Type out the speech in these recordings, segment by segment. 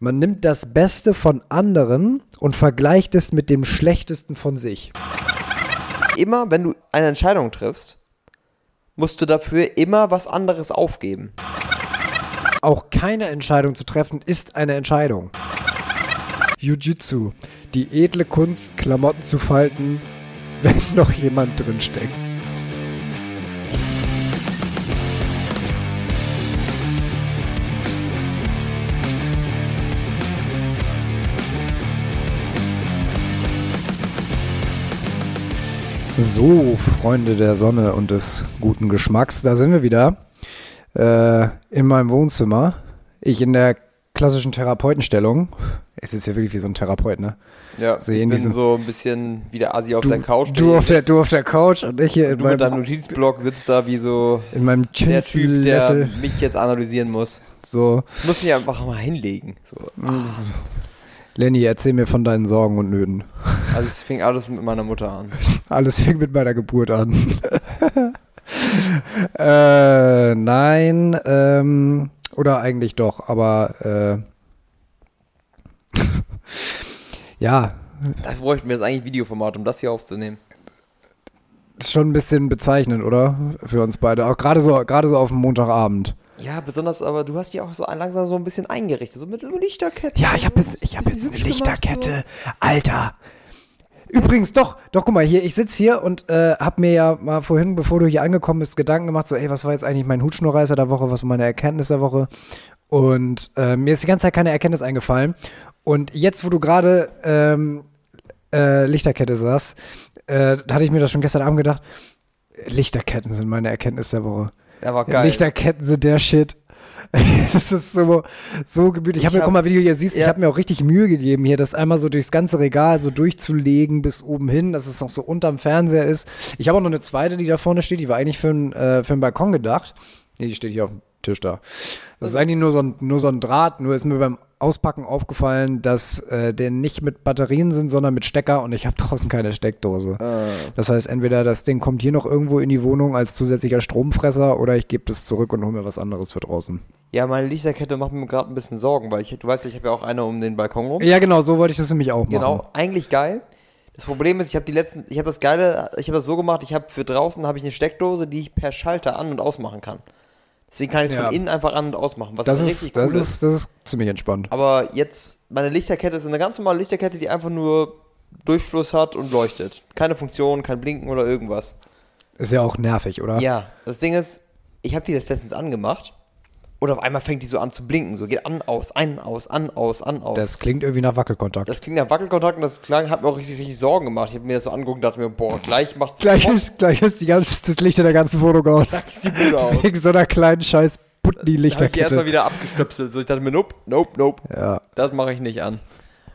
Man nimmt das Beste von anderen und vergleicht es mit dem Schlechtesten von sich. Immer, wenn du eine Entscheidung triffst, musst du dafür immer was anderes aufgeben. Auch keine Entscheidung zu treffen ist eine Entscheidung. Jiu-Jitsu, die edle Kunst, Klamotten zu falten, wenn noch jemand drinsteckt. So, Freunde der Sonne und des guten Geschmacks, da sind wir wieder äh, in meinem Wohnzimmer. Ich in der klassischen Therapeutenstellung. Es ist ja wirklich wie so ein Therapeut, ne? Ja, Sehen ich bin diesen- so ein bisschen wie der Asi auf Du, der Couch. du, auf der, du auf der Couch und ich hier in du mit deinem meinem, Notizblock sitzt da wie so in meinem der Typ, der mich jetzt analysieren muss. So, Ich muss mich einfach mal hinlegen. So. so. Lenny, erzähl mir von deinen Sorgen und Nöten. Also es fing alles mit meiner Mutter an. Alles fing mit meiner Geburt an. äh, nein, ähm, oder eigentlich doch, aber äh, ja, Da bräuchten wir jetzt eigentlich Videoformat, um das hier aufzunehmen. ist schon ein bisschen bezeichnend, oder? Für uns beide. Auch gerade so, gerade so auf dem Montagabend. Ja, besonders aber du hast die auch so langsam so ein bisschen eingerichtet, so mit so Lichterketten. Ja, ich habe jetzt, ich hab jetzt eine Lichterkette. Alter. Übrigens, doch, doch, guck mal, hier, ich sitze hier und äh, hab mir ja mal vorhin, bevor du hier angekommen bist, Gedanken gemacht, so, ey, was war jetzt eigentlich mein Hutschnurreißer der Woche, was war meine Erkenntnis der Woche? Und äh, mir ist die ganze Zeit keine Erkenntnis eingefallen. Und jetzt, wo du gerade ähm, äh, Lichterkette saßt, äh, hatte ich mir das schon gestern Abend gedacht, Lichterketten sind meine Erkenntnis der Woche. Der war geil. Lichterketten sind der Shit. Das ist so, so gemütlich. Ich habe Ich mir, guck mal, wie du hier siehst, ich Ja. habe mir auch richtig Mühe gegeben, hier das einmal so durchs ganze Regal so durchzulegen bis oben hin, dass es noch so unterm Fernseher ist. Ich habe auch noch eine zweite, die da vorne steht, die war eigentlich für, einen, äh, für einen Balkon gedacht. Nee, die steht hier auf dem Tisch da. Das ist eigentlich nur so, ein, nur so ein Draht, nur ist mir beim Auspacken aufgefallen, dass äh, der nicht mit Batterien sind, sondern mit Stecker und ich habe draußen keine Steckdose. Äh, Das heißt, entweder das Ding kommt hier noch irgendwo in die Wohnung als zusätzlicher Stromfresser oder ich gebe das zurück und hole mir was anderes für draußen. ja, meine Lichterkette macht mir gerade ein bisschen Sorgen, weil ich, du weißt, ich habe ja auch eine um den Balkon rum. Ja, genau, so wollte ich das nämlich auch machen. Genau, eigentlich geil. Das Problem ist, ich habe die letzten, ich habe das geile, ich habe das so gemacht, ich habe für draußen habe ich eine Steckdose, die ich per Schalter an und ausmachen kann. Deswegen kann ich es Ja. von innen einfach an und ausmachen, was Das richtig ist, das, cool ist, das ist ziemlich entspannt. Aber jetzt, meine Lichterkette ist eine ganz normale Lichterkette, die einfach nur Durchfluss hat und leuchtet. Keine Funktion, kein Blinken oder irgendwas. Ist ja auch nervig, oder? Ja, das Ding ist, ich habe die jetzt letztens angemacht und auf einmal fängt die so an zu blinken. So geht an, aus, ein, aus, an, aus, an, aus. Das klingt irgendwie nach Wackelkontakt. Das klingt nach Wackelkontakt und das klang, hat mir auch richtig, richtig Sorgen gemacht. Ich habe mir das so angeguckt und dachte mir, boah, gleich macht's gleich, ist, gleich ist die ganze, das Licht in der ganzen Wohnung aus. gleich ist die Bude aus. Wegen so einer kleinen scheiß habe ich die erstmal Putni-Lichterkette. wieder abgestöpselt. So, ich dachte mir, nope, nope, nope. Ja, Das mache ich nicht an.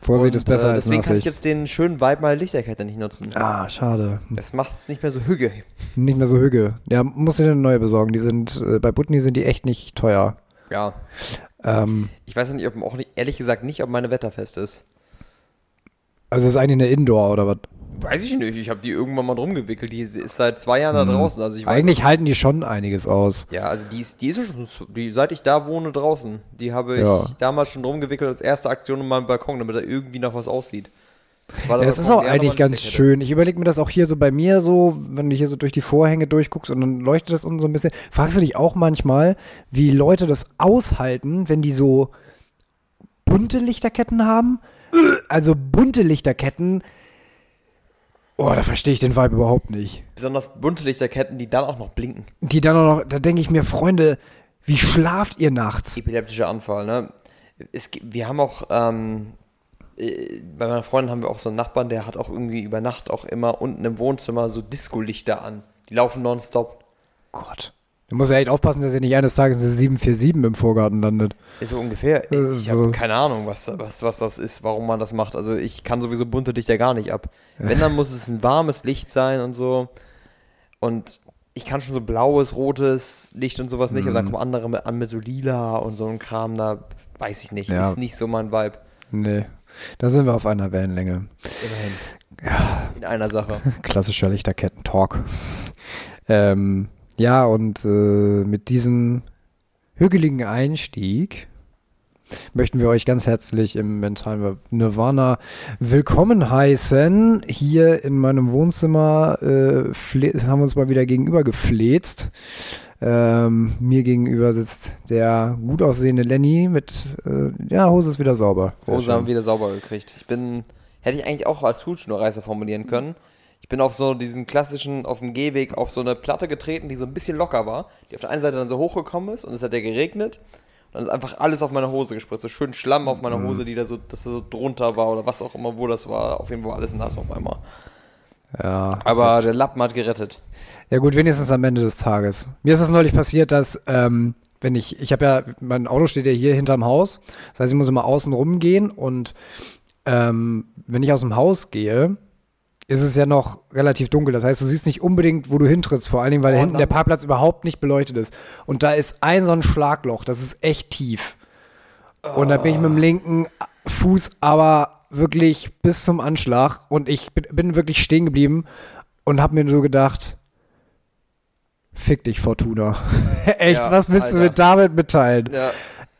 Vorsicht Und, ist besser äh, als Deswegen kann ich jetzt den schönen Vibe meiner Lichterkette nicht nutzen. Ah, schade. Es macht es nicht mehr so hügge. Nicht mehr so hüge. Ja, musst du dir eine neue besorgen. Die sind, äh, bei Putni sind die echt nicht teuer. Ja. Ähm, Ich weiß noch nicht, ob auch nicht, ehrlich gesagt nicht, ob meine wetterfest ist. also ist eigentlich eine Indoor oder was? Weiß ich nicht. Ich habe die irgendwann mal drum gewickelt. Die ist seit zwei Jahren da draußen. Also ich weiß, Eigentlich halten die schon einiges aus. Ja, also die ist, die ist schon, die, seit ich da wohne, draußen. Die habe ich Ja. damals schon drum gewickelt als erste Aktion um meinen Balkon, damit er irgendwie nach was aussieht. Ja, es ist auch eigentlich ganz schön. Ich überlege mir das auch hier so bei mir so, wenn du hier so durch die Vorhänge durchguckst und dann leuchtet das unten so ein bisschen. Fragst du dich auch manchmal, wie Leute das aushalten, wenn die so bunte Lichterketten haben? Also bunte Lichterketten. Oh, da verstehe ich den Vibe überhaupt nicht. Besonders bunte Lichterketten, die dann auch noch blinken. Die dann auch noch, da denke ich mir, Freunde, wie schlaft ihr nachts? Epileptischer Anfall, ne? Es, wir haben auch, ähm, äh, bei meiner Freundin haben wir auch so einen Nachbarn, der hat auch irgendwie über Nacht auch immer unten im Wohnzimmer so Disco-Lichter an. Die laufen nonstop. Gott. Du musst ja echt aufpassen, dass ihr nicht eines Tages eine 747 im Vorgarten landet. Ist so ungefähr. Ich habe so- keine Ahnung, was, was, was das ist, warum man das macht. Also ich kann sowieso bunte Lichter gar nicht ab. Wenn, dann muss es ein warmes Licht sein und so. Und ich kann schon so blaues, rotes Licht und sowas nicht, aber Mhm. dann kommen andere mit, an mit so lila und so ein Kram, da weiß ich nicht. Ja. Ist nicht so mein Vibe. Nee. Da sind wir auf einer Wellenlänge. Immerhin. Ja, In einer Sache. klassischer Lichterketten-Talk. Ähm, ja, und äh, mit diesem hügeligen Einstieg möchten wir euch ganz herzlich im mentalen Nirvana willkommen heißen. Hier in meinem Wohnzimmer äh, haben wir uns mal wieder gegenüber gefläzt. Ähm, mir gegenüber sitzt der gut aussehende Lenny mit, äh, ja, Hose ist wieder sauber. Sehr Hose schön. haben wir wieder sauber gekriegt. Ich bin, hätte ich eigentlich auch als Hutschnurreißer formulieren können. Ich bin auf so diesen klassischen, auf dem Gehweg auf so eine Platte getreten, die so ein bisschen locker war, die auf der einen Seite dann so hochgekommen ist und es hat ja geregnet. Und dann ist einfach alles auf meine Hose gespritzt. So schön Schlamm auf meiner mhm. Hose, die da so, dass so drunter war oder was auch immer, wo das war. Auf jeden Fall alles nass auf einmal. Ja. Aber der Lappen hat gerettet. Ja, gut, wenigstens am Ende des Tages. Mir ist es neulich passiert, dass, ähm, wenn ich, ich habe ja, mein Auto steht ja hier hinterm Haus. Das heißt, ich muss immer außen rumgehen und ähm, wenn ich aus dem Haus gehe, ist es ja noch relativ dunkel. Das heißt, du siehst nicht unbedingt, wo du hintrittst, vor allen Dingen, weil oh, hinten der Parkplatz überhaupt nicht beleuchtet ist. Und da ist ein so ein Schlagloch, das ist echt tief. Oh. Und da bin ich mit dem linken Fuß aber wirklich bis zum Anschlag und ich bin, wirklich stehen geblieben und habe mir so gedacht, fick dich, Fortuna. echt, ja, was willst Alter. du mit damit mitteilen? Ja.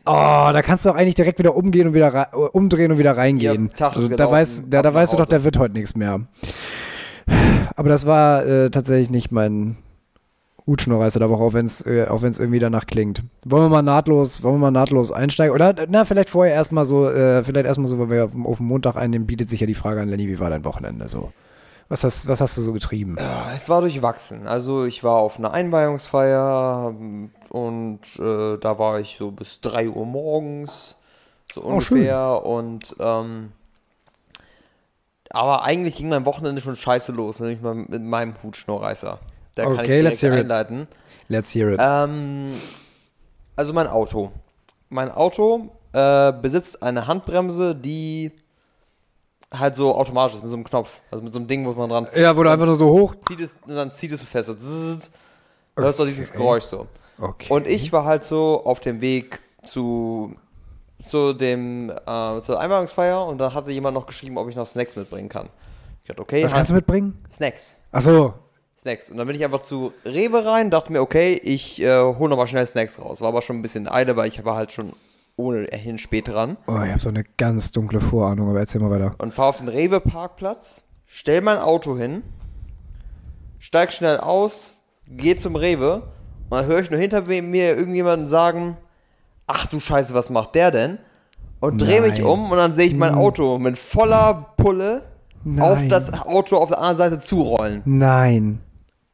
Oh, da kannst du auch eigentlich direkt wieder umgehen und wieder umdrehen und wieder reingehen. Ja, also, da, weiß, da, da weißt du doch, da wird heute nichts mehr. Aber das war äh, tatsächlich nicht mein Hutschnurreißer der Woche, auch wenn es äh, auch wenn's irgendwie danach klingt. Wollen wir mal nahtlos, wollen wir mal nahtlos einsteigen? Oder na, vielleicht vorher erstmal so, äh, vielleicht erstmal so, weil wir auf, dem Montag einnehmen, bietet sich ja die Frage an Lenny, wie war dein Wochenende so? Was hast, was hast du so getrieben? Es war durchwachsen. Also ich war auf einer Einweihungsfeier und äh, da war ich so bis 3 Uhr morgens, so oh, ungefähr. Oh, und ähm, aber eigentlich ging mein Wochenende schon scheiße los, nämlich mit meinem Hutschnurreißer. Da okay, kann ich let's hear einleiten. It. Let's hear it. Ähm, also mein Auto. Mein Auto äh, besitzt eine Handbremse, die halt so automatisch ist, mit so einem Knopf. Also mit so einem Ding, wo man dran zieht. Ja, wo du einfach nur so hoch. Zieht es, dann zieht es so fest. So, zzz, okay. hörst du dieses Geräusch so. Okay. Und ich war halt so auf dem Weg zu, zu dem, äh, zur Einweihungsfeier und dann hatte jemand noch geschrieben, ob ich noch Snacks mitbringen kann. Ich dachte, okay. Was kannst du mitbringen? Snacks. Ach so. Snacks. Und dann bin ich einfach zu Rewe rein, dachte mir, okay, ich äh, hole nochmal schnell Snacks raus. War aber schon ein bisschen Eile, weil ich war halt schon ohnehin spät dran. Oh, ich habe so eine ganz dunkle Vorahnung, aber erzähl mal weiter. Und fahre auf den Rewe-Parkplatz, stell mein Auto hin, steig schnell aus, geh zum Rewe und dann höre ich nur hinter mir irgendjemanden sagen, ach du Scheiße, was macht der denn? Und drehe mich um und dann sehe ich mein hm. Auto mit voller Pulle Nein. auf das Auto auf der anderen Seite zurollen. Nein.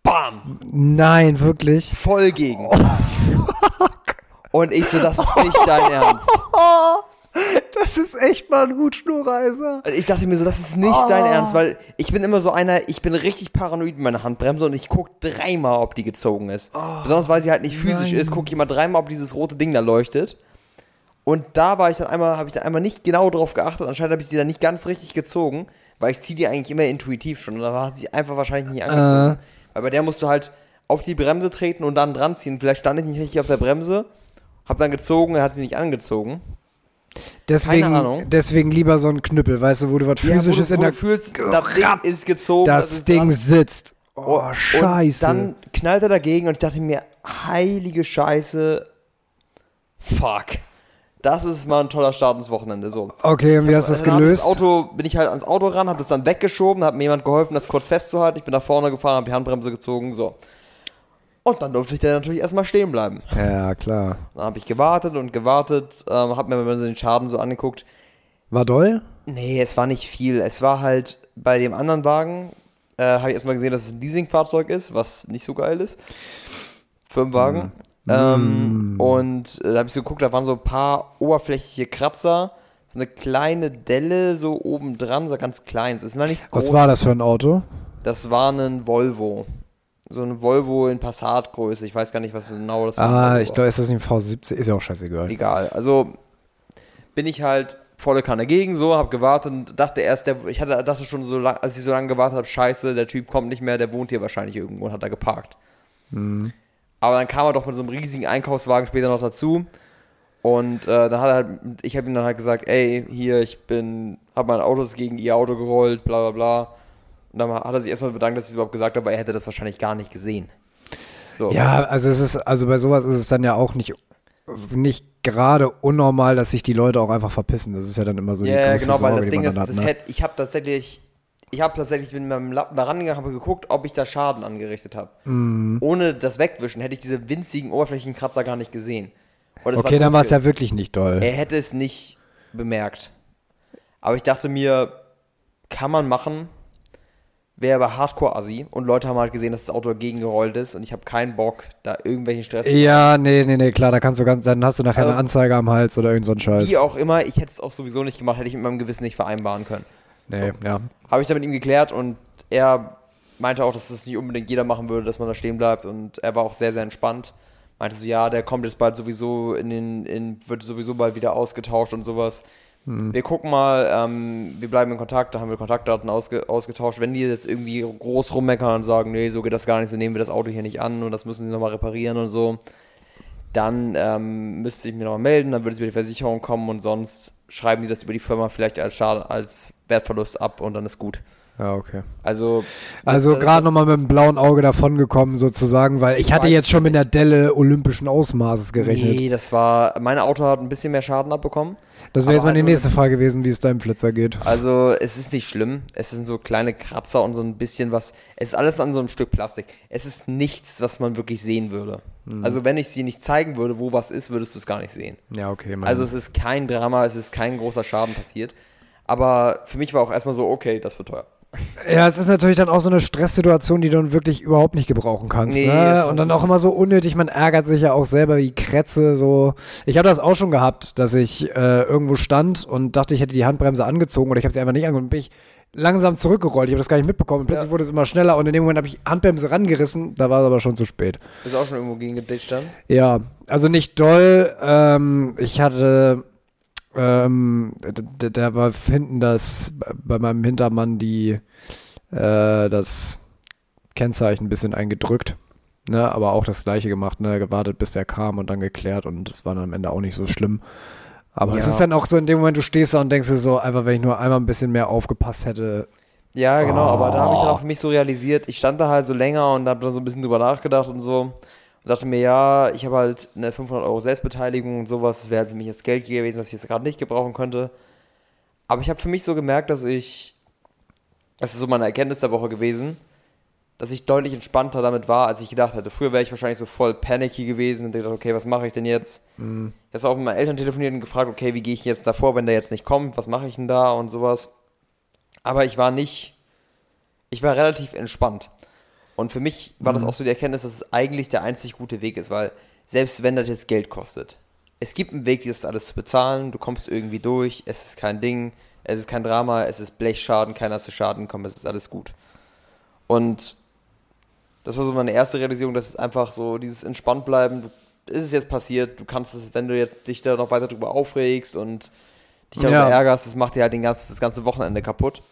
Bam! Nein, wirklich? Voll gegen. Oh. Und ich so, das ist nicht dein Ernst. Das ist echt mal ein Hutschnurreiser. Ich dachte mir so, das ist nicht oh. dein Ernst, weil ich bin immer so einer, ich bin richtig paranoid mit meiner Handbremse und ich gucke dreimal, ob die gezogen ist. Oh, Besonders weil sie halt nicht physisch nein. ist, gucke ich immer dreimal, ob dieses rote Ding da leuchtet. Und da war ich dann einmal, habe ich dann einmal nicht genau drauf geachtet. Anscheinend habe ich sie dann nicht ganz richtig gezogen, weil ich ziehe die eigentlich immer intuitiv schon. Und da hat sie einfach wahrscheinlich nicht angezogen. Uh. Weil bei der musst du halt auf die Bremse treten und dann dran ziehen. Vielleicht stand ich nicht richtig auf der Bremse hab dann gezogen, er hat sie nicht angezogen. Deswegen, deswegen lieber so ein Knüppel, weißt du, wo du was ja, Physisches wo du, wo in der. Du fühlst, das Ding ist gezogen. Das, das Ding dran. sitzt. Oh, oh, Scheiße. Und dann knallt er dagegen und ich dachte mir, heilige Scheiße. Fuck. Das ist mal ein toller Start ins Wochenende. So. Okay, und wie hast du das gelöst? Auto, bin ich halt ans Auto ran, hab das dann weggeschoben, hat mir jemand geholfen, das kurz festzuhalten. Ich bin nach vorne gefahren, hab die Handbremse gezogen, so. Und dann durfte ich da natürlich erstmal stehen bleiben. Ja, klar. Dann habe ich gewartet und gewartet, ähm, habe mir mal den Schaden so angeguckt. War doll? Nee, es war nicht viel. Es war halt bei dem anderen Wagen, äh, habe ich erstmal gesehen, dass es ein Leasingfahrzeug ist, was nicht so geil ist. Firmenwagen. Mm. Ähm, mm. Und äh, da habe ich so geguckt, da waren so ein paar oberflächliche Kratzer, so eine kleine Delle so oben dran, so ganz klein. Es ist noch nichts Was war das für ein Auto? Das war ein Volvo so ein Volvo in Passat-Größe. Ich weiß gar nicht, was genau das war. Ah, ich glaube, ist das ein V70? Ist ja auch scheißegal. Egal. Also bin ich halt volle Kanne gegen, so, hab gewartet und dachte erst, der, ich hatte, dachte schon so lang, als ich so lange gewartet habe, scheiße, der Typ kommt nicht mehr, der wohnt hier wahrscheinlich irgendwo und hat da geparkt. Mhm. Aber dann kam er doch mit so einem riesigen Einkaufswagen später noch dazu. Und äh, dann hat er halt, ich habe ihm dann halt gesagt, ey, hier, ich bin, hab mein Auto gegen ihr Auto gerollt, bla bla bla. Und dann hat er sich erstmal bedankt, dass ich es überhaupt gesagt habe, aber er hätte das wahrscheinlich gar nicht gesehen. So. Ja, also es ist, also bei sowas ist es dann ja auch nicht nicht gerade unnormal, dass sich die Leute auch einfach verpissen. Das ist ja dann immer so Ja, die ja, genau, weil Sorge, das die Ding ist, hat, das ne? hätte, ich habe tatsächlich, ich habe tatsächlich mit meinem Lappen da rangegangen, habe geguckt, ob ich da Schaden angerichtet habe. Mhm. Ohne das Wegwischen hätte ich diese winzigen Oberflächenkratzer gar nicht gesehen. Okay, dann war es ja wirklich nicht doll. Er hätte es nicht bemerkt. Aber ich dachte mir, kann man machen, wäre aber Hardcore-Assi. Und Leute haben halt gesehen, dass das Auto dagegen gerollt ist und ich habe keinen Bock, da irgendwelchen Stress zu Ja, nee, nee, nee, klar, da kannst du ganz, dann hast du nachher Also- eine Anzeige am Hals oder irgend so ein Scheiß. Wie auch immer, ich hätte es auch sowieso nicht gemacht, hätte ich mit meinem Gewissen nicht vereinbaren können. Nee, ja. Habe ich dann mit ihm geklärt und er meinte auch, dass das nicht unbedingt jeder machen würde, dass man da stehen bleibt und er war auch sehr, sehr entspannt. Meinte so, ja, der kommt jetzt bald sowieso in den, in, wird sowieso bald wieder ausgetauscht und sowas. Wir gucken mal, ähm, wir bleiben in Kontakt, da haben wir Kontaktdaten ausge, ausgetauscht. Wenn die jetzt irgendwie groß rummeckern und sagen, nee, so geht das gar nicht, so nehmen wir das Auto hier nicht an und das müssen sie nochmal reparieren und so, dann ähm, müsste ich mir nochmal melden, dann würde es über die Versicherung kommen und sonst schreiben die das über die Firma vielleicht als Schaden, als Wertverlust ab und dann ist gut. Ja, okay. Also, Also gerade nochmal mit dem blauen Auge davongekommen sozusagen, weil ich, hatte jetzt schon mit einer Delle olympischen Ausmaßes gerechnet. Nee, das war. Mein Auto hat ein bisschen mehr Schaden abbekommen. Das wäre jetzt mal halt nächste Frage gewesen, wie es deinem Flitzer geht. Also, es ist nicht schlimm. Es sind so kleine Kratzer und so ein bisschen was. Es ist alles an so einem Stück Plastik. Es ist nichts, was man wirklich sehen würde. Mhm. Also, wenn ich sie nicht zeigen würde, wo was ist, würdest du es gar nicht sehen. Ja, okay. Also, es ist kein Drama, es ist kein großer Schaden passiert. Aber für mich war auch erstmal so, okay, das wird teuer. Ja, es ist natürlich dann auch so eine Stresssituation, die du dann wirklich überhaupt nicht gebrauchen kannst. Nee, ne? Und dann auch immer so unnötig, man ärgert sich ja auch selber wie Krätze. So. Ich habe das auch schon gehabt, dass ich äh, irgendwo stand und dachte, ich hätte die Handbremse angezogen oder ich habe sie einfach nicht angezogen. bin ich langsam zurückgerollt. Ich habe das gar nicht mitbekommen. Und plötzlich Ja. wurde es immer schneller und in dem Moment habe ich Handbremse rangerissen. Da war es aber schon zu spät. Ist auch schon irgendwo gegen geditscht dann? Ja, also nicht doll. Ähm, ich hatte, ähm, d- da war hinten das, bei meinem Hintermann die, äh, das Kennzeichen ein bisschen eingedrückt. Ne, aber auch das gleiche gemacht, ne, gewartet, bis der kam und dann geklärt und es war dann am Ende auch nicht so schlimm. Aber es Ja. ist dann auch so in dem Moment, du stehst da und denkst dir so, einfach wenn ich nur einmal ein bisschen mehr aufgepasst hätte. Ja, genau, aber da habe ich dann Oh. auch für mich so realisiert, ich stand da halt so länger und habe dann so ein bisschen drüber nachgedacht und so. Und dachte mir, ja, ich habe halt eine 500 Euro Selbstbeteiligung und sowas. Das wäre halt für mich jetzt Geld gewesen, was ich jetzt gerade nicht gebrauchen könnte. Aber ich habe für mich so gemerkt, dass ich, das ist so meine Erkenntnis der Woche gewesen, dass ich deutlich entspannter damit war, als ich gedacht hätte. Früher wäre ich wahrscheinlich so voll panicky gewesen und gedacht, okay, was mache ich denn jetzt? Ich habe auch mit meinen Eltern telefoniert und gefragt, okay, wie gehe ich jetzt davor, wenn der jetzt nicht kommt? Was mache ich denn da und sowas? Aber ich war nicht, ich war relativ entspannt. Und für mich war das auch so die Erkenntnis, dass es eigentlich der einzig gute Weg ist, weil selbst wenn das jetzt Geld kostet, es gibt einen Weg, das alles zu bezahlen, du kommst irgendwie durch, es ist kein Ding, es ist kein Drama, es ist Blechschaden, keiner ist zu Schaden gekommen, es ist alles gut. Und das war so meine erste Realisierung, dass es einfach so dieses entspannt bleiben, du, ist es jetzt passiert, du kannst es, wenn du jetzt dich da noch weiter drüber aufregst und dich darüber Ja. ärgerst, das macht dir halt den ganzen, das ganze Wochenende kaputt.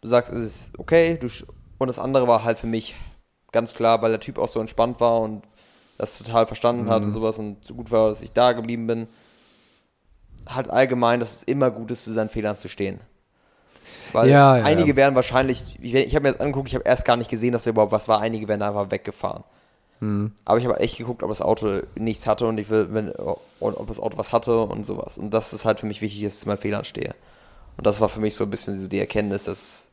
Du sagst, es ist okay, du, und das andere war halt für mich ganz klar, weil der Typ auch so entspannt war und das total verstanden hat Mhm. und sowas und so gut war, dass ich da geblieben bin. Halt allgemein, dass es immer gut ist, zu seinen Fehlern zu stehen. Weil Ja, einige ja. wären wahrscheinlich, ich, ich habe mir jetzt angeguckt, ich habe erst gar nicht gesehen, dass da überhaupt was war. Einige wären einfach weggefahren. Hm. Aber ich habe echt geguckt, ob das Auto nichts hatte und ich will, wenn, und ob das Auto was hatte und sowas. Und das ist halt für mich wichtig, dass ich zu meinen Fehlern stehe. Und das war für mich so ein bisschen so die Erkenntnis, dass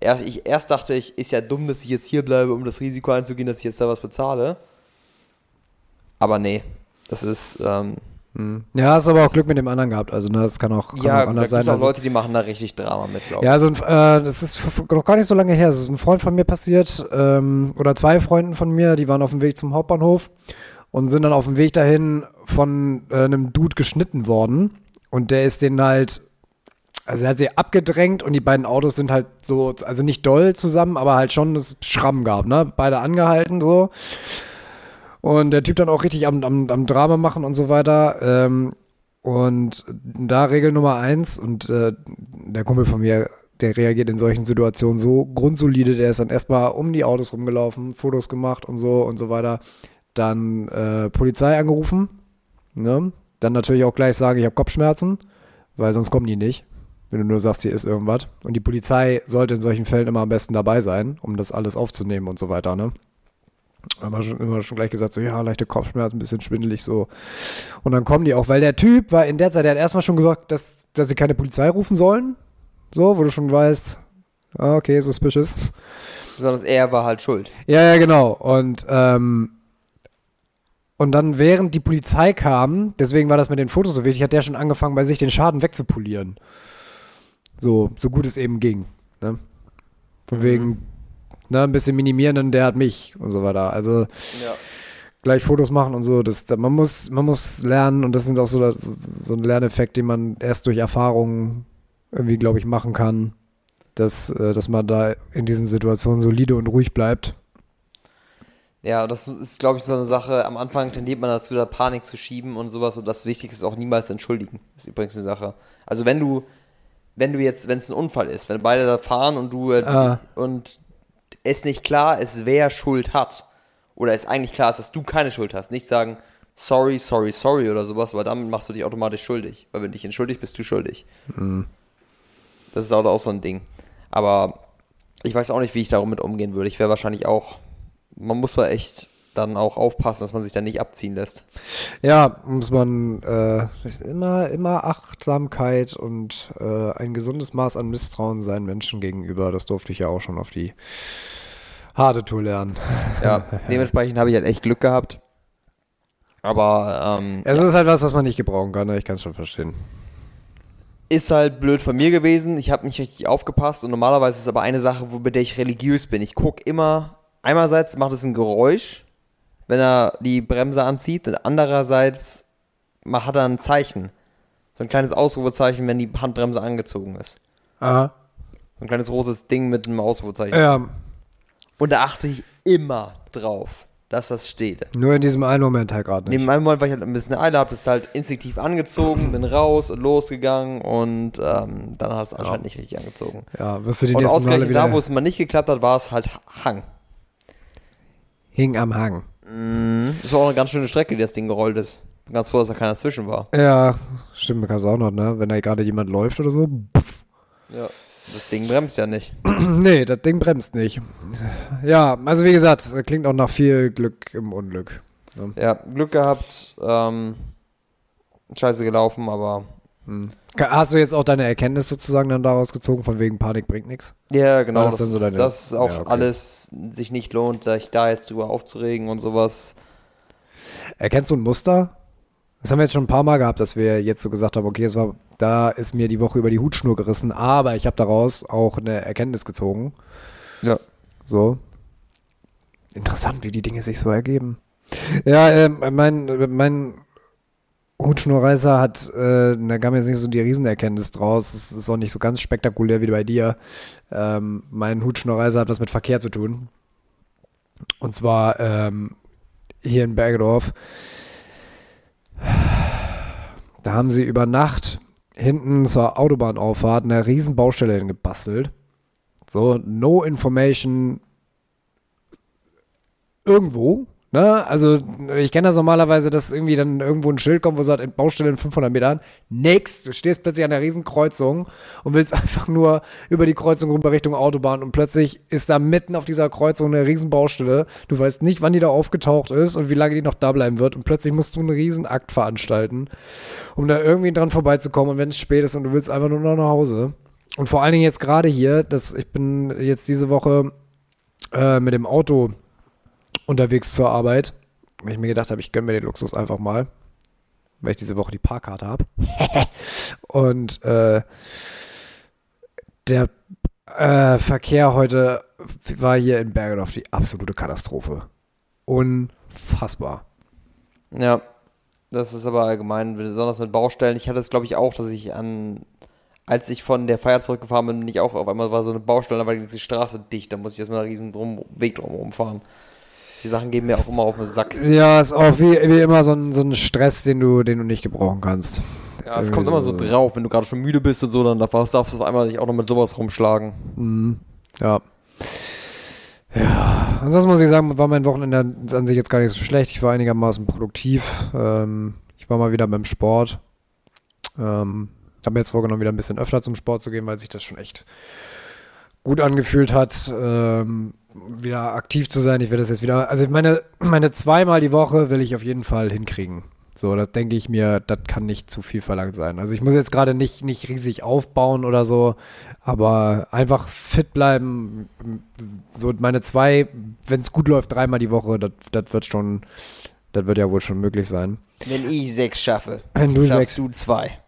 erst, ich erst dachte ich, ist ja dumm, dass ich jetzt hier bleibe, um das Risiko einzugehen, dass ich jetzt da was bezahle. Aber nee, das ist, ähm, Hm. Ja, hast aber auch Glück mit dem anderen gehabt. Also, ne, das kann auch, kann ja, auch da anders gibt sein. auch Also, Leute, die machen da richtig Drama mit, glaube ich. Ja, also äh, das ist noch gar nicht so lange her. Es ist ein Freund von mir passiert, ähm, oder zwei Freunden von mir, die waren auf dem Weg zum Hauptbahnhof und sind dann auf dem Weg dahin von äh, einem Dude geschnitten worden. Und der ist den halt, also er hat sie abgedrängt und die beiden Autos sind halt so, also nicht doll zusammen, aber halt schon das Schramm gab, ne? Beide angehalten so. Und der Typ dann auch richtig am, am, am Drama machen und so weiter. Ähm, und da Regel Nummer eins, und äh, der Kumpel von mir, der reagiert in solchen Situationen so grundsolide, der ist dann erstmal um die Autos rumgelaufen, Fotos gemacht und so und so weiter. Dann äh, Polizei angerufen. Ne? Dann natürlich auch gleich sagen, ich habe Kopfschmerzen, weil sonst kommen die nicht. Wenn du nur sagst, hier ist irgendwas. Und die Polizei sollte in solchen Fällen immer am besten dabei sein, um das alles aufzunehmen und so weiter. Ne? Haben wir schon, immer schon gleich gesagt, so, ja, leichte Kopfschmerzen, ein bisschen schwindelig so. Und dann kommen die auch, weil der Typ war in der Zeit, der hat erstmal schon gesagt, dass, dass sie keine Polizei rufen sollen. So, wo du schon weißt, ah, okay, suspicious. Besonders er war halt schuld. Ja, ja, genau. Und, ähm, und dann, während die Polizei kam, deswegen war das mit den Fotos so wichtig, hat der schon angefangen, bei sich den Schaden wegzupolieren. So, so gut es eben ging. Ne? Von Mhm. wegen, ne, ein bisschen minimieren, dann der hat mich und so weiter. Also Ja. gleich Fotos machen und so. Das, da- man, muss, man muss lernen und das sind auch so, so, ein Lerneffekt, den man erst durch Erfahrungen irgendwie, glaube ich, machen kann, dass, äh, dass man da in diesen Situationen solide und ruhig bleibt. Ja, das ist, glaube ich, so eine Sache. Am Anfang tendiert man dazu, da Panik zu schieben und sowas. Und das Wichtigste ist auch niemals entschuldigen. Ist übrigens eine Sache. Also wenn du, wenn du jetzt, wenn es ein Unfall ist, wenn beide da fahren und du äh, Ah. und es nicht klar ist, wer Schuld hat, oder es eigentlich klar ist, dass du keine Schuld hast, nicht sagen, sorry, sorry, sorry oder sowas, weil damit machst du dich automatisch schuldig. Weil wenn dich entschuldigst, bist du schuldig. Das ist auch, auch so ein Ding. Aber ich weiß auch nicht, wie ich damit umgehen würde. Ich wäre wahrscheinlich auch, man muss mal echt dann auch aufpassen, dass man sich da nicht abziehen lässt. Ja, muss man äh, immer, immer Achtsamkeit und äh, ein gesundes Maß an Misstrauen seinen Menschen gegenüber. Das durfte ich ja auch schon auf die harte Tour lernen. Ja, dementsprechend habe ich halt echt Glück gehabt. Aber ähm, Es ist halt was, was man nicht gebrauchen kann, ne? ich kann es schon verstehen. ist halt blöd von mir gewesen. Ich habe nicht richtig aufgepasst und normalerweise ist es aber eine Sache, mit der ich religiös bin. Ich gucke immer, einerseits macht es ein Geräusch, wenn er die Bremse anzieht und andererseits ma- hat er ein Zeichen. So ein kleines Ausrufezeichen, wenn die Handbremse angezogen ist. Aha. So ein kleines rotes Ding mit einem Ausrufezeichen. Ja, Und da achte ich immer drauf, dass das steht. nur in diesem einen Moment halt gerade nicht. Neben einem Moment, weil ich halt ein bisschen Eile habe, das halt instinktiv angezogen, bin raus und losgegangen und ähm, dann hat es anscheinend nicht richtig angezogen. Ja, wirst du die Und ausgerechnet da, wo es mal nicht geklappt hat, war es halt Hang. hing am Hang. Mhm. Ist auch eine ganz schöne Strecke, die das Ding gerollt ist. Bin ganz froh, dass da keiner zwischen war. Ja, stimmt, kannst du auch noch, ne? Wenn da gerade jemand läuft oder so. Pff. Ja. Das Ding bremst ja nicht. nee, das Ding bremst nicht. Ja, also wie gesagt, klingt auch nach viel Glück im Unglück. ne? Ja, Glück gehabt, ähm, scheiße gelaufen, aber Hm. Hast du jetzt auch deine Erkenntnis sozusagen dann daraus gezogen, von wegen Panik bringt nichts? ja, genau, das das, so deine- das ist auch Ja, okay. alles sich nicht lohnt, sich da jetzt drüber aufzuregen und sowas. Erkennst du ein Muster? Das haben wir jetzt schon ein paar Mal gehabt, dass wir jetzt so gesagt haben, okay, es war, da ist mir die Woche über die Hutschnur gerissen, aber ich habe daraus auch eine Erkenntnis gezogen. Ja. So. Interessant, wie die Dinge sich so ergeben. Ja, ähm, mein, mein Hutschnurreißer hat, äh, da kam jetzt nicht so die Riesenerkenntnis draus. Es ist auch nicht so ganz spektakulär wie bei dir. Ähm, mein Hutschnurreißer hat was mit Verkehr zu tun. Und zwar ähm, hier in Bergedorf. Da haben sie über Nacht hinten zur Autobahnauffahrt eine riesen Baustelle hingebastelt. So, no information irgendwo. Ne? Also, ich kenne das normalerweise, dass irgendwie dann irgendwo ein Schild kommt, wo sagt, Baustelle in 500 Metern. Nix. Du stehst plötzlich an der riesen Kreuzung und willst einfach nur über die Kreuzung rüber Richtung Autobahn und plötzlich ist da mitten auf dieser Kreuzung eine riesen Baustelle. Du weißt nicht, wann die da aufgetaucht ist und wie lange die noch da bleiben wird und plötzlich musst du einen riesen Akt veranstalten, um da irgendwie dran vorbeizukommen und wenn es spät ist und du willst einfach nur noch nach Hause. Und vor allen Dingen jetzt gerade hier, dass ich bin jetzt diese Woche äh, mit dem Auto unterwegs zur Arbeit, weil ich mir gedacht habe, ich gönne mir den Luxus einfach mal, weil ich diese Woche die Parkkarte habe. Und äh, der äh, Verkehr heute war hier in Bergedorf die absolute Katastrophe. Unfassbar. Ja, das ist aber allgemein, besonders mit Baustellen. Ich hatte es, glaube ich, auch, dass ich an, als ich von der Feier zurückgefahren bin, ich auch auf einmal war so eine Baustelle, da war die Straße dicht, da musste ich erstmal einen riesen drum, Weg drumherum fahren. Die Sachen gehen mir auch immer auf den Sack. Ja, ist auch wie, wie immer so ein, so ein Stress, den du, den du nicht gebrauchen kannst. Ja, es kommt immer so drauf, wenn du gerade schon müde bist und so, dann darfst du auf einmal sich auch noch mit sowas rumschlagen. Mhm. Ja. Ja, ansonsten muss ich sagen, war mein Wochenende an sich jetzt gar nicht so schlecht. Ich war einigermaßen produktiv. Ähm, ich war mal wieder beim Sport. Ähm, habe mir jetzt vorgenommen, wieder ein bisschen öfter zum Sport zu gehen, weil sich das schon echt gut angefühlt hat, ähm, wieder aktiv zu sein. Ich werde das jetzt wieder, also meine, meine zweimal die Woche will ich auf jeden Fall hinkriegen. So, das denke ich mir, das kann nicht zu viel verlangt sein. Also ich muss jetzt gerade nicht, nicht riesig aufbauen oder so, aber einfach fit bleiben. So meine zwei, wenn es gut läuft, dreimal die Woche, das das wird schon, das wird ja wohl schon möglich sein. Wenn ich sechs schaffe, Wenn du schaffst sechs- du zwei.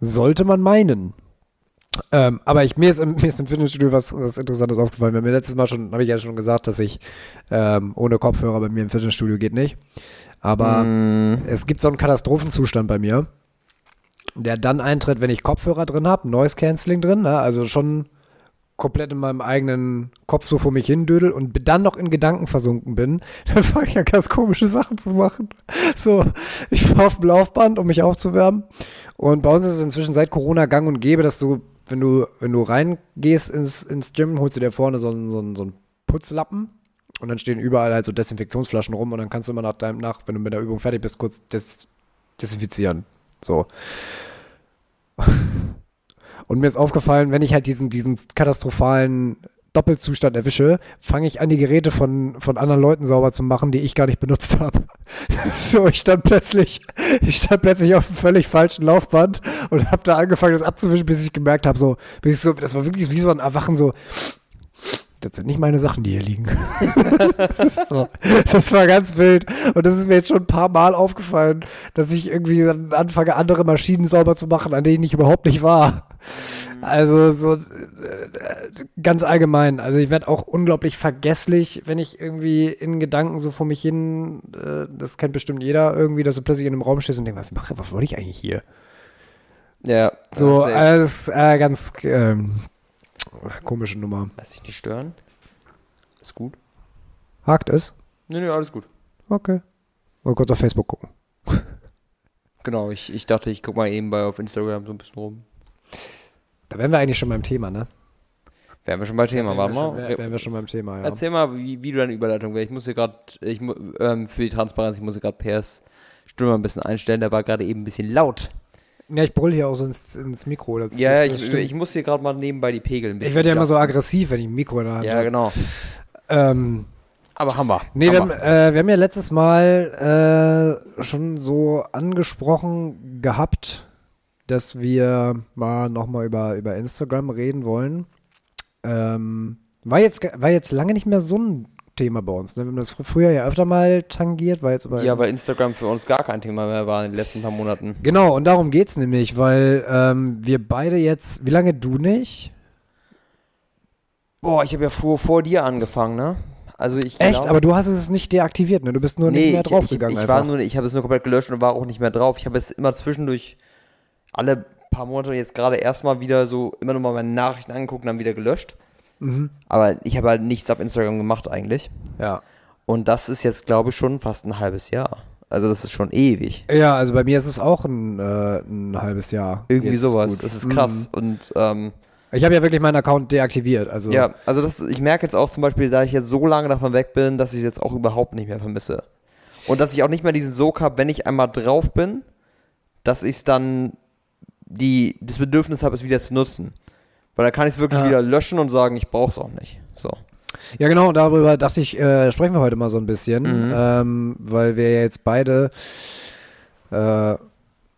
Sollte man meinen. Ähm, aber ich, mir, ist im, mir ist im Fitnessstudio was, was Interessantes aufgefallen. Mir letztes Mal schon, habe ich ja schon gesagt, dass ich ähm, ohne Kopfhörer bei mir im Fitnessstudio geht nicht. Aber Mm, es gibt so einen Katastrophenzustand bei mir, der dann eintritt, wenn ich Kopfhörer drin habe, Noise Cancelling drin, ne? also schon komplett in meinem eigenen Kopf so vor mich hin dödel und dann noch in Gedanken versunken bin, dann fange ich ja ganz komische Sachen zu machen. So, ich fahre auf dem Laufband, um mich aufzuwärmen. Und bei uns ist es inzwischen seit Corona gang und gäbe, dass du, wenn du, wenn du reingehst ins, ins Gym, holst du dir vorne so einen, so einen, so einen Putzlappen und dann stehen überall halt so Desinfektionsflaschen rum und dann kannst du immer nach deinem, nach, wenn du mit der Übung fertig bist, kurz des, desinfizieren. So. Und mir ist aufgefallen, wenn ich halt diesen, diesen katastrophalen Doppelzustand erwische, fange ich an, die Geräte von, von anderen Leuten sauber zu machen, die ich gar nicht benutzt habe. so, ich stand plötzlich, ich stand plötzlich auf einem völlig falschen Laufband und habe da angefangen, das abzuwischen, bis ich gemerkt habe, so, bis so, das war wirklich wie so ein Erwachen, so, das sind nicht meine Sachen, die hier liegen. das, so, das war ganz wild. Und das ist mir jetzt schon ein paar Mal aufgefallen, dass ich irgendwie anfange, andere Maschinen sauber zu machen, an denen ich überhaupt nicht war. Also so äh, ganz allgemein. Also ich werde auch unglaublich vergesslich, wenn ich irgendwie in Gedanken so vor mich hin, äh, das kennt bestimmt jeder irgendwie, dass du plötzlich in einem Raum stehst und denkst, was mache, was wollte ich eigentlich hier? ja, So, safe. äh, äh, ganz ähm, komische Nummer. Lass dich nicht stören. Ist gut. Hakt es? Nö, nö, alles gut. Okay. Mal kurz auf Facebook gucken. Genau, ich, ich dachte, ich guck mal eben bei auf Instagram so ein bisschen rum. Da wären wir eigentlich schon beim Thema, ne? Wären wir schon bei Thema, warte wir mal. wär- Wären wir schon beim Thema, ja. Erzähl mal, wie, wie du deine Überleitung wärst. Ich muss hier gerade, ähm, für die Transparenz, ich muss hier gerade Pers Stimme ein bisschen einstellen. Der war gerade eben ein bisschen laut. Ja, ich brüll hier auch so ins, ins Mikro. Das, Ja, das, das ich, ich muss hier gerade mal nebenbei die Pegel ein bisschen ich werde ja immer so aggressiv, wenn ich ein Mikro in der Hand Ja, habe. genau. Ähm, Aber haben wir. nee, wir haben haben, äh, wir haben ja letztes Mal äh, schon so angesprochen gehabt, dass wir mal nochmal über, über Instagram reden wollen. Ähm, war, jetzt, war jetzt lange nicht mehr so ein Thema bei uns. Ne? Wir haben das fr früher ja öfter mal tangiert, war jetzt aber Ja, weil Instagram für uns gar kein Thema mehr war in den letzten paar Monaten. Genau, und darum geht's nämlich, weil ähm, wir beide jetzt, wie lange du nicht? Boah, ich habe ja vor, vor dir angefangen, ne? Also ich Echt? glaub- Aber du hast es nicht deaktiviert, ne? Du bist nur nicht mehr ich, draufgegangen. ich, ich, war einfach. nur, ich habe es nur komplett gelöscht und war auch nicht mehr drauf. Ich habe es immer zwischendurch alle paar Monate jetzt gerade erstmal wieder so immer nur mal meine Nachrichten angeguckt und dann wieder gelöscht. mhm. Aber ich habe halt nichts auf Instagram gemacht eigentlich. Ja. Und das ist jetzt, glaube ich, schon fast ein halbes Jahr. Also das ist schon ewig. Ja, also bei mir ist es auch ein, äh, ein halbes Jahr. Irgendwie jetzt sowas. gut. Das ist krass. Mhm. Und ähm, Ich habe ja wirklich meinen Account deaktiviert. Also ja, also das, ich merke jetzt auch zum Beispiel, da ich jetzt so lange davon weg bin, dass ich es jetzt auch überhaupt nicht mehr vermisse. Und dass ich auch nicht mehr diesen Sog habe, wenn ich einmal drauf bin, dass ich es dann die, das Bedürfnis habe, es wieder zu nutzen. Weil da kann ich es wirklich Ja. wieder löschen und sagen, ich brauche es auch nicht. So. Ja, genau, darüber dachte ich, äh, sprechen wir heute mal so ein bisschen, Mhm. ähm, weil wir ja jetzt beide, äh,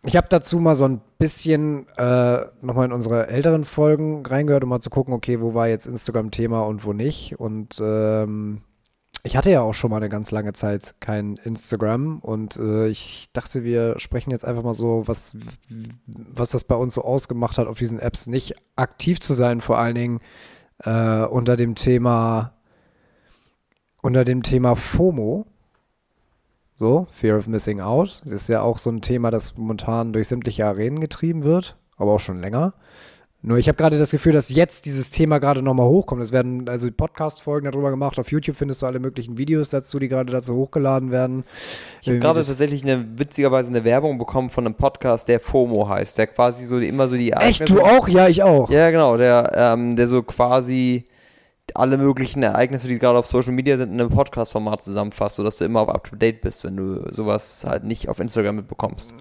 ich habe dazu mal so ein bisschen äh, nochmal in unsere älteren Folgen reingehört, um mal zu gucken, okay, wo war jetzt Instagram-Thema und wo nicht. Und ähm, ich hatte ja auch schon mal eine ganz lange Zeit kein Instagram und äh, ich dachte, wir sprechen jetzt einfach mal so, was, was das bei uns so ausgemacht hat, auf diesen Apps nicht aktiv zu sein, vor allen Dingen äh, unter dem Thema unter dem Thema FOMO. So, Fear of Missing Out. Das ist ja auch so ein Thema, das momentan durch sämtliche Arenen getrieben wird, aber auch schon länger. Nur ich habe gerade das Gefühl, dass jetzt dieses Thema gerade nochmal hochkommt. Es werden also Podcast-Folgen darüber gemacht. Auf YouTube findest du alle möglichen Videos dazu, die gerade dazu hochgeladen werden. Ich habe gerade tatsächlich eine witzigerweise eine Werbung bekommen von einem Podcast, der FOMO heißt, der quasi so immer so die Echt, du auch? Ja, ich auch. Ja, genau, der, ähm, der so quasi alle möglichen Ereignisse, die gerade auf Social Media sind, in einem Podcast-Format zusammenfasst, sodass du immer auf up-to-date bist, wenn du sowas halt nicht auf Instagram mitbekommst.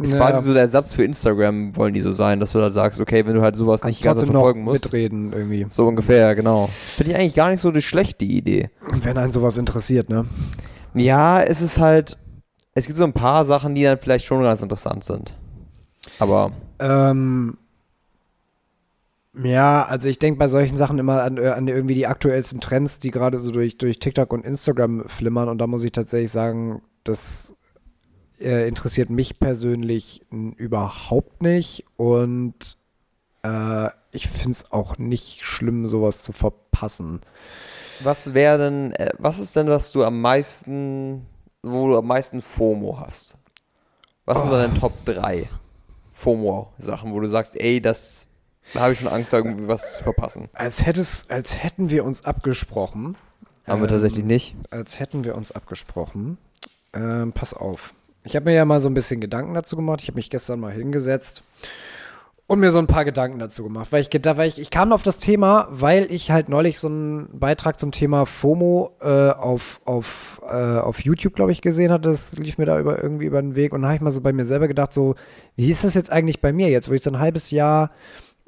Ist Ja. quasi so der Ersatz für Instagram, wollen die so sein, dass du da sagst, okay, wenn du halt sowas Kannst nicht ganz verfolgen musst. mitreden irgendwie. So ungefähr, genau. Finde ich eigentlich gar nicht so die schlechte Idee. Wenn einen sowas interessiert, ne? Ja, es ist halt, es gibt so ein paar Sachen, die dann vielleicht schon ganz interessant sind. Aber Ähm, ja, also ich denke bei solchen Sachen immer an, äh, an irgendwie die aktuellsten Trends, die gerade so durch, durch TikTok und Instagram flimmern. Und da muss ich tatsächlich sagen, das äh, interessiert mich persönlich überhaupt nicht. Und äh, ich finde es auch nicht schlimm, sowas zu verpassen. was wäre denn, äh, was ist denn, was du am meisten, wo du am meisten FOMO hast? Was sind Oh. deine Top 3 FOMO-Sachen, wo du sagst, ey, das, da habe ich schon Angst, da irgendwie was zu verpassen? Als, hättes, als hätten wir uns abgesprochen. Haben wir Ähm, tatsächlich nicht. als hätten wir uns abgesprochen. Ähm, pass auf. Ich habe mir ja mal so ein bisschen Gedanken dazu gemacht. Ich habe mich gestern mal hingesetzt und mir so ein paar Gedanken dazu gemacht. Weil ich, weil ich, ich kam auf das Thema, weil ich halt neulich so einen Beitrag zum Thema FOMO äh, auf, auf, äh, auf YouTube, glaube ich, gesehen hatte. Das lief mir da über, irgendwie über den Weg. Und da habe ich mal so bei mir selber gedacht, so, wie ist das jetzt eigentlich bei mir jetzt, wo ich so ein halbes Jahr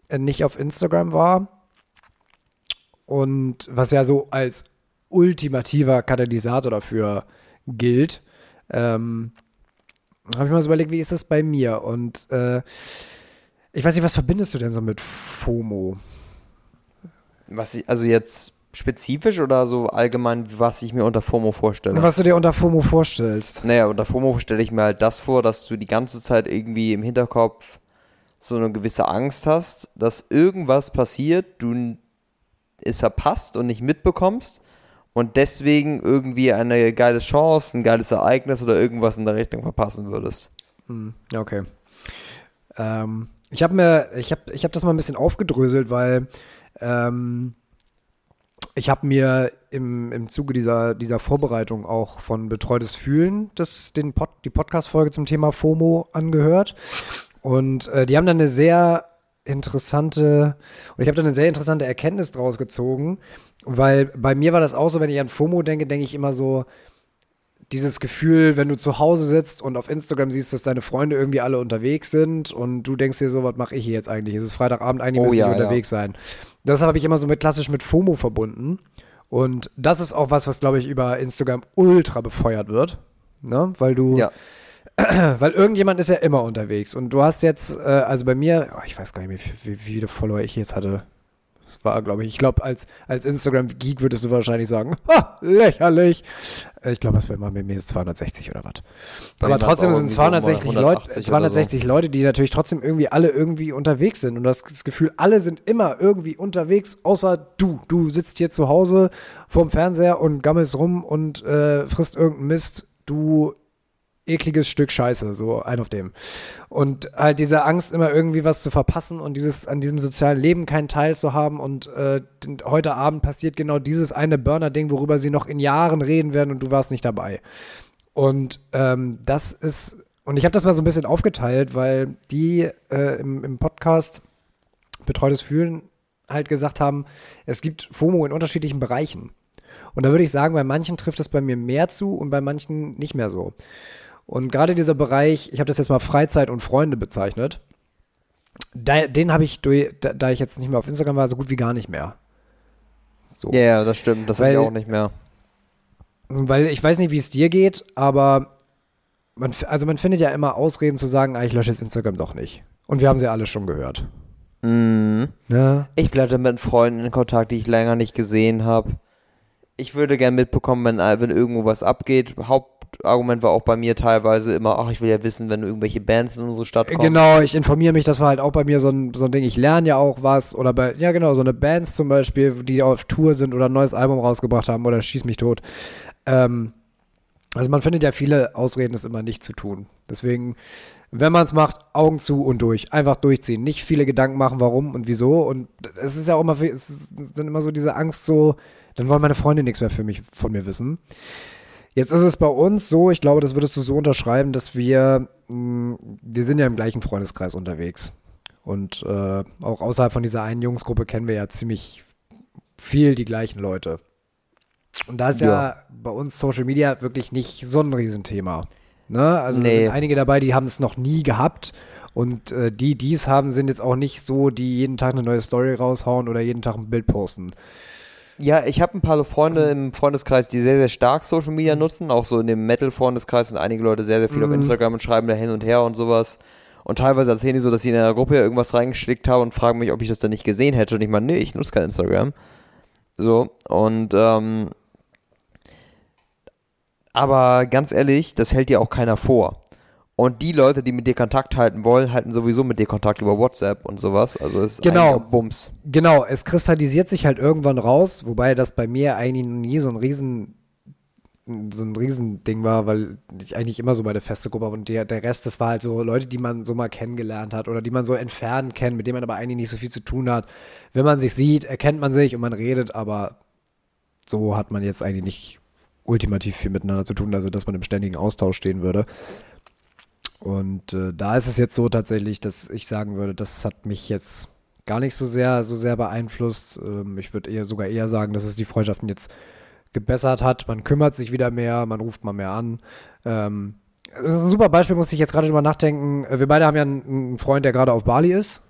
äh, nicht auf Instagram war? Und was ja so als ultimativer Katalysator dafür gilt, ähm, habe ich mal so überlegt, wie ist das bei mir? Und äh, ich weiß nicht, was verbindest du denn so mit FOMO? Was ich, also jetzt spezifisch oder so allgemein, was ich mir unter FOMO vorstelle? Was du dir unter FOMO vorstellst? Naja, unter FOMO stelle ich mir halt das vor, dass du die ganze Zeit irgendwie im Hinterkopf so eine gewisse Angst hast, dass irgendwas passiert, du es verpasst und nicht mitbekommst und deswegen irgendwie eine geile Chance, ein geiles Ereignis oder irgendwas in der Richtung verpassen würdest. Hm, okay. Ähm, ich habe mir, ich habe ich hab das mal ein bisschen aufgedröselt, weil ähm, ich habe mir im, im Zuge dieser, dieser Vorbereitung auch von Betreutes Fühlen das, den Pod, die Podcast-Folge zum Thema FOMO angehört. Und äh, die haben dann eine sehr interessante, und ich habe da eine sehr interessante Erkenntnis draus gezogen, weil bei mir war das auch so, wenn ich an FOMO denke, denke ich immer so, dieses Gefühl, wenn du zu Hause sitzt und auf Instagram siehst, dass deine Freunde irgendwie alle unterwegs sind und du denkst dir so, was mache ich hier jetzt eigentlich? Es ist Freitagabend, eigentlich Oh müsste ja, ich unterwegs sein. Das habe ich immer so mit klassisch mit FOMO verbunden. Und das ist auch was, was, glaube ich, über Instagram ultra befeuert wird. Ne? Weil du, Ja. weil irgendjemand ist ja immer unterwegs. Und du hast jetzt, äh, also bei mir, oh, ich weiß gar nicht, wie, wie, wie viele Follower ich jetzt hatte. Das war, glaube ich, ich glaube, als, als Instagram-Geek würdest du wahrscheinlich sagen, ha, lächerlich. Äh, Ich glaube, das war immer bei mir ist 260 oder was. Aber trotzdem sind es irgendwie so 260, mal Leute, 180 oder 260 Leute, die natürlich trotzdem irgendwie alle irgendwie unterwegs sind. Und du hast das Gefühl, alle sind immer irgendwie unterwegs, außer du. Du sitzt hier zu Hause vorm Fernseher und gammelst rum und äh, frisst irgendeinen Mist. Du ekliges Stück Scheiße, so ein auf dem. Und halt diese Angst, immer irgendwie was zu verpassen und dieses an diesem sozialen Leben keinen Teil zu haben und äh, heute Abend passiert genau dieses eine Burner-Ding, worüber sie noch in Jahren reden werden und du warst nicht dabei. Und ähm, das ist, und ich habe das mal so ein bisschen aufgeteilt, weil die äh, im, im Podcast Betreutes Fühlen halt gesagt haben, es gibt FOMO in unterschiedlichen Bereichen. Und da würde ich sagen, bei manchen trifft es bei mir mehr zu und bei manchen nicht mehr so. Und gerade dieser Bereich, ich habe das jetzt mal Freizeit und Freunde bezeichnet, da, den habe ich, durch, da, da ich jetzt nicht mehr auf Instagram war, so gut wie gar nicht mehr. So. Ja, ja, das stimmt. Das habe ich auch nicht mehr. Weil ich weiß nicht, wie es dir geht, aber man, also man findet ja immer Ausreden zu sagen, ah, ich lösche jetzt Instagram doch nicht. Und wir haben sie alle schon gehört. Mhm. Ne? Ich bleibe mit Freunden in Kontakt, die ich länger nicht gesehen habe. Ich würde gern mitbekommen, wenn, wenn irgendwo was abgeht. Hauptargument war auch bei mir teilweise immer, ach, ich will ja wissen, wenn irgendwelche Bands in unsere Stadt kommen. Genau, ich informiere mich, das war halt auch bei mir so ein, so ein Ding, ich lerne ja auch was. Oder bei, ja genau, so eine Bands zum Beispiel, die auf Tour sind oder ein neues Album rausgebracht haben oder Schieß mich tot. Ähm, also man findet ja viele Ausreden, es immer nicht zu tun. Deswegen, wenn man es macht, Augen zu und durch. Einfach durchziehen. Nicht viele Gedanken machen, warum und wieso. Und es ist ja auch immer, es ist immer so diese Angst so, dann wollen meine Freunde nichts mehr für mich, von mir wissen. Jetzt ist es bei uns so, ich glaube, das würdest du so unterschreiben, dass wir, mh, wir sind ja im gleichen Freundeskreis unterwegs. Und äh, auch außerhalb von dieser einen Jungsgruppe kennen wir ja ziemlich viel die gleichen Leute. Und da ist ja, Ja. bei uns Social Media wirklich nicht so ein Riesenthema. Ne? Also Nee. sind einige dabei, die haben es noch nie gehabt. Und äh, die, die es haben, sind jetzt auch nicht so, die jeden Tag eine neue Story raushauen oder jeden Tag ein Bild posten. Ja, ich habe ein paar Freunde im Freundeskreis, die sehr, sehr stark Social Media nutzen. Auch so in dem Metal-Freundeskreis sind einige Leute sehr, sehr viel auf Mhm. Instagram und schreiben da hin und her und sowas. Und teilweise erzählen die so, dass sie in der Gruppe irgendwas reingeschickt haben und fragen mich, ob ich das dann nicht gesehen hätte. Und ich meine, nee, ich nutze kein Instagram. So, und ähm, aber ganz ehrlich, das hält dir auch keiner vor. Und die Leute, die mit dir Kontakt halten wollen, halten sowieso mit dir Kontakt über WhatsApp und sowas. Also es ist Genau. Bums. Genau, es kristallisiert sich halt irgendwann raus, wobei das bei mir eigentlich noch nie so ein riesen so ein Riesending war, weil ich eigentlich immer so meine feste Gruppe habe und der, der Rest, das war halt so Leute, die man so mal kennengelernt hat oder die man so entfernt kennt, mit denen man aber eigentlich nicht so viel zu tun hat. Wenn man sich sieht, erkennt man sich und man redet, aber so hat man jetzt eigentlich nicht ultimativ viel miteinander zu tun, also dass man im ständigen Austausch stehen würde. Und äh, da ist es jetzt so tatsächlich, dass ich sagen würde, das hat mich jetzt gar nicht so sehr, so sehr beeinflusst. Ähm, ich würde eher sogar eher sagen, dass es die Freundschaften jetzt gebessert hat. Man kümmert sich wieder mehr, man ruft mal mehr an. Ähm, das ist ein super Beispiel, musste ich jetzt gerade drüber nachdenken. Äh, Wir beide haben ja einen, einen Freund, der gerade auf Bali ist,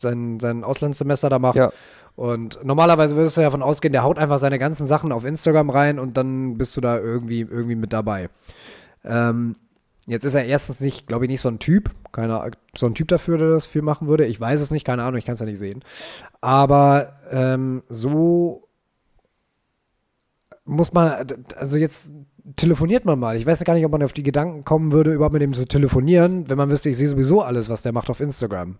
sein, sein Auslandssemester da macht. Ja. Und normalerweise würdest du ja davon ausgehen, der haut einfach seine ganzen Sachen auf Instagram rein und dann bist du da irgendwie, irgendwie mit dabei. Ähm, jetzt ist er erstens nicht, glaube ich, nicht so ein Typ, keine, so ein Typ dafür, der das viel machen würde. Ich weiß es nicht, keine Ahnung, ich kann es ja nicht sehen. Aber ähm, so muss man, also jetzt telefoniert man mal. Ich weiß gar nicht, ob man auf die Gedanken kommen würde, überhaupt mit dem zu telefonieren, wenn man wüsste, ich sehe sowieso alles, was der macht auf Instagram.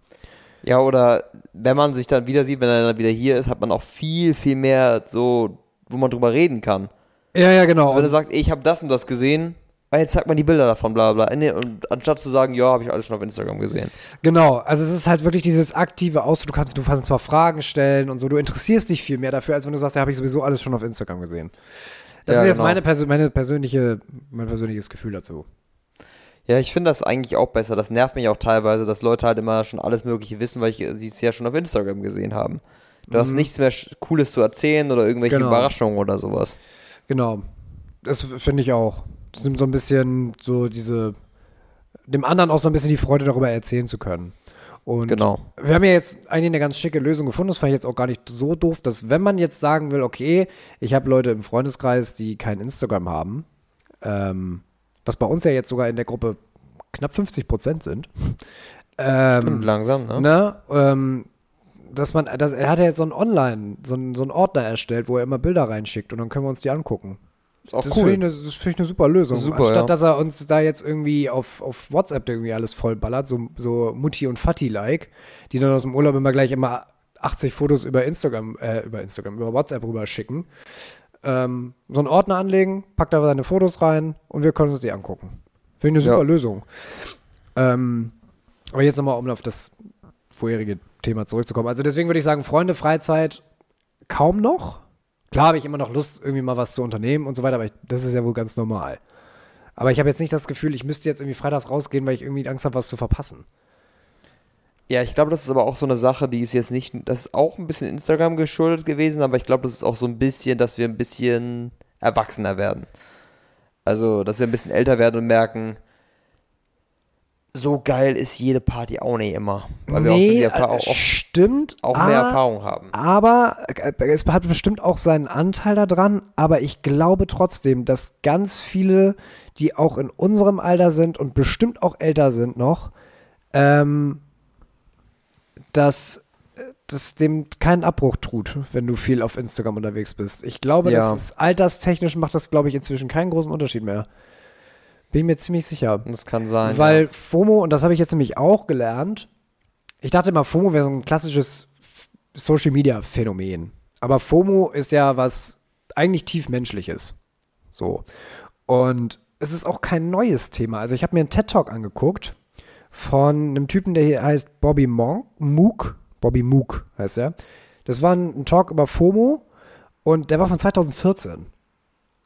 Ja, oder wenn man sich dann wieder sieht, wenn er dann wieder hier ist, hat man auch viel, viel mehr so, wo man drüber reden kann. Ja, ja, genau. Also wenn du sagst, ey, ich habe das und das gesehen, ah, jetzt zeigt man die Bilder davon, bla bla. Nee, Und anstatt zu sagen, ja, habe ich alles schon auf Instagram gesehen. Genau, also es ist halt wirklich dieses aktive Aus, du kannst, du kannst zwar Fragen stellen und so, du interessierst dich viel mehr dafür, als wenn du sagst, ja, habe ich sowieso alles schon auf Instagram gesehen. Das Ja, ist jetzt genau. meine, Persö meine persönliche, mein persönliches Gefühl dazu. Ja, ich finde das eigentlich auch besser. Das nervt mich auch teilweise, dass Leute halt immer schon alles Mögliche wissen, weil ich, sie es ja schon auf Instagram gesehen haben. Du hast nichts mehr Cooles zu erzählen oder irgendwelche Mhm. Genau. Überraschungen oder sowas. Genau. Das finde ich auch. Das nimmt so ein bisschen so diese, dem anderen auch so ein bisschen die Freude darüber erzählen zu können. Und Genau. wir haben ja jetzt eigentlich eine ganz schicke Lösung gefunden. Das fand ich jetzt auch gar nicht so doof, dass wenn man jetzt sagen will, okay, ich habe Leute im Freundeskreis, die kein Instagram haben, ähm, was bei uns ja jetzt sogar in der Gruppe knapp 50 Prozent sind. Ähm, Stimmt, langsam, ne? ne, ähm, dass man, dass, er hat ja jetzt so ein Online, so ein, so einen Ordner erstellt, wo er immer Bilder reinschickt und dann können wir uns die angucken. Ist auch Das cool. finde ich, eine- das find ich eine super Lösung. Super, Anstatt ja. dass er uns da jetzt irgendwie auf, auf WhatsApp irgendwie alles vollballert, so, so Mutti und Fatti-like, die dann aus dem Urlaub immer gleich immer 80 Fotos über Instagram, äh, über Instagram, über WhatsApp rüber schicken. Ähm, so einen Ordner anlegen, packt da seine Fotos rein und wir können uns die angucken. Finde ich eine Ja. super Lösung. Ähm, aber jetzt nochmal, um auf das vorherige Thema zurückzukommen. Also deswegen würde ich sagen, Freunde, Freizeit kaum noch. Klar habe ich immer noch Lust, irgendwie mal was zu unternehmen und so weiter, aber ich, das ist ja wohl ganz normal. Aber ich habe jetzt nicht das Gefühl, ich müsste jetzt irgendwie freitags rausgehen, weil ich irgendwie Angst habe, was zu verpassen. Ja, ich glaube, das ist aber auch so eine Sache, die ist jetzt nicht, das ist auch ein bisschen Instagram geschuldet gewesen, aber ich glaube, das ist auch so ein bisschen, dass wir ein bisschen erwachsener werden. Also, dass wir ein bisschen älter werden und merken, so geil ist jede Party auch nicht immer. Weil wir auch, die Erfa- äh, auch, auch, stimmt. auch mehr ah, Erfahrung haben. Aber äh, es hat bestimmt auch seinen Anteil daran, aber ich glaube trotzdem, dass ganz viele, die auch in unserem Alter sind und bestimmt auch älter sind noch, ähm, dass das dem keinen Abbruch tut, wenn du viel auf Instagram unterwegs bist. Ich glaube, Ja. das ist alterstechnisch macht das, glaube ich, inzwischen keinen großen Unterschied mehr. Bin mir ziemlich sicher. Das kann sein. Weil ja. FOMO, und das habe ich jetzt nämlich auch gelernt, ich dachte immer, FOMO wäre so ein klassisches Social Media Phänomen. Aber FOMO ist ja was eigentlich tiefmenschliches. So. Und es ist auch kein neues Thema. Also ich habe mir einen TED Talk angeguckt von einem Typen, der hier heißt Bobby Monk, Mook. Bobby Mook heißt er. Das war ein, ein Talk über FOMO und der war von 2014.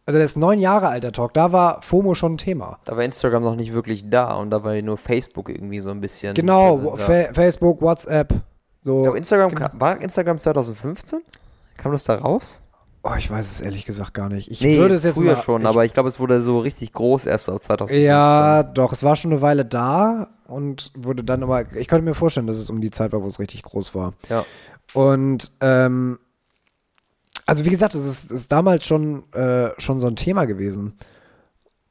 Also der ist neun Jahre alt, der Talk. Da war FOMO schon ein Thema. Da war Instagram noch nicht wirklich da und da war nur Facebook irgendwie so ein bisschen. Genau. Fa Facebook, WhatsApp. So. Ich glaube, Instagram Genau. war Instagram 2015? Kam das da raus? Oh, ich weiß es ehrlich gesagt gar nicht. Ich Nee, würde es jetzt früher mal, schon, ich, aber ich glaube, es wurde so richtig groß erst auf 2015. Ja, doch, es war schon eine Weile da und wurde dann aber, ich könnte mir vorstellen, dass es um die Zeit war, wo es richtig groß war. Ja. Und ähm, also wie gesagt, es ist, ist damals schon, äh, schon so ein Thema gewesen.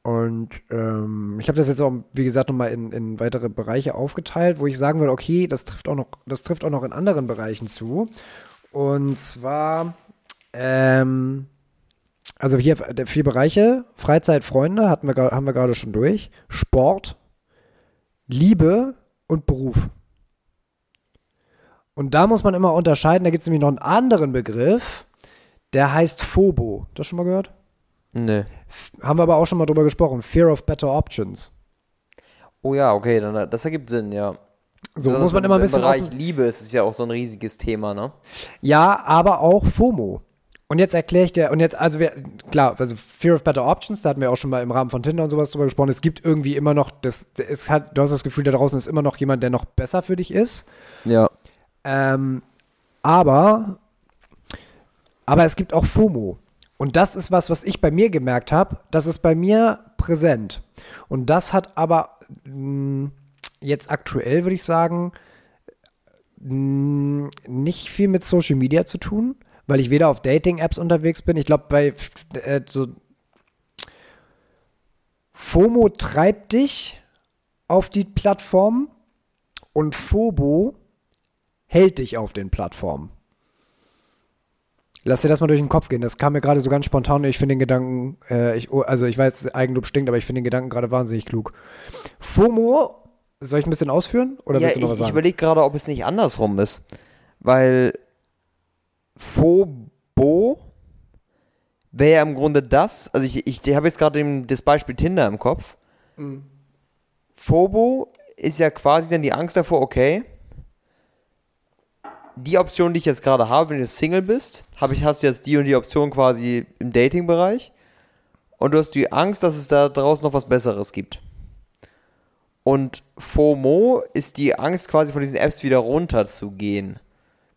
Und ähm, ich habe das jetzt auch, wie gesagt, nochmal in, in weitere Bereiche aufgeteilt, wo ich sagen würde, okay, das trifft auch noch, das trifft auch noch in anderen Bereichen zu. Und zwar, ähm, also hier vier Bereiche, Freizeit, Freunde, hatten wir, haben wir gerade schon durch, Sport, Liebe und Beruf. Und da muss man immer unterscheiden, da gibt es nämlich noch einen anderen Begriff, der heißt Phobo. Das schon mal gehört? Nee. Haben wir aber auch schon mal drüber gesprochen. Fear of Better Options. Oh ja, okay, dann, das ergibt Sinn, ja. So Besonders muss man im- immer ein Im bisschen Bereich außen- Liebe ist es ja auch so ein riesiges Thema, ne? Ja, aber auch FOMO. Und jetzt erkläre ich dir, und jetzt, also wir, klar, also Fear of Better Options, da hatten wir auch schon mal im Rahmen von Tinder und sowas drüber gesprochen. Es gibt irgendwie immer noch, das, es hat, du hast das Gefühl, da draußen ist immer noch jemand, der noch besser für dich ist. Ja. Ähm, aber, aber es gibt auch FOMO. Und das ist was, was ich bei mir gemerkt habe. Das ist bei mir präsent. Und das hat aber mh, jetzt aktuell, würde ich sagen, mh, nicht viel mit Social Media zu tun, weil ich weder auf Dating-Apps unterwegs bin. Ich glaube, bei äh, so FOMO treibt dich auf die Plattform und FOBO hält dich auf den Plattformen. Lass dir das mal durch den Kopf gehen. Das kam mir gerade so ganz spontan. Ich finde den Gedanken, äh, ich, oh, also ich weiß, Eigenlob stinkt, aber ich finde den Gedanken gerade wahnsinnig klug. FOMO, soll ich ein bisschen ausführen? Oder ja, willst du noch ich, was ich sagen? überlege gerade, ob es nicht andersrum ist. Weil Phobo wäre ja im Grunde das, also ich, ich habe jetzt gerade das Beispiel Tinder im Kopf. Mhm. Phobo ist ja quasi dann die Angst davor, okay, die Option, die ich jetzt gerade habe, wenn du Single bist, habe ich, hast du jetzt die und die Option quasi im Dating-Bereich. Und du hast die Angst, dass es da draußen noch was Besseres gibt. Und FOMO ist die Angst, quasi von diesen Apps wieder runterzugehen.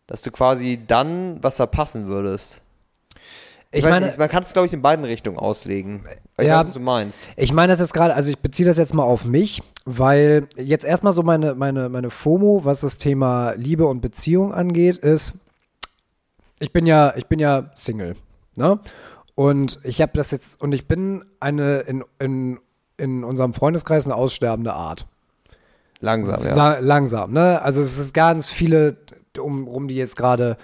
Dass du quasi dann was verpassen würdest. Ich weiß meine, nicht, man kann es, glaube ich, in beiden Richtungen auslegen. Ich Ja. weiß, was du meinst. Ich meine das jetzt gerade, also ich beziehe das jetzt mal auf mich, weil jetzt erstmal so meine, meine, meine FOMO, was das Thema Liebe und Beziehung angeht, ist, ich bin ja, ich bin ja Single, ne? Und ich habe das jetzt, und ich bin eine in, in, in unserem Freundeskreis eine aussterbende Art. Langsam, ja. Sa langsam, ne? Also es ist ganz viele um, um die jetzt gerade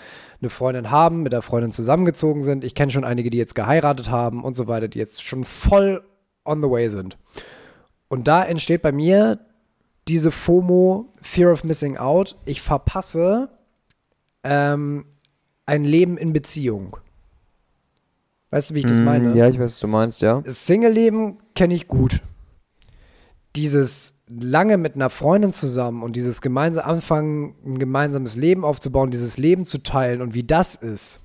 eine Freundin haben, mit der Freundin zusammengezogen sind. Ich kenne schon einige, die jetzt geheiratet haben und so weiter, die jetzt schon voll on the way sind. Und da entsteht bei mir diese FOMO, Fear of Missing Out. Ich verpasse ähm, ein Leben in Beziehung. Weißt du, wie ich das meine? Mm, Ja, ich weiß, was du meinst, ja. Single-Leben kenne ich gut. Dieses lange mit einer Freundin zusammen und dieses gemeinsame Anfangen, ein gemeinsames Leben aufzubauen, dieses Leben zu teilen und wie das ist,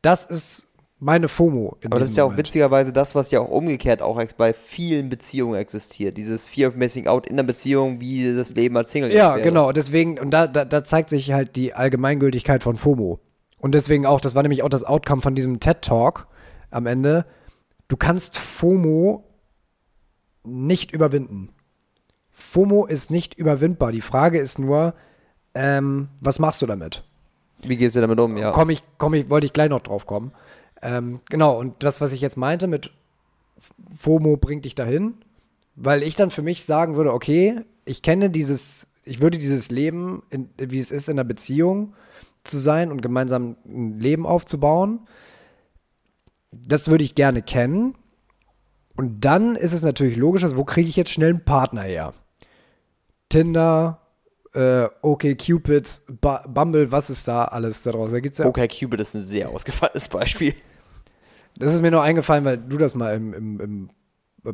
das ist meine FOMO. Aber das ist ja auch Moment. witzigerweise das, was ja auch umgekehrt auch bei vielen Beziehungen existiert. Dieses Fear of Missing Out in der Beziehung, wie das Leben als Single Ja, jetzt wäre. genau. Deswegen, und da, da, da zeigt sich halt die Allgemeingültigkeit von FOMO. Und deswegen auch, das war nämlich auch das Outcome von diesem TED-Talk am Ende. Du kannst FOMO nicht überwinden. FOMO ist nicht überwindbar. Die Frage ist nur, ähm, was machst du damit? Wie gehst du damit um? Ja. Komm ich, komm ich, wollte ich gleich noch drauf kommen. Ähm, genau, und das, was ich jetzt meinte mit FOMO bringt dich dahin, weil ich dann für mich sagen würde, okay, ich kenne dieses, ich würde dieses Leben, in, wie es ist in einer Beziehung zu sein und gemeinsam ein Leben aufzubauen, das würde ich gerne kennen. Und dann ist es natürlich logisch, also wo kriege ich jetzt schnell einen Partner her? Tinder, äh, okay, Cupid, ba Bumble, was ist da alles da draußen? Da gibt's ja Okay, Cupid ist ein sehr ausgefallenes Beispiel. Das ist mir nur eingefallen, weil du das mal im, im, im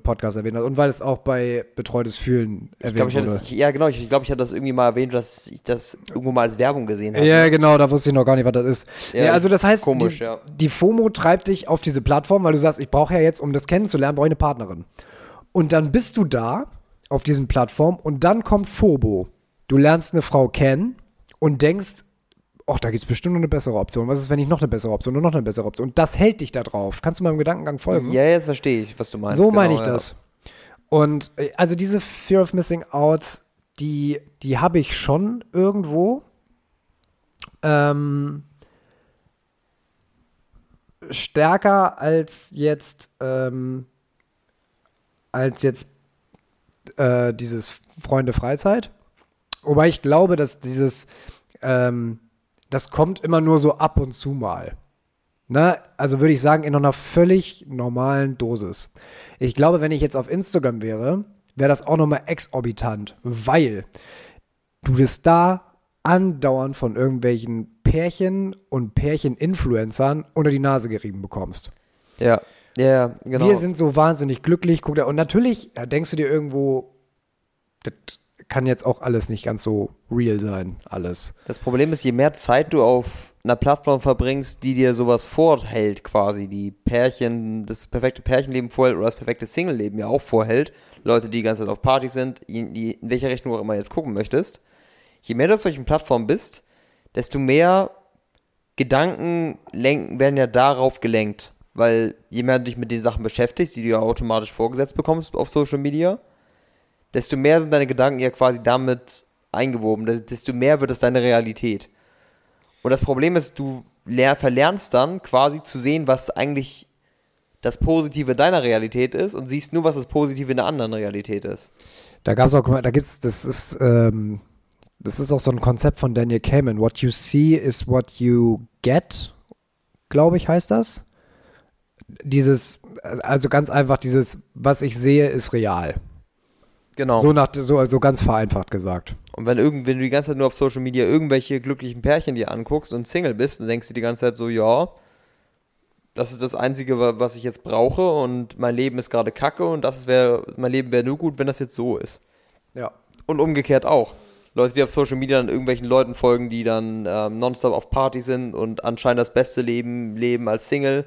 Podcast erwähnt hast und weil es auch bei Betreutes Fühlen Ich erwähnt ich hatte wurde. das, ja genau, ich glaube, ich hatte das irgendwie mal erwähnt, dass ich das irgendwo mal als Werbung gesehen habe. Ja, genau, da wusste ich noch gar nicht, was das ist. Ja, Ja, also das heißt, komisch, die, ja. die FOMO treibt dich auf diese Plattform, weil du sagst, ich brauche ja jetzt, um das kennenzulernen, brauche ich eine Partnerin. Und dann bist du da auf diesen Plattformen und dann kommt FOBO. Du lernst eine Frau kennen und denkst, ach, da gibt es bestimmt noch eine bessere Option. Was ist, wenn ich noch eine bessere Option und noch eine bessere Option? Und das hält dich da drauf. Kannst du meinem Gedankengang folgen? Ja, jetzt verstehe ich, was du meinst. so genau, meine ich ja. das. Und äh, also diese Fear of Missing Out, die, die habe ich schon irgendwo. Ähm, stärker als jetzt ähm, als jetzt äh, dieses Freunde Freizeit. Wobei ich glaube, dass dieses ähm, das kommt immer nur so ab und zu mal. Ne? Also würde ich sagen, in einer völlig normalen Dosis. Ich glaube, wenn ich jetzt auf Instagram wäre, wäre das auch nochmal exorbitant, weil du das da andauernd von irgendwelchen Pärchen und Pärchen-Influencern unter die Nase gerieben bekommst. Ja, ja, genau. Wir sind so wahnsinnig glücklich. Guck da, und natürlich ja, denkst du dir irgendwo, das kann jetzt auch alles nicht ganz so real sein, alles. Das Problem ist, je mehr Zeit du auf einer Plattform verbringst, die dir sowas vorhält, quasi, die Pärchen, das perfekte Pärchenleben vorhält oder das perfekte Single-Leben ja auch vorhält, Leute, die die ganze Zeit auf Partys sind, in, in welche Richtung auch immer jetzt gucken möchtest, je mehr du auf solchen Plattformen bist, desto mehr Gedanken lenken, werden ja darauf gelenkt. Weil je mehr du dich mit den Sachen beschäftigst, die du ja automatisch vorgesetzt bekommst auf Social Media, desto mehr sind deine Gedanken ja quasi damit eingewoben, desto mehr wird es deine Realität. Und das Problem ist, du verlernst dann quasi zu sehen, was eigentlich das Positive deiner Realität ist und siehst nur, was das Positive in der anderen Realität ist. Da gab es auch, da gibt's, das ist, ähm, das ist auch so ein Konzept von Daniel Kahneman. What you see is what you get, glaube ich, heißt das. Dieses, also ganz einfach dieses, was ich sehe, ist real. Genau. So, nach, so, so ganz vereinfacht gesagt. Und wenn, irgend, wenn du die ganze Zeit nur auf Social Media irgendwelche glücklichen Pärchen dir anguckst und Single bist, dann denkst du die ganze Zeit so, ja, das ist das Einzige, wa- was ich jetzt brauche und mein Leben ist gerade kacke und das wäre, mein Leben wäre nur gut, wenn das jetzt so ist. Ja. Und umgekehrt auch. Leute, die auf Social Media dann irgendwelchen Leuten folgen, die dann ähm, nonstop auf Party sind und anscheinend das beste Leben leben als Single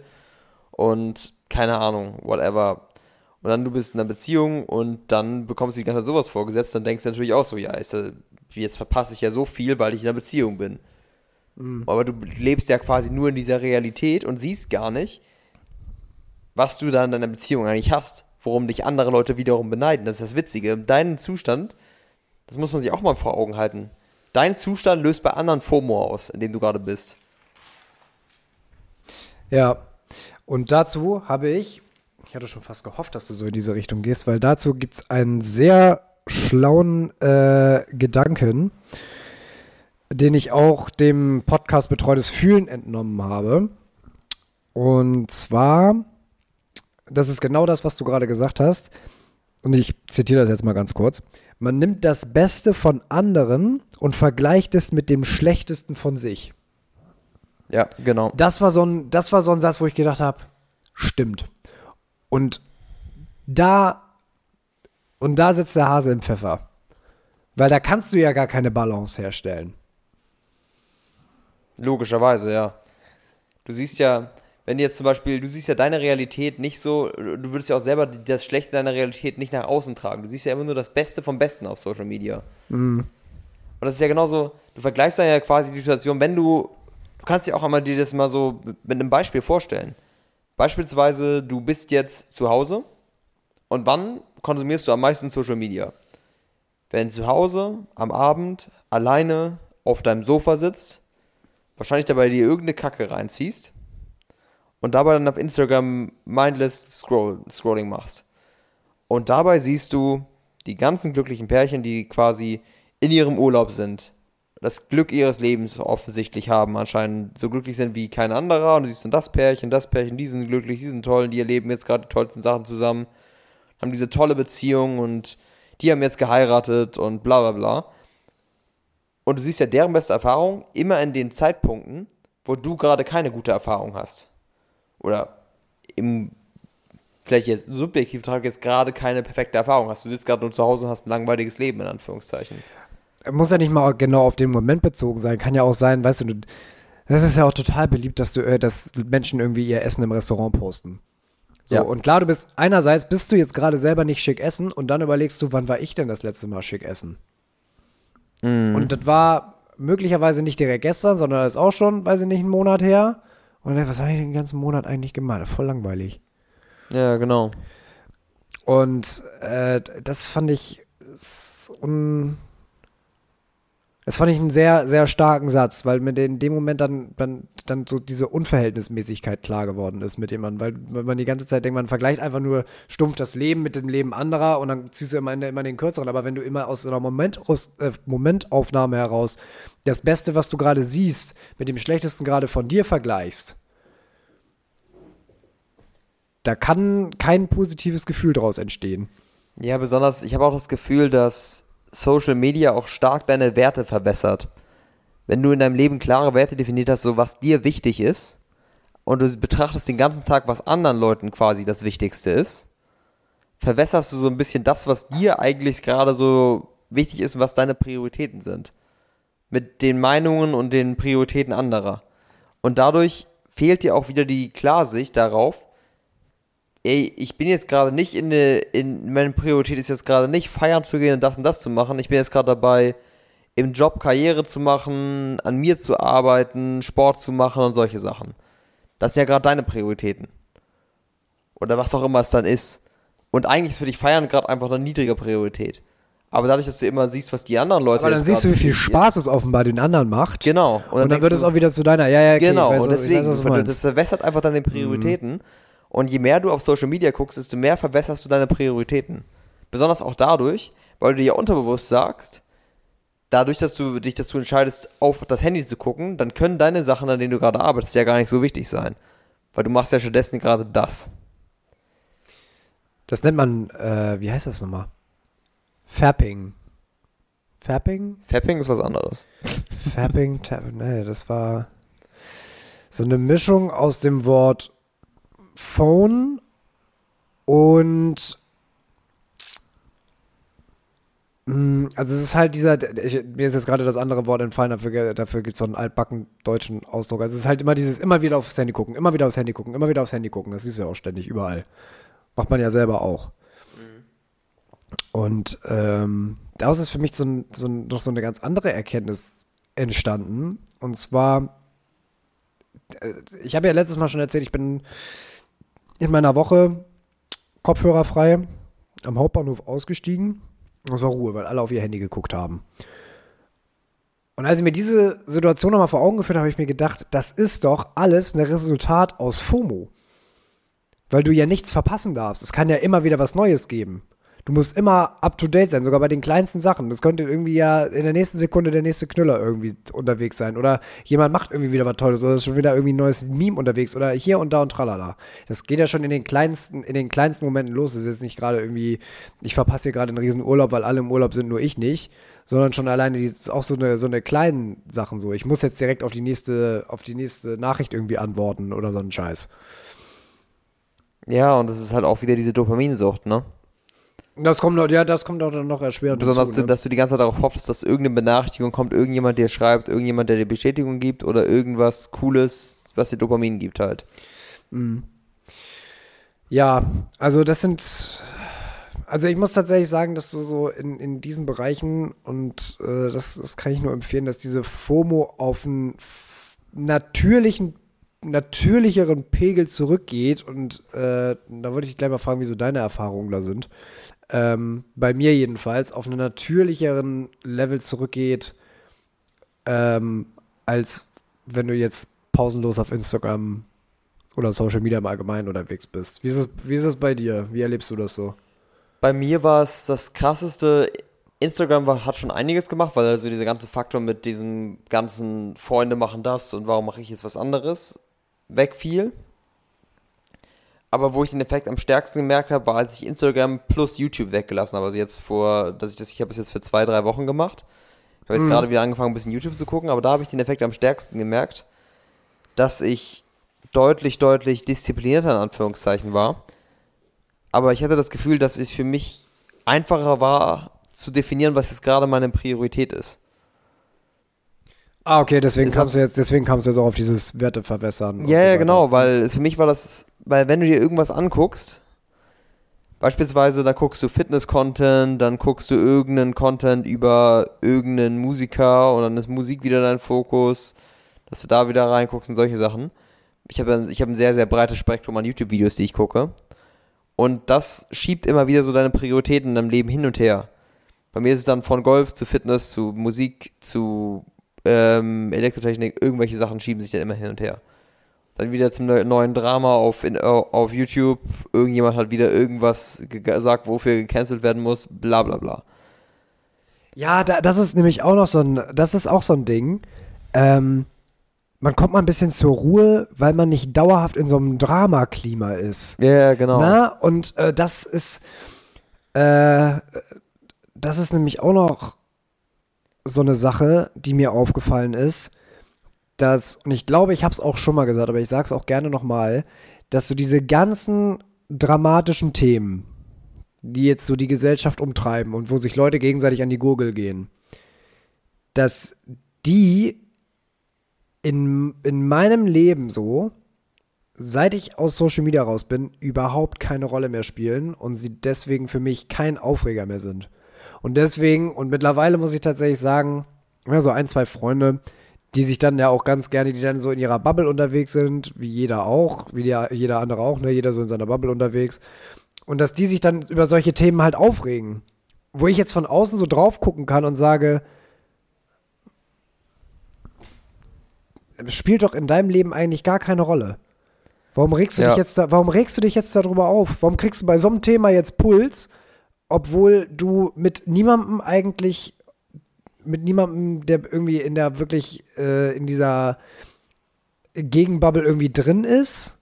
und keine Ahnung, whatever. Und dann du bist in einer Beziehung und dann bekommst du die ganze Zeit sowas vorgesetzt, dann denkst du natürlich auch so, ja, ist, jetzt verpasse ich ja so viel, weil ich in einer Beziehung bin. Aber du lebst ja quasi nur in dieser Realität und siehst gar nicht, was du da in deiner Beziehung eigentlich hast, worum dich andere Leute wiederum beneiden. Das ist das Witzige. Dein Zustand, das muss man sich auch mal vor Augen halten. Dein Zustand löst bei anderen FOMO aus, in dem du gerade bist. Ja. Und dazu habe ich, ich hatte schon fast gehofft, dass du so in diese Richtung gehst, weil dazu gibt es einen sehr schlauen äh, Gedanken, den ich auch dem Podcast Betreutes Fühlen entnommen habe. Und zwar, das ist genau das, was du gerade gesagt hast. Und ich zitiere das jetzt mal ganz kurz. Man nimmt das Beste von anderen und vergleicht es mit dem Schlechtesten von sich. Ja, genau. Das war so ein, das war so ein Satz, wo ich gedacht habe, stimmt. Und da, und da sitzt der Hase im Pfeffer. Weil da kannst du ja gar keine Balance herstellen. Logischerweise, ja. Du siehst ja, wenn jetzt zum Beispiel, du siehst ja deine Realität nicht so, du würdest ja auch selber das Schlechte deiner Realität nicht nach außen tragen. Du siehst ja immer nur das Beste vom Besten auf Social Media. Und das ist ja genauso, du vergleichst dann ja quasi die Situation, wenn du, du kannst dir auch einmal dir das mal so mit einem Beispiel vorstellen. Beispielsweise, du bist jetzt zu Hause und wann konsumierst du am meisten Social Media? Wenn zu Hause am Abend alleine auf deinem Sofa sitzt, wahrscheinlich dabei dir irgendeine Kacke reinziehst und dabei dann auf Instagram mindless scroll, Scrolling machst. Und dabei siehst du die ganzen glücklichen Pärchen, die quasi in ihrem Urlaub sind, das Glück ihres Lebens offensichtlich haben, anscheinend so glücklich sind wie kein anderer. Und du siehst dann das Pärchen, das Pärchen, die sind glücklich, die sind toll, die erleben jetzt gerade die tollsten Sachen zusammen, haben diese tolle Beziehung und die haben jetzt geheiratet und bla bla bla. Und du siehst ja deren beste Erfahrung immer in den Zeitpunkten, wo du gerade keine gute Erfahrung hast. Oder im, vielleicht jetzt subjektiv jetzt gerade keine perfekte Erfahrung hast. Du sitzt gerade nur zu Hause und hast ein langweiliges Leben, in Anführungszeichen. Muss ja nicht mal genau auf den Moment bezogen sein. Kann ja auch sein, weißt du, das ist ja auch total beliebt, dass du, äh, dass Menschen irgendwie ihr Essen im Restaurant posten. So, Ja. und klar, du bist, einerseits bist du jetzt gerade selber nicht schick essen und dann überlegst du, wann war ich denn das letzte Mal schick essen? Und das war möglicherweise nicht direkt gestern, sondern das ist auch schon, weiß ich nicht, einen Monat her. Und dann, was habe ich den ganzen Monat eigentlich gemacht? Voll langweilig. Ja, genau. Und äh, das fand ich un das fand ich einen sehr, sehr starken Satz, weil mir in dem Moment dann, dann, dann so diese Unverhältnismäßigkeit klar geworden ist mit dem man, weil, weil man die ganze Zeit denkt, man vergleicht einfach nur stumpf das Leben mit dem Leben anderer und dann ziehst du immer, immer den kürzeren. Aber wenn du immer aus einer Moment, äh, Momentaufnahme heraus das Beste, was du gerade siehst, mit dem Schlechtesten gerade von dir vergleichst, da kann kein positives Gefühl daraus entstehen. Ja, besonders, ich habe auch das Gefühl, dass Social Media auch stark deine Werte verbessert. Wenn du in deinem Leben klare Werte definiert hast, so was dir wichtig ist, und du betrachtest den ganzen Tag, was anderen Leuten quasi das Wichtigste ist, verwässerst du so ein bisschen das, was dir eigentlich gerade so wichtig ist und was deine Prioritäten sind. Mit den Meinungen und den Prioritäten anderer. Und dadurch fehlt dir auch wieder die Klarsicht darauf, ey, ich bin jetzt gerade nicht in, eine, in meine Priorität ist jetzt gerade nicht feiern zu gehen und das und das zu machen. Ich bin jetzt gerade dabei, im Job Karriere zu machen, an mir zu arbeiten, Sport zu machen und solche Sachen. Das sind ja gerade deine Prioritäten. Oder was auch immer es dann ist. Und eigentlich ist für dich Feiern gerade einfach eine niedrige Priorität. Aber dadurch, dass du immer siehst, was die anderen Leute. Aber dann siehst du, wie viel Spaß ist. es offenbar den anderen macht. Genau. Und dann, und dann wird es auch wieder zu deiner. Ja, ja, okay, Genau. Weiß, und deswegen, weiß, das verwässert einfach deine Prioritäten. Mhm. Und je mehr du auf Social Media guckst, desto mehr verbesserst du deine Prioritäten. Besonders auch dadurch, weil du dir unterbewusst sagst, dadurch, dass du dich dazu entscheidest, auf das Handy zu gucken, dann können deine Sachen, an denen du gerade arbeitest, ja gar nicht so wichtig sein. Weil du machst ja stattdessen gerade das. Das nennt man, äh, wie heißt das nochmal? Fapping. Fapping? Fapping ist was anderes. Fapping, nee, das war so eine Mischung aus dem Wort Phone und mm, also es ist halt dieser, ich, mir ist jetzt gerade das andere Wort entfallen, dafür, dafür gibt es so einen altbacken deutschen Ausdruck. Also es ist halt immer dieses, immer wieder aufs Handy gucken, immer wieder aufs Handy gucken, immer wieder aufs Handy gucken. Das ist ja auch ständig überall. Macht man ja selber auch. Mhm. Und ähm, daraus ist für mich so, so noch so eine ganz andere Erkenntnis entstanden. Und zwar, äh, ich habe ja letztes Mal schon erzählt, ich bin in meiner Woche kopfhörerfrei am Hauptbahnhof ausgestiegen. Es war Ruhe, weil alle auf ihr Handy geguckt haben. Und als ich mir diese Situation nochmal vor Augen geführt habe, habe ich mir gedacht, das ist doch alles ein Resultat aus FOMO. Weil du ja nichts verpassen darfst. Es kann ja immer wieder was Neues geben. Du musst immer up to date sein, sogar bei den kleinsten Sachen. Das könnte irgendwie ja in der nächsten Sekunde der nächste Knüller irgendwie unterwegs sein. Oder jemand macht irgendwie wieder was Tolles oder ist schon wieder irgendwie ein neues Meme unterwegs oder hier und da und tralala. Das geht ja schon in den kleinsten, in den kleinsten Momenten los. Das ist jetzt nicht gerade irgendwie, ich verpasse hier gerade einen riesen Urlaub, weil alle im Urlaub sind, nur ich nicht. Sondern schon alleine die, auch so eine, so eine kleinen Sachen so. Ich muss jetzt direkt auf die nächste, auf die nächste Nachricht irgendwie antworten oder so einen Scheiß. Ja, und das ist halt auch wieder diese Dopaminsucht, ne? Das kommt, ja, das kommt auch dann noch erschwerend Besonders, dazu, ne? dass du die ganze Zeit darauf hoffst, dass irgendeine Benachrichtigung kommt, irgendjemand dir schreibt, irgendjemand, der dir Bestätigung gibt oder irgendwas Cooles, was dir Dopamin gibt halt. Mhm. Ja, also das sind, also ich muss tatsächlich sagen, dass du so in, in diesen Bereichen und äh, das, das kann ich nur empfehlen, dass diese FOMO auf einen natürlichen natürlicheren Pegel zurückgeht und äh, da wollte ich gleich mal fragen, wie so deine Erfahrungen da sind ähm, bei mir jedenfalls, auf einen natürlicheren Level zurückgeht, ähm, als wenn du jetzt pausenlos auf Instagram oder Social Media im Allgemeinen unterwegs bist. Wie ist es, wie ist es bei dir? Wie erlebst du das so? Bei mir war es das krasseste. Instagram war, hat schon einiges gemacht, weil also dieser ganze Faktor mit diesem ganzen Freunde machen das und warum mache ich jetzt was anderes wegfiel. Aber wo ich den Effekt am stärksten gemerkt habe, war, als ich Instagram plus YouTube weggelassen habe. Also jetzt vor, dass ich das, ich habe es jetzt für zwei, drei Wochen gemacht. Ich habe jetzt mhm. gerade wieder angefangen, ein bisschen YouTube zu gucken, aber da habe ich den Effekt am stärksten gemerkt, dass ich deutlich, deutlich disziplinierter in Anführungszeichen war. Aber ich hatte das Gefühl, dass es für mich einfacher war, zu definieren, was jetzt gerade meine Priorität ist. Ah, okay, deswegen kamst du jetzt, deswegen kamst du jetzt auch auf dieses Werte verwässern. Ja, ja, genau, weil für mich war das weil wenn du dir irgendwas anguckst, Beispielsweise, da guckst du Fitness-Content, dann guckst du irgendeinen Content über irgendeinen Musiker und dann ist Musik wieder dein Fokus, dass du da wieder reinguckst und solche Sachen. Ich habe ich hab ein sehr, sehr breites Spektrum an YouTube-Videos, die ich gucke. Und das schiebt immer wieder so deine Prioritäten in deinem Leben hin und her. Bei mir ist es dann von Golf zu Fitness zu Musik zu ähm, Elektrotechnik, irgendwelche Sachen schieben sich dann immer hin und her. Dann wieder zum neuen Drama auf, in, auf YouTube. Irgendjemand hat wieder irgendwas gesagt, wofür gecancelt werden muss, bla bla bla. Ja, da, das ist nämlich auch noch so ein, das ist auch so ein Ding. Ähm, man kommt mal ein bisschen zur Ruhe, weil man nicht dauerhaft in so einem Dramaklima ist. Ja, yeah, genau. Na? Und äh, das ist, äh, das ist nämlich auch noch so eine Sache, die mir aufgefallen ist, dass, und ich glaube, ich habe es auch schon mal gesagt, aber ich sage es auch gerne nochmal, dass so diese ganzen dramatischen Themen, die jetzt so die Gesellschaft umtreiben und wo sich Leute gegenseitig an die Gurgel gehen, dass die in, in meinem Leben so, seit ich aus Social Media raus bin, überhaupt keine Rolle mehr spielen und sie deswegen für mich kein Aufreger mehr sind. Und deswegen, und mittlerweile muss ich tatsächlich sagen, ja, so ein, zwei Freunde, die sich dann ja auch ganz gerne, die dann so in ihrer Bubble unterwegs sind, wie jeder auch, wie der, jeder andere auch, ne, jeder so in seiner Bubble unterwegs. Und dass die sich dann über solche Themen halt aufregen. Wo ich jetzt von außen so drauf gucken kann und sage, spielt doch in deinem Leben eigentlich gar keine Rolle. Warum regst du ja. dich jetzt da, warum regst du dich jetzt darüber auf? Warum kriegst du bei so einem Thema jetzt Puls, obwohl du mit niemandem eigentlich, mit niemandem, der irgendwie in der wirklich, äh, in dieser Gegenbubble irgendwie drin ist?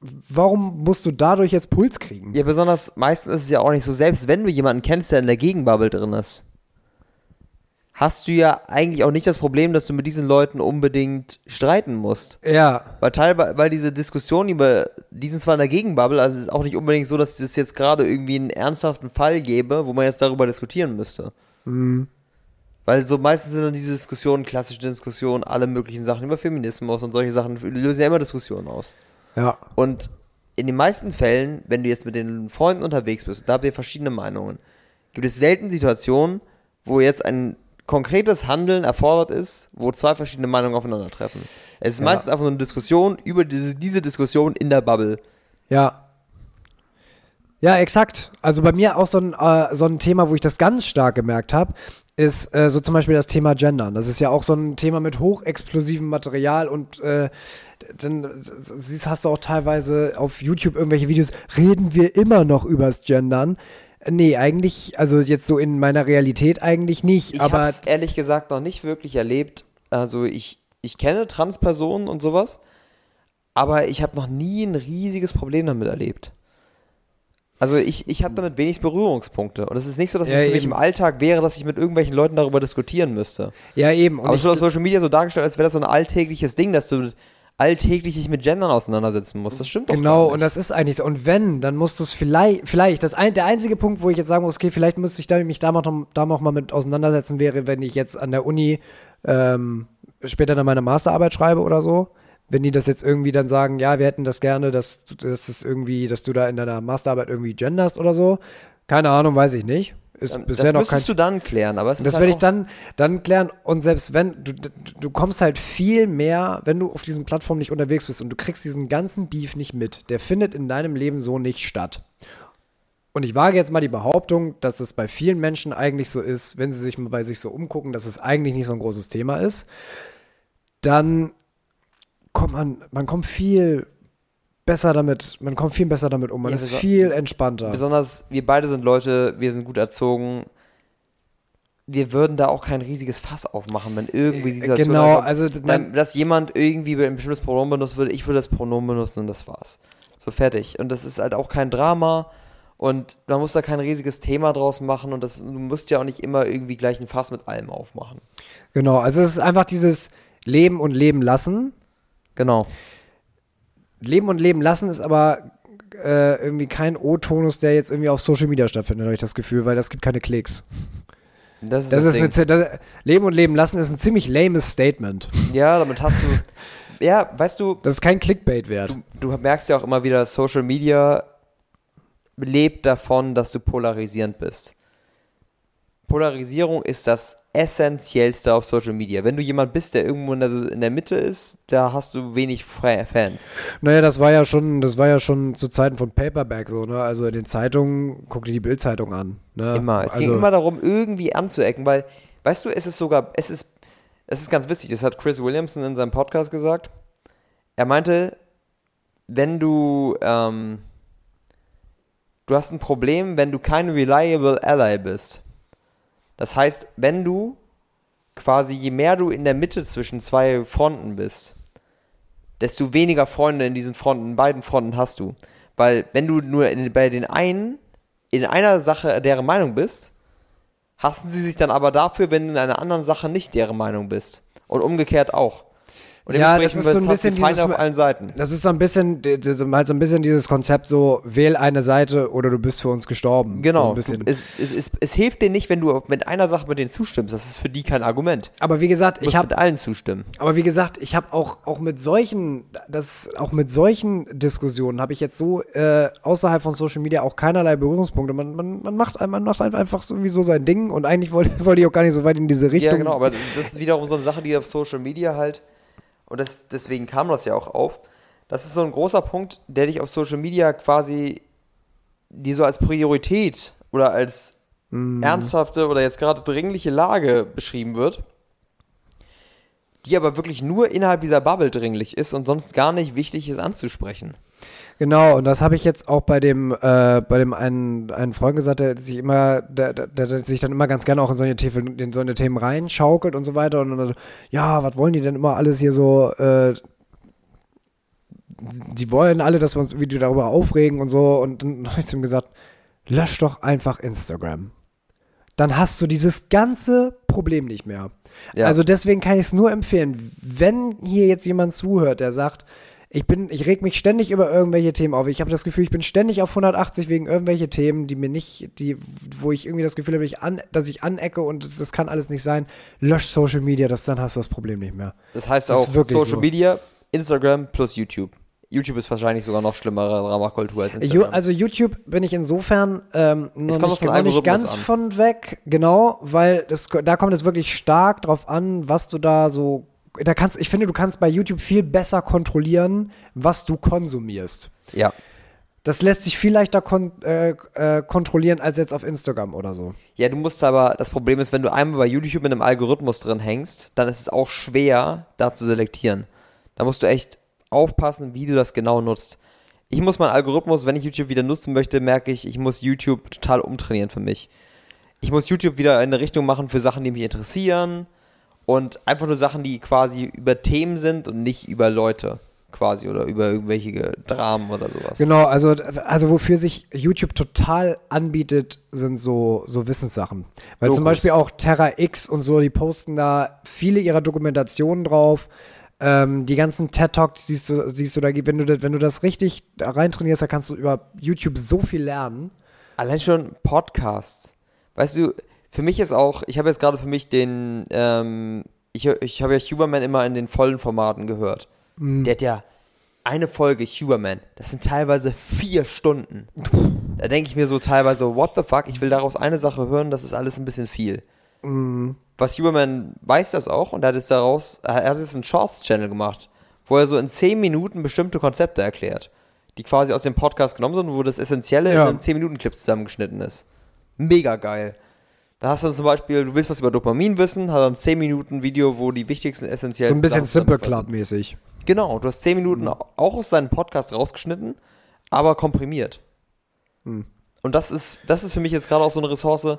Warum musst du dadurch jetzt Puls kriegen? Ja, besonders meistens ist es ja auch nicht so, selbst wenn du jemanden kennst, der in der Gegenbubble drin ist hast du ja eigentlich auch nicht das Problem, dass du mit diesen Leuten unbedingt streiten musst. Ja. Weil teilweise, weil diese Diskussion über, die sind zwar in der Gegenbubble, also es ist auch nicht unbedingt so, dass es jetzt gerade irgendwie einen ernsthaften Fall gäbe, wo man jetzt darüber diskutieren müsste. Mhm. Weil so meistens sind dann diese Diskussionen, klassische Diskussionen, alle möglichen Sachen über Feminismus und solche Sachen lösen ja immer Diskussionen aus. Ja. Und in den meisten Fällen, wenn du jetzt mit den Freunden unterwegs bist, da habt ihr verschiedene Meinungen, gibt es selten Situationen, wo jetzt ein konkretes Handeln erfordert ist, wo zwei verschiedene Meinungen aufeinandertreffen. Es ist ja. meistens einfach nur eine Diskussion über diese, diese Diskussion in der Bubble. Ja. Ja, exakt. Also bei mir auch so ein, äh, so ein Thema, wo ich das ganz stark gemerkt habe, ist äh, so zum Beispiel das Thema Gendern. Das ist ja auch so ein Thema mit hochexplosivem Material und äh, dann siehst, hast du auch teilweise auf YouTube irgendwelche Videos, reden wir immer noch übers Gendern. Nee, eigentlich, also jetzt so in meiner Realität eigentlich nicht. Ich habe es ehrlich gesagt noch nicht wirklich erlebt. Also ich, ich kenne Transpersonen und sowas, aber ich habe noch nie ein riesiges Problem damit erlebt. Also ich, ich habe damit wenig Berührungspunkte. Und es ist nicht so, dass ja, es für mich im Alltag wäre, dass ich mit irgendwelchen Leuten darüber diskutieren müsste. Ja, eben. Und aber es wird auf Social Media so dargestellt, als wäre das so ein alltägliches Ding, dass du alltäglich sich mit Gendern auseinandersetzen muss. Das stimmt doch Genau, und das ist eigentlich so. Und wenn, dann musst du es vielleicht, vielleicht, das ein, der einzige Punkt, wo ich jetzt sagen muss, okay, vielleicht müsste ich da, mich da, noch, da noch mal mit auseinandersetzen, wäre, wenn ich jetzt an der Uni ähm, später dann meine Masterarbeit schreibe oder so. Wenn die das jetzt irgendwie dann sagen, ja, wir hätten das gerne, dass, dass das irgendwie, dass du da in deiner Masterarbeit irgendwie genderst oder so. Keine Ahnung, weiß ich nicht. Ist ähm, bisher das noch kein. du dann klären, aber das halt werde ich dann, dann klären. Und selbst wenn, du, du kommst halt viel mehr, wenn du auf diesen Plattformen nicht unterwegs bist und du kriegst diesen ganzen Beef nicht mit, der findet in deinem Leben so nicht statt. Und ich wage jetzt mal die Behauptung, dass es bei vielen Menschen eigentlich so ist, wenn sie sich mal bei sich so umgucken, dass es eigentlich nicht so ein großes Thema ist, dann kommt man, man kommt viel besser damit, man kommt viel besser damit um, man ja, ist viel entspannter. Besonders wir beide sind Leute, wir sind gut erzogen. Wir würden da auch kein riesiges Fass aufmachen, wenn irgendwie die Situation Genau, also man, dass jemand irgendwie ein bestimmtes Pronomen benutzen würde, ich würde das Pronomen benutzen und das war's. So fertig. Und das ist halt auch kein Drama und man muss da kein riesiges Thema draus machen und das, du musst ja auch nicht immer irgendwie gleich ein Fass mit allem aufmachen. Genau, also es ist einfach dieses Leben und Leben lassen. Genau. Leben und Leben lassen ist aber äh, irgendwie kein O-Tonus, der jetzt irgendwie auf Social Media stattfindet, habe ich das Gefühl, weil das gibt keine Klicks. Das ist, das das ist eine, das, Leben und Leben lassen ist ein ziemlich lames Statement. Ja, damit hast du. ja, weißt du, Das ist kein Clickbait wert. du merkst ja auch immer wieder, Social Media lebt davon, dass du polarisierend bist. Polarisierung ist das Essentiellste auf Social Media. Wenn du jemand bist, der irgendwo in der, in der Mitte ist, da hast du wenig Fans. Naja, das war ja schon, das war ja schon zu Zeiten von Paperback so, ne? Also in den Zeitungen, guck dir die Bildzeitung an. Ne? Immer. Es also, ging immer darum, irgendwie anzuecken, weil, weißt du, es ist sogar, es ist, es ist ganz witzig, das hat Chris Williamson in seinem Podcast gesagt. Er meinte, wenn du, ähm, du hast ein Problem, wenn du kein reliable ally bist. Das heißt, wenn du quasi, je mehr du in der Mitte zwischen zwei Fronten bist, desto weniger Freunde in diesen Fronten, beiden Fronten hast du. Weil wenn du nur in, bei den einen in einer Sache deren Meinung bist, hassen sie sich dann aber dafür, wenn du in einer anderen Sache nicht deren Meinung bist. Und umgekehrt auch. Und Ja, das ist so ein bisschen dieses- auf allen Seiten. Das ist so ein bisschen, so- halt so ein bisschen dieses Konzept so, wähl eine Seite oder du bist für uns gestorben. So Genau. Du, es, es, es, es hilft dir nicht, wenn du mit einer Sache mit denen zustimmst. Das ist für die kein Argument. aber wie gesagt, ich habe mit allen zustimmen. Aber wie gesagt, ich habe auch, auch mit solchen, das, auch mit solchen Diskussionen habe ich jetzt so äh, außerhalb von Social Media auch keinerlei Berührungspunkte. Man, man, man, macht, man macht einfach sowieso sein Ding und eigentlich wollte, wollte ich auch gar nicht so weit in diese Richtung. Ja, genau, aber das ist wiederum so eine Sache, die auf Social Media halt, und das, deswegen kam das ja auch auf, das ist so ein großer Punkt, der dich auf Social Media quasi, die so als Priorität oder als ernsthafte oder jetzt gerade dringliche Lage beschrieben wird, die aber wirklich nur innerhalb dieser Bubble dringlich ist und sonst gar nicht wichtig ist anzusprechen. Genau, und das habe ich jetzt auch bei dem, äh, bei dem einen, einen Freund gesagt, der sich immer, der, der, der sich dann immer ganz gerne auch in solche, Themen, in solche Themen reinschaukelt und so weiter. Und dann so, ja, was wollen die denn immer alles hier so, äh, die wollen alle, dass wir uns irgendwie darüber aufregen und so. Und dann habe ich zu ihm gesagt, lösch doch einfach Instagram. Dann hast du dieses ganze Problem nicht mehr. Ja. Also deswegen kann ich es nur empfehlen, wenn hier jetzt jemand zuhört, der sagt, ich bin, ich reg mich ständig über irgendwelche Themen auf. Ich habe das Gefühl, ich bin ständig auf 180 wegen irgendwelche Themen, die mir nicht, die, wo ich irgendwie das Gefühl habe, ich an, dass ich anecke und das kann alles nicht sein. Lösch Social Media, das, dann hast du das Problem nicht mehr. Das heißt Das auch Social so. Media, Instagram plus YouTube. YouTube ist wahrscheinlich sogar noch schlimmere Dramakultur als Instagram. also YouTube bin ich insofern ähm, noch, nicht, noch nicht ganz an. von weg, genau, weil das, da kommt es wirklich stark drauf an, was du da so, da kannst, ich finde, du kannst bei YouTube viel besser kontrollieren, was du konsumierst. ja. Das lässt sich viel leichter kon äh, äh, kontrollieren als jetzt auf Instagram oder so. Ja, du musst aber, das Problem ist, wenn du einmal bei YouTube in einem Algorithmus drin hängst, dann ist es auch schwer, da zu selektieren. Da musst du echt aufpassen, wie du das genau nutzt. Ich muss meinen Algorithmus, wenn ich YouTube wieder nutzen möchte, merke ich, ich muss YouTube total umtrainieren für mich. Ich muss YouTube wieder in eine Richtung machen für Sachen, die mich interessieren und einfach nur Sachen, die quasi über Themen sind und nicht über Leute quasi oder über irgendwelche Dramen oder sowas. Genau, also, also wofür sich YouTube total anbietet, sind so, so Wissenssachen. Weil zum Dokus. Beispiel auch Terra X und so, die posten da viele ihrer Dokumentationen drauf. Ähm, die ganzen TED Talks siehst du, siehst du da, wenn du, das- wenn du das richtig da reintrainierst, da kannst du über YouTube so viel lernen. Allein schon Podcasts. Weißt du, für mich ist auch, ich habe jetzt gerade für mich den, ähm, ich, ich habe ja Huberman immer in den vollen Formaten gehört. Der hat ja eine Folge Huberman, das sind teilweise vier Stunden. Da denke ich mir so teilweise, what the fuck, ich will daraus eine Sache hören, das ist alles ein bisschen viel. Was Huberman weiß das auch und er hat jetzt daraus, er hat jetzt einen Shorts-Channel gemacht, wo er so in zehn Minuten bestimmte Konzepte erklärt, die quasi aus dem Podcast genommen sind, wo das Essentielle Ja. in einem 10-Minuten-Clip zusammengeschnitten ist. Mega geil. Da hast du zum Beispiel, du willst was über Dopamin wissen, hat er ein 10 Minuten Video, wo die wichtigsten So essentiellen ein bisschen Simple. Club-mäßig. Genau, du hast 10 Minuten Mhm. auch aus seinem Podcast rausgeschnitten, aber komprimiert. Mhm. Und das ist, das ist für mich jetzt gerade auch so eine Ressource.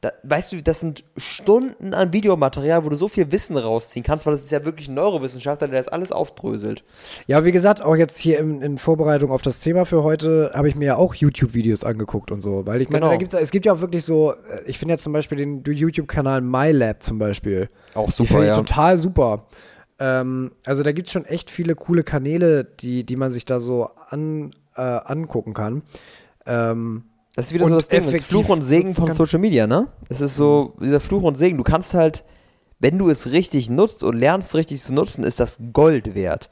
Da, weißt du, das sind Stunden an Videomaterial, wo du so viel Wissen rausziehen kannst, weil das ist ja wirklich ein Neurowissenschaftler, der das alles aufdröselt. Ja, wie gesagt, auch jetzt hier in, in Vorbereitung auf das Thema für heute habe ich mir ja auch YouTube-Videos angeguckt und so. Weil ich meine, Genau. es gibt ja auch wirklich so, äh, ich finde ja zum Beispiel den YouTube-Kanal MyLab zum Beispiel. Auch super, finde ich ja. total super. Ähm, also da gibt es schon echt viele coole Kanäle, die, die man sich da so an, äh, angucken kann. Ähm, Das ist wieder Und so das Ding, das Fluch und Segen von. Social Media, ne? Es ist so, dieser Fluch und Segen. Du kannst halt wenn du es richtig nutzt und lernst richtig zu nutzen, ist das Gold wert.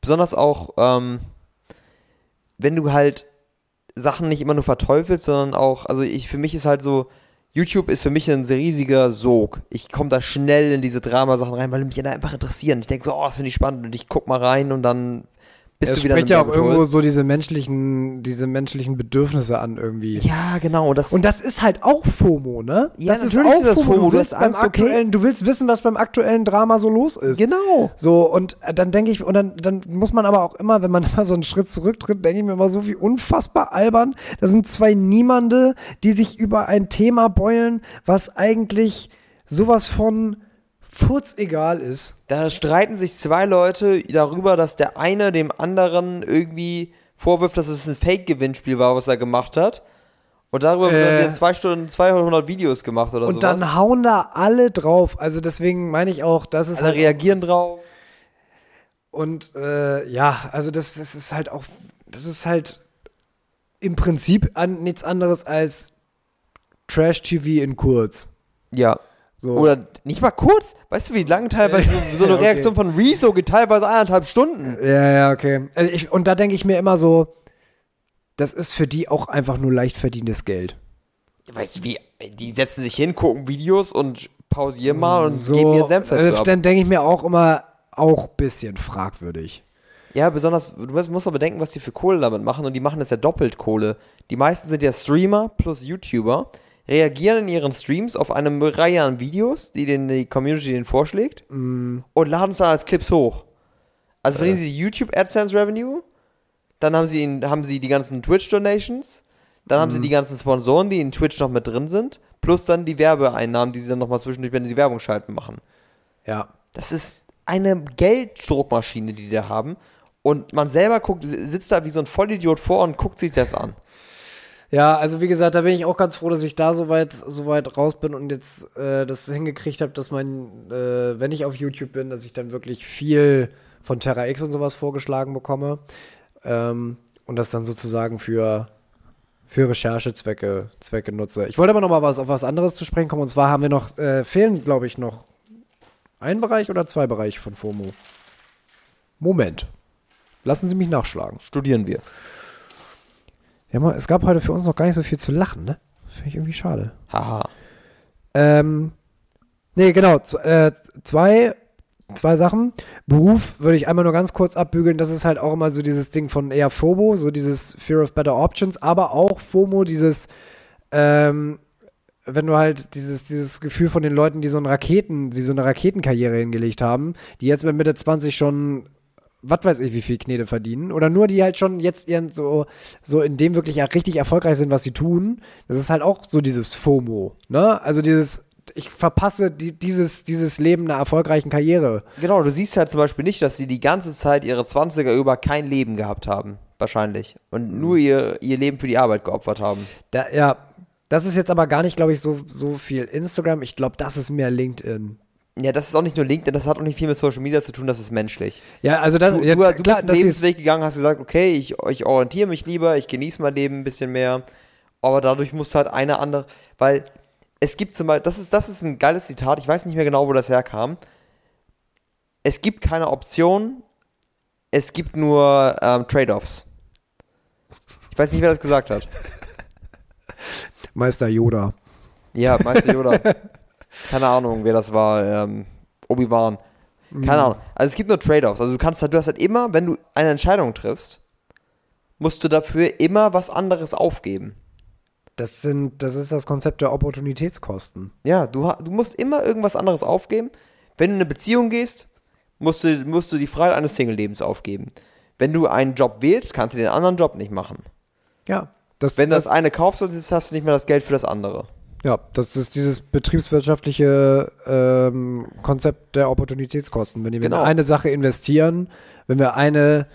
Besonders auch, ähm, wenn du halt Sachen nicht immer nur verteufelst, sondern auch, also ich, für mich ist halt so, YouTube ist für mich ein riesiger Sog. Ich komme da schnell in diese Dramasachen rein, weil mich da einfach interessieren. Ich denke so, oh, das finde ich spannend und ich guck mal rein und dann bist es spricht ja auch irgendwo so diese menschlichen, diese menschlichen Bedürfnisse an irgendwie. Ja, genau. Das, Und das ist halt auch FOMO, ne? Ja, das ist auch ist das FOMO. FOMO. Du, willst beim okay. aktuellen, du willst wissen, was beim aktuellen Drama so los ist. genau. So, und äh, dann denke ich, und dann, dann muss man aber auch immer, wenn man immer so einen Schritt zurücktritt, denke ich mir immer so wie unfassbar albern. Da sind zwei Niemande, die sich über ein Thema beulen, was eigentlich sowas von furzegal ist. Da streiten sich zwei Leute darüber, dass der eine dem anderen irgendwie vorwirft, dass es ein Fake-Gewinnspiel war, was er gemacht hat. Und darüber Äh. werden jetzt zwei Stunden 200 Videos gemacht oder Und sowas. dann hauen da alle drauf. Also deswegen meine ich auch, dass es Alle halt reagieren drauf. Und äh, ja, also das, das ist halt auch, das ist halt im Prinzip an, nichts anderes als Trash-TV in kurz. Ja. So. Oder nicht mal kurz. Weißt du, wie lange teilweise so, so eine Okay. Reaktion von Rezo geht teilweise eineinhalb Stunden. ja, ja, okay. Also ich, und da denke ich mir immer so, das ist für die auch einfach nur leicht verdientes Geld. Weißt du, wie? Die setzen sich hin, gucken Videos und pausieren mal und so, geben ihren Senf dazu äh, ab. Dann denke ich mir auch immer, auch ein bisschen fragwürdig. Ja, besonders, du musst, musst mal bedenken, was die für Kohle damit machen und die machen das ja doppelt Kohle. Die meisten sind ja Streamer plus YouTuber, reagieren in ihren Streams auf eine Reihe an Videos, die den, die Community denen vorschlägt und laden es dann als Clips hoch. Also verdienen sie die YouTube AdSense Revenue, dann haben sie, haben sie die ganzen Twitch-Donations, dann haben sie die ganzen Sponsoren, die in Twitch noch mit drin sind, plus dann die Werbeeinnahmen, die sie dann nochmal zwischendurch, wenn sie Werbung schalten, machen. Ja. Das ist eine Gelddruckmaschine, die die da haben. Und man selber guckt, sitzt da wie so ein Vollidiot vor und guckt sich das an. Ja, also wie gesagt, da bin ich auch ganz froh, dass ich da so weit, so weit raus bin und jetzt äh, das hingekriegt habe, dass mein, äh, wenn ich auf YouTube bin, dass ich dann wirklich viel von Terra X und sowas vorgeschlagen bekomme. Ähm, und das dann sozusagen für, für Recherchezwecke Zwecke nutze. Ich wollte aber noch mal was, auf was anderes zu sprechen kommen. Und zwar haben wir noch, äh, fehlen, glaube ich, noch ein Bereich oder zwei Bereiche von FOMO. Moment. Lassen Sie mich nachschlagen. Studieren wir. Ja, mal, es gab heute für uns noch gar nicht so viel zu lachen, ne? Finde ich irgendwie schade. Haha. Ähm, nee, genau. äh, zwei, zwei Sachen. Beruf würde ich einmal nur ganz kurz abbügeln. Das ist halt auch immer so dieses Ding von eher FOMO, so dieses Fear of Better Options, aber auch FOMO, dieses, ähm, wenn du halt dieses, dieses Gefühl von den Leuten, die so, einen Raketen, die so eine Raketenkarriere hingelegt haben, die jetzt mit Mitte 20 schon was weiß ich, wie viel Knete verdienen. Oder nur die halt schon jetzt ihren so, so in dem wirklich richtig erfolgreich sind, was sie tun. Das ist halt auch so dieses FOMO, ne? Also dieses, ich verpasse die, dieses, dieses Leben einer erfolgreichen Karriere. Genau, du siehst halt zum Beispiel nicht, dass sie die ganze Zeit ihre 20er über kein Leben gehabt haben. Wahrscheinlich. Und nur ihr, ihr Leben für die Arbeit geopfert haben. Da, ja, das ist jetzt aber gar nicht, glaube ich, so, so viel Instagram. Ich glaube, das ist mehr LinkedIn. Ja, das ist auch nicht nur LinkedIn, das hat auch nicht viel mit Social Media zu tun, das ist menschlich. Ja, also das, Du, ja, du, du klar, bist einen Lebensweg gegangen, hast gesagt, okay, ich, ich orientiere mich lieber, ich genieße mein Leben ein bisschen mehr. Aber dadurch musst du halt eine andere, weil es gibt zum Beispiel, das ist, das ist ein geiles Zitat, ich weiß nicht mehr genau, wo das herkam. Es gibt keine Option, es gibt nur ähm, Trade-offs. Ich weiß nicht, wer das gesagt hat. Meister Yoda. Ja, Meister Yoda. Keine Ahnung, wer das war. Ähm, Obi-Wan. Keine Ahnung. Also es gibt nur Trade-offs. Also du kannst halt, du hast halt immer, wenn du eine Entscheidung triffst, musst du dafür immer was anderes aufgeben. Das sind, das ist das Konzept der Opportunitätskosten. Ja, du, du musst immer irgendwas anderes aufgeben. Wenn du in eine Beziehung gehst, musst du, musst du die Freiheit eines Single-Lebens aufgeben. Wenn du einen Job wählst, kannst du den anderen Job nicht machen. Ja. Das, Wenn du das, das eine kaufst, hast du nicht mehr das Geld für das andere. Ja, das ist dieses betriebswirtschaftliche ähm, Konzept der Opportunitätskosten. Wenn wir Genau. in eine Sache investieren, wenn wir eine,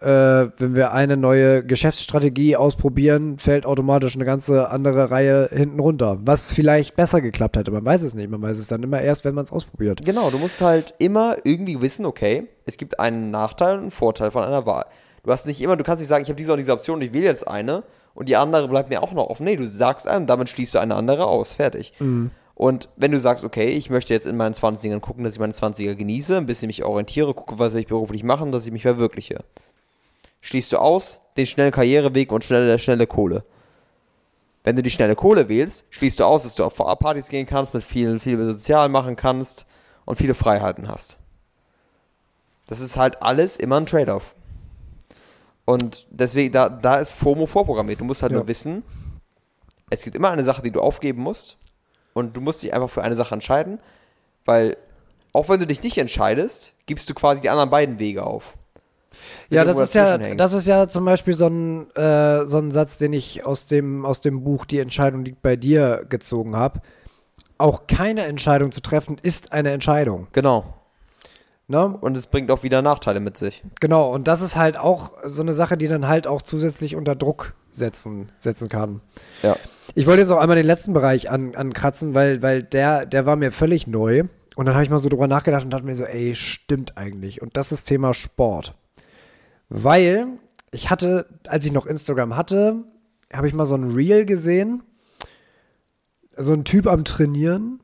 äh, wenn wir eine neue Geschäftsstrategie ausprobieren, fällt automatisch eine ganze andere Reihe hinten runter. Was vielleicht besser geklappt hätte, man weiß es nicht. Man weiß es dann immer erst, wenn man es ausprobiert. Genau, du musst halt immer irgendwie wissen, okay, es gibt einen Nachteil und einen Vorteil von einer Wahl. Du hast nicht immer, du kannst nicht sagen, ich habe diese und diese Option und ich wähle jetzt eine und die andere bleibt mir auch noch offen. Nee, du sagst einen, damit schließt du eine andere aus. Fertig. Mhm. Und wenn du sagst, okay, ich möchte jetzt in meinen 20ern gucken, dass ich meine 20er genieße, ein bisschen mich orientiere, gucke, was will ich beruflich machen, dass ich mich verwirkliche. Schließt du aus den schnellen Karriereweg und schnelle, schnelle Kohle. Wenn du die schnelle Kohle wählst, schließt du aus, dass du auf Partys gehen kannst, mit vielen, viel sozial machen kannst und viele Freiheiten hast. Das ist halt alles immer ein Trade-off. Und deswegen, da, da ist FOMO vorprogrammiert. Du musst halt Ja. nur wissen, es gibt immer eine Sache, die du aufgeben musst. Und du musst dich einfach für eine Sache entscheiden, weil auch wenn du dich nicht entscheidest, gibst du quasi die anderen beiden Wege auf. Ja, das ist ja, hängst. das ist ja zum Beispiel so ein, äh, so ein Satz, den ich aus dem, aus dem Buch Die Entscheidung liegt bei dir gezogen habe. Auch keine Entscheidung zu treffen ist eine Entscheidung. Genau. Ne? Und es bringt auch wieder Nachteile mit sich. Genau, und das ist halt auch so eine Sache, die dann halt auch zusätzlich unter Druck setzen, setzen kann. Ja. Ich wollte jetzt auch einmal den letzten Bereich an, ankratzen, weil, weil der, der war mir völlig neu. Und dann habe ich mal so drüber nachgedacht und dachte mir so, ey, stimmt eigentlich. Und das ist Thema Sport. Weil ich hatte, als ich noch Instagram hatte, habe ich mal so ein Reel gesehen. So ein Typ am Trainieren.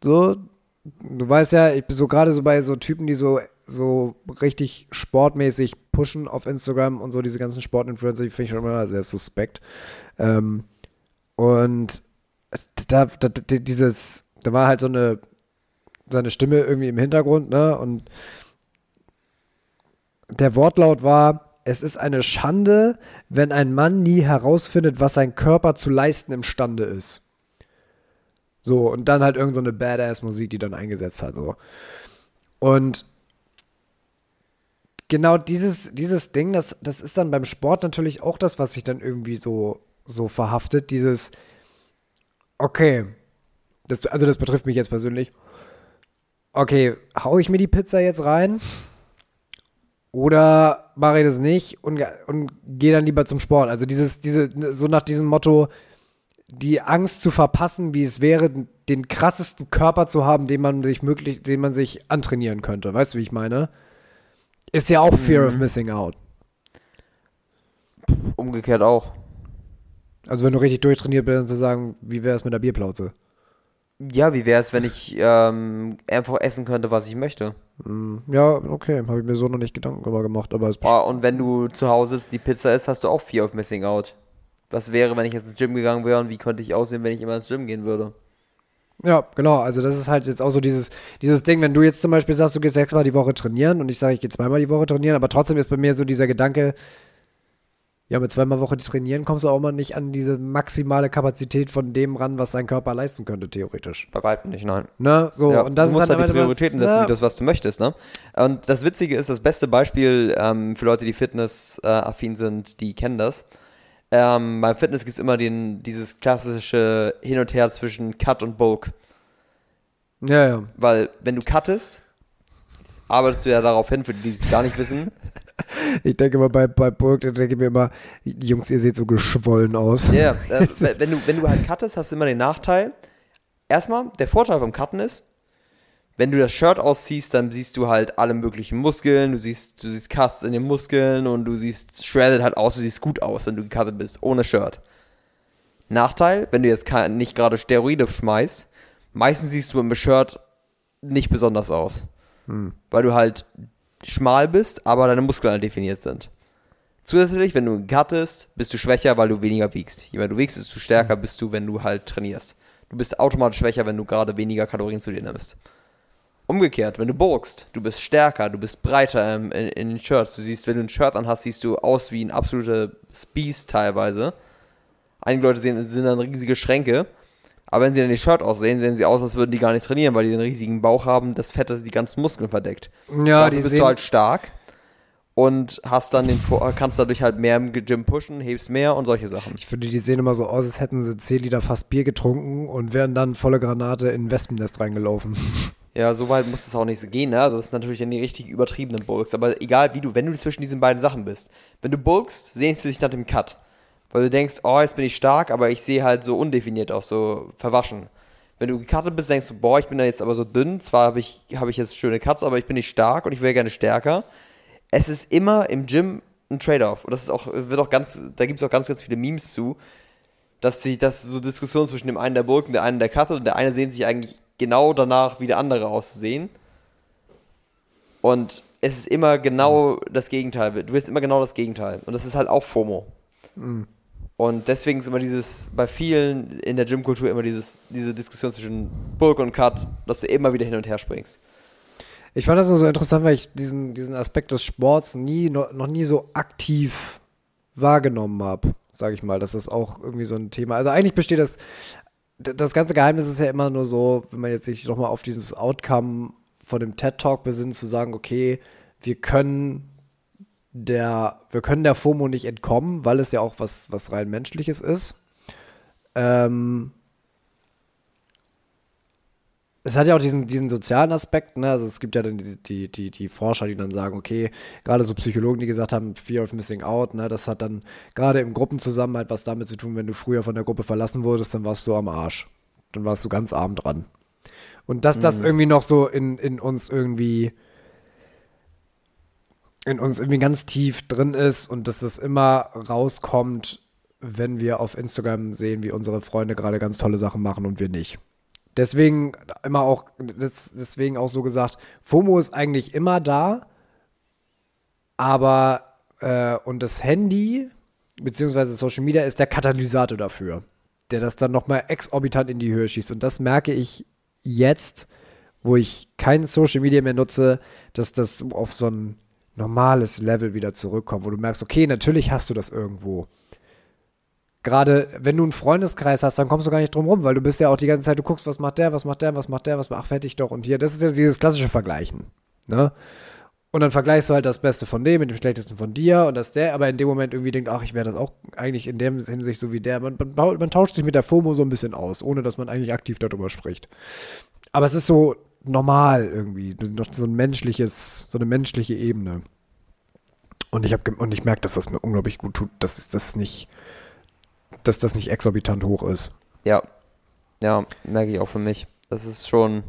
So, du weißt ja, ich bin so gerade so bei so Typen, die so, so richtig sportmäßig pushen auf Instagram und so diese ganzen Sportinfluencer, die finde ich schon immer sehr suspekt. Ähm, und da, da, dieses, da war halt so eine, seine Stimme irgendwie im Hintergrund, ne? Und der Wortlaut war, es ist eine Schande, wenn ein Mann nie herausfindet, was sein Körper zu leisten imstande ist. So, und dann halt irgend so Badass-Musik, die dann eingesetzt hat, so. Und genau dieses, dieses Ding, das, das ist dann beim Sport natürlich auch das, was sich dann irgendwie so, so verhaftet. Dieses, okay, das, also das betrifft mich jetzt persönlich. Okay, hau ich mir die Pizza jetzt rein? Oder mache ich das nicht und, und gehe dann lieber zum Sport? Also dieses, diese, so nach diesem Motto, die Angst zu verpassen, wie es wäre, den krassesten Körper zu haben, den man sich möglich, den man sich antrainieren könnte. Weißt du, wie ich meine? Ist ja auch Fear of Missing Out. Umgekehrt auch. Also wenn du richtig durchtrainiert bist, dann zu sagen, wie wäre es mit der Bierplauze? Ja, wie wäre es, wenn ich ähm, einfach essen könnte, was ich möchte? Hm, Ja, okay, habe ich mir so noch nicht Gedanken darüber gemacht, aber es Oh, und wenn du zu Hause sitzt, die Pizza isst, hast du auch Fear of Missing Out. Was wäre, wenn ich jetzt ins Gym gegangen wäre und wie könnte ich aussehen, wenn ich immer ins Gym gehen würde? Ja, genau. Also das ist halt jetzt auch so dieses, dieses Ding, wenn du jetzt zum Beispiel sagst, du gehst sechsmal die Woche trainieren und ich sage, ich gehe zweimal die Woche trainieren, aber trotzdem ist bei mir so dieser Gedanke, ja, mit zweimal Woche trainieren kommst du auch mal nicht an diese maximale Kapazität von dem ran, was dein Körper leisten könnte, theoretisch. Bei weitem nicht, nein. Ne? So, ja, und das du musst ist halt die immer was- Prioritäten setzen, ne? wie das, was du möchtest, ne? Und das Witzige ist, das beste Beispiel ähm, für Leute, die fitnessaffin sind, die kennen das. Ähm, beim Fitness gibt es immer den, dieses klassische Hin und Her zwischen Cut und Bulk. Ja, ja. Weil, wenn du cuttest, arbeitest du ja darauf hin, für die, die es gar nicht wissen. Ich denke immer bei, bei Burg, da denke ich mir immer, Jungs, ihr seht so geschwollen aus. Ja, äh, wenn, du, wenn du halt cuttest, hast du immer den Nachteil. Erstmal, der Vorteil vom Cutten ist, wenn du das Shirt ausziehst, dann siehst du halt alle möglichen Muskeln, du siehst, du siehst Cuts in den Muskeln und du siehst shredded halt aus, du siehst gut aus, wenn du gecuttet bist, ohne Shirt. Nachteil, wenn du jetzt nicht gerade Steroide schmeißt, meistens siehst du mit dem Shirt nicht besonders aus. Weil du halt schmal bist, aber deine Muskeln halt definiert sind. Zusätzlich, wenn du cuttest, bist du schwächer, weil du weniger wiegst. Je mehr du wiegst, desto stärker bist du, wenn du halt trainierst. Du bist automatisch schwächer, wenn du gerade weniger Kalorien zu dir nimmst. Umgekehrt, wenn du bulkst, du bist stärker, du bist breiter ähm, in, in den Shirts. Du siehst, wenn du ein Shirt anhast, siehst du aus wie ein absoluter Beast teilweise. Einige Leute sehen, sind dann riesige Schränke. Aber wenn sie dann die Shirt aussehen, sehen sie aus, als würden die gar nicht trainieren, weil die den riesigen Bauch haben, das Fett, das die ganzen Muskeln verdeckt. Ja, Dafür die bist du halt stark und hast dann den Vor kannst dadurch halt mehr im Gym pushen, hebst mehr und solche Sachen. ich finde, die sehen immer so aus, als hätten sie 10 Liter fast Bier getrunken und wären dann volle Granate in ein Wespennest reingelaufen. Ja, so weit muss es auch nicht gehen, ne? Also das ist natürlich dann die richtig übertriebenen Bulks. Aber egal wie du, wenn du zwischen diesen beiden Sachen bist, wenn du bulkst, sehnst du dich nach dem Cut. Weil du denkst, oh, jetzt bin ich stark, aber ich sehe halt so undefiniert aus, so verwaschen. Wenn du gecuttet bist, denkst du, boah, ich bin da jetzt aber so dünn, zwar habe ich, hab ich jetzt schöne Cuts, aber ich bin nicht stark und ich wäre gerne stärker. Es ist immer im Gym ein Trade-off. Und das ist auch, wird auch ganz, da gibt es auch ganz, ganz viele Memes zu. dass sich das so Diskussionen zwischen dem einen der Burg und der einen der Karte und der eine sehnt sich eigentlich genau danach, wie der andere auszusehen. Und es ist immer genau das Gegenteil. Du willst immer genau das Gegenteil. Und das ist halt auch FOMO. Mhm. Und deswegen ist immer dieses, bei vielen in der Gymkultur immer dieses, diese Diskussion zwischen Burg und Cut, dass du immer wieder hin und her springst. Ich fand das nur so interessant, weil ich diesen, diesen Aspekt des Sports nie, noch, noch nie so aktiv wahrgenommen habe, sage ich mal. Das ist auch irgendwie so ein Thema. Also eigentlich besteht das, das ganze Geheimnis ist ja immer nur so, wenn man jetzt sich nochmal auf dieses Outcome von dem TED Talk besinnt, zu sagen, okay, wir können der, wir können der FOMO nicht entkommen, weil es ja auch was, was rein menschliches ist. Ähm, es hat ja auch diesen, diesen sozialen Aspekt, ne? Also es gibt ja dann die, die, die, die Forscher, die dann sagen, okay, gerade so Psychologen, die gesagt haben, Fear of Missing Out, ne, das hat dann gerade im Gruppenzusammenhalt was damit zu tun, wenn du früher von der Gruppe verlassen wurdest, dann warst du am Arsch. Dann warst du ganz arm dran. Und dass das Mhm. irgendwie noch so in, in uns irgendwie in uns irgendwie ganz tief drin ist und dass das immer rauskommt, wenn wir auf Instagram sehen, wie unsere Freunde gerade ganz tolle Sachen machen und wir nicht. Deswegen immer auch, deswegen auch so gesagt, FOMO ist eigentlich immer da, aber äh, und das Handy beziehungsweise Social Media ist der Katalysator dafür, der das dann nochmal exorbitant in die Höhe schießt. Und das merke ich jetzt, wo ich kein Social Media mehr nutze, dass das auf so ein normales Level wieder zurückkommt, wo du merkst, okay, natürlich hast du das irgendwo. Gerade wenn du einen Freundeskreis hast, dann kommst du gar nicht drum rum, weil du bist ja auch die ganze Zeit, du guckst, was macht der, was macht der, was macht der, was macht, ach, fertig doch und hier. Das ist ja dieses klassische Vergleichen. Ne? Und dann vergleichst du halt das Beste von dem mit dem Schlechtesten von dir und dass der aber in dem Moment irgendwie denkt, ach, ich wäre das auch eigentlich in der Hinsicht so wie der. Man, man, man tauscht sich mit der FOMO so ein bisschen aus, ohne dass man eigentlich aktiv darüber spricht. Aber es ist so normal irgendwie, so ein menschliches, so eine menschliche Ebene. Und ich und ich merke, dass das mir unglaublich gut tut, dass das nicht, dass das nicht exorbitant hoch ist. Ja. Ja, merke ich auch für mich. Das ist schon.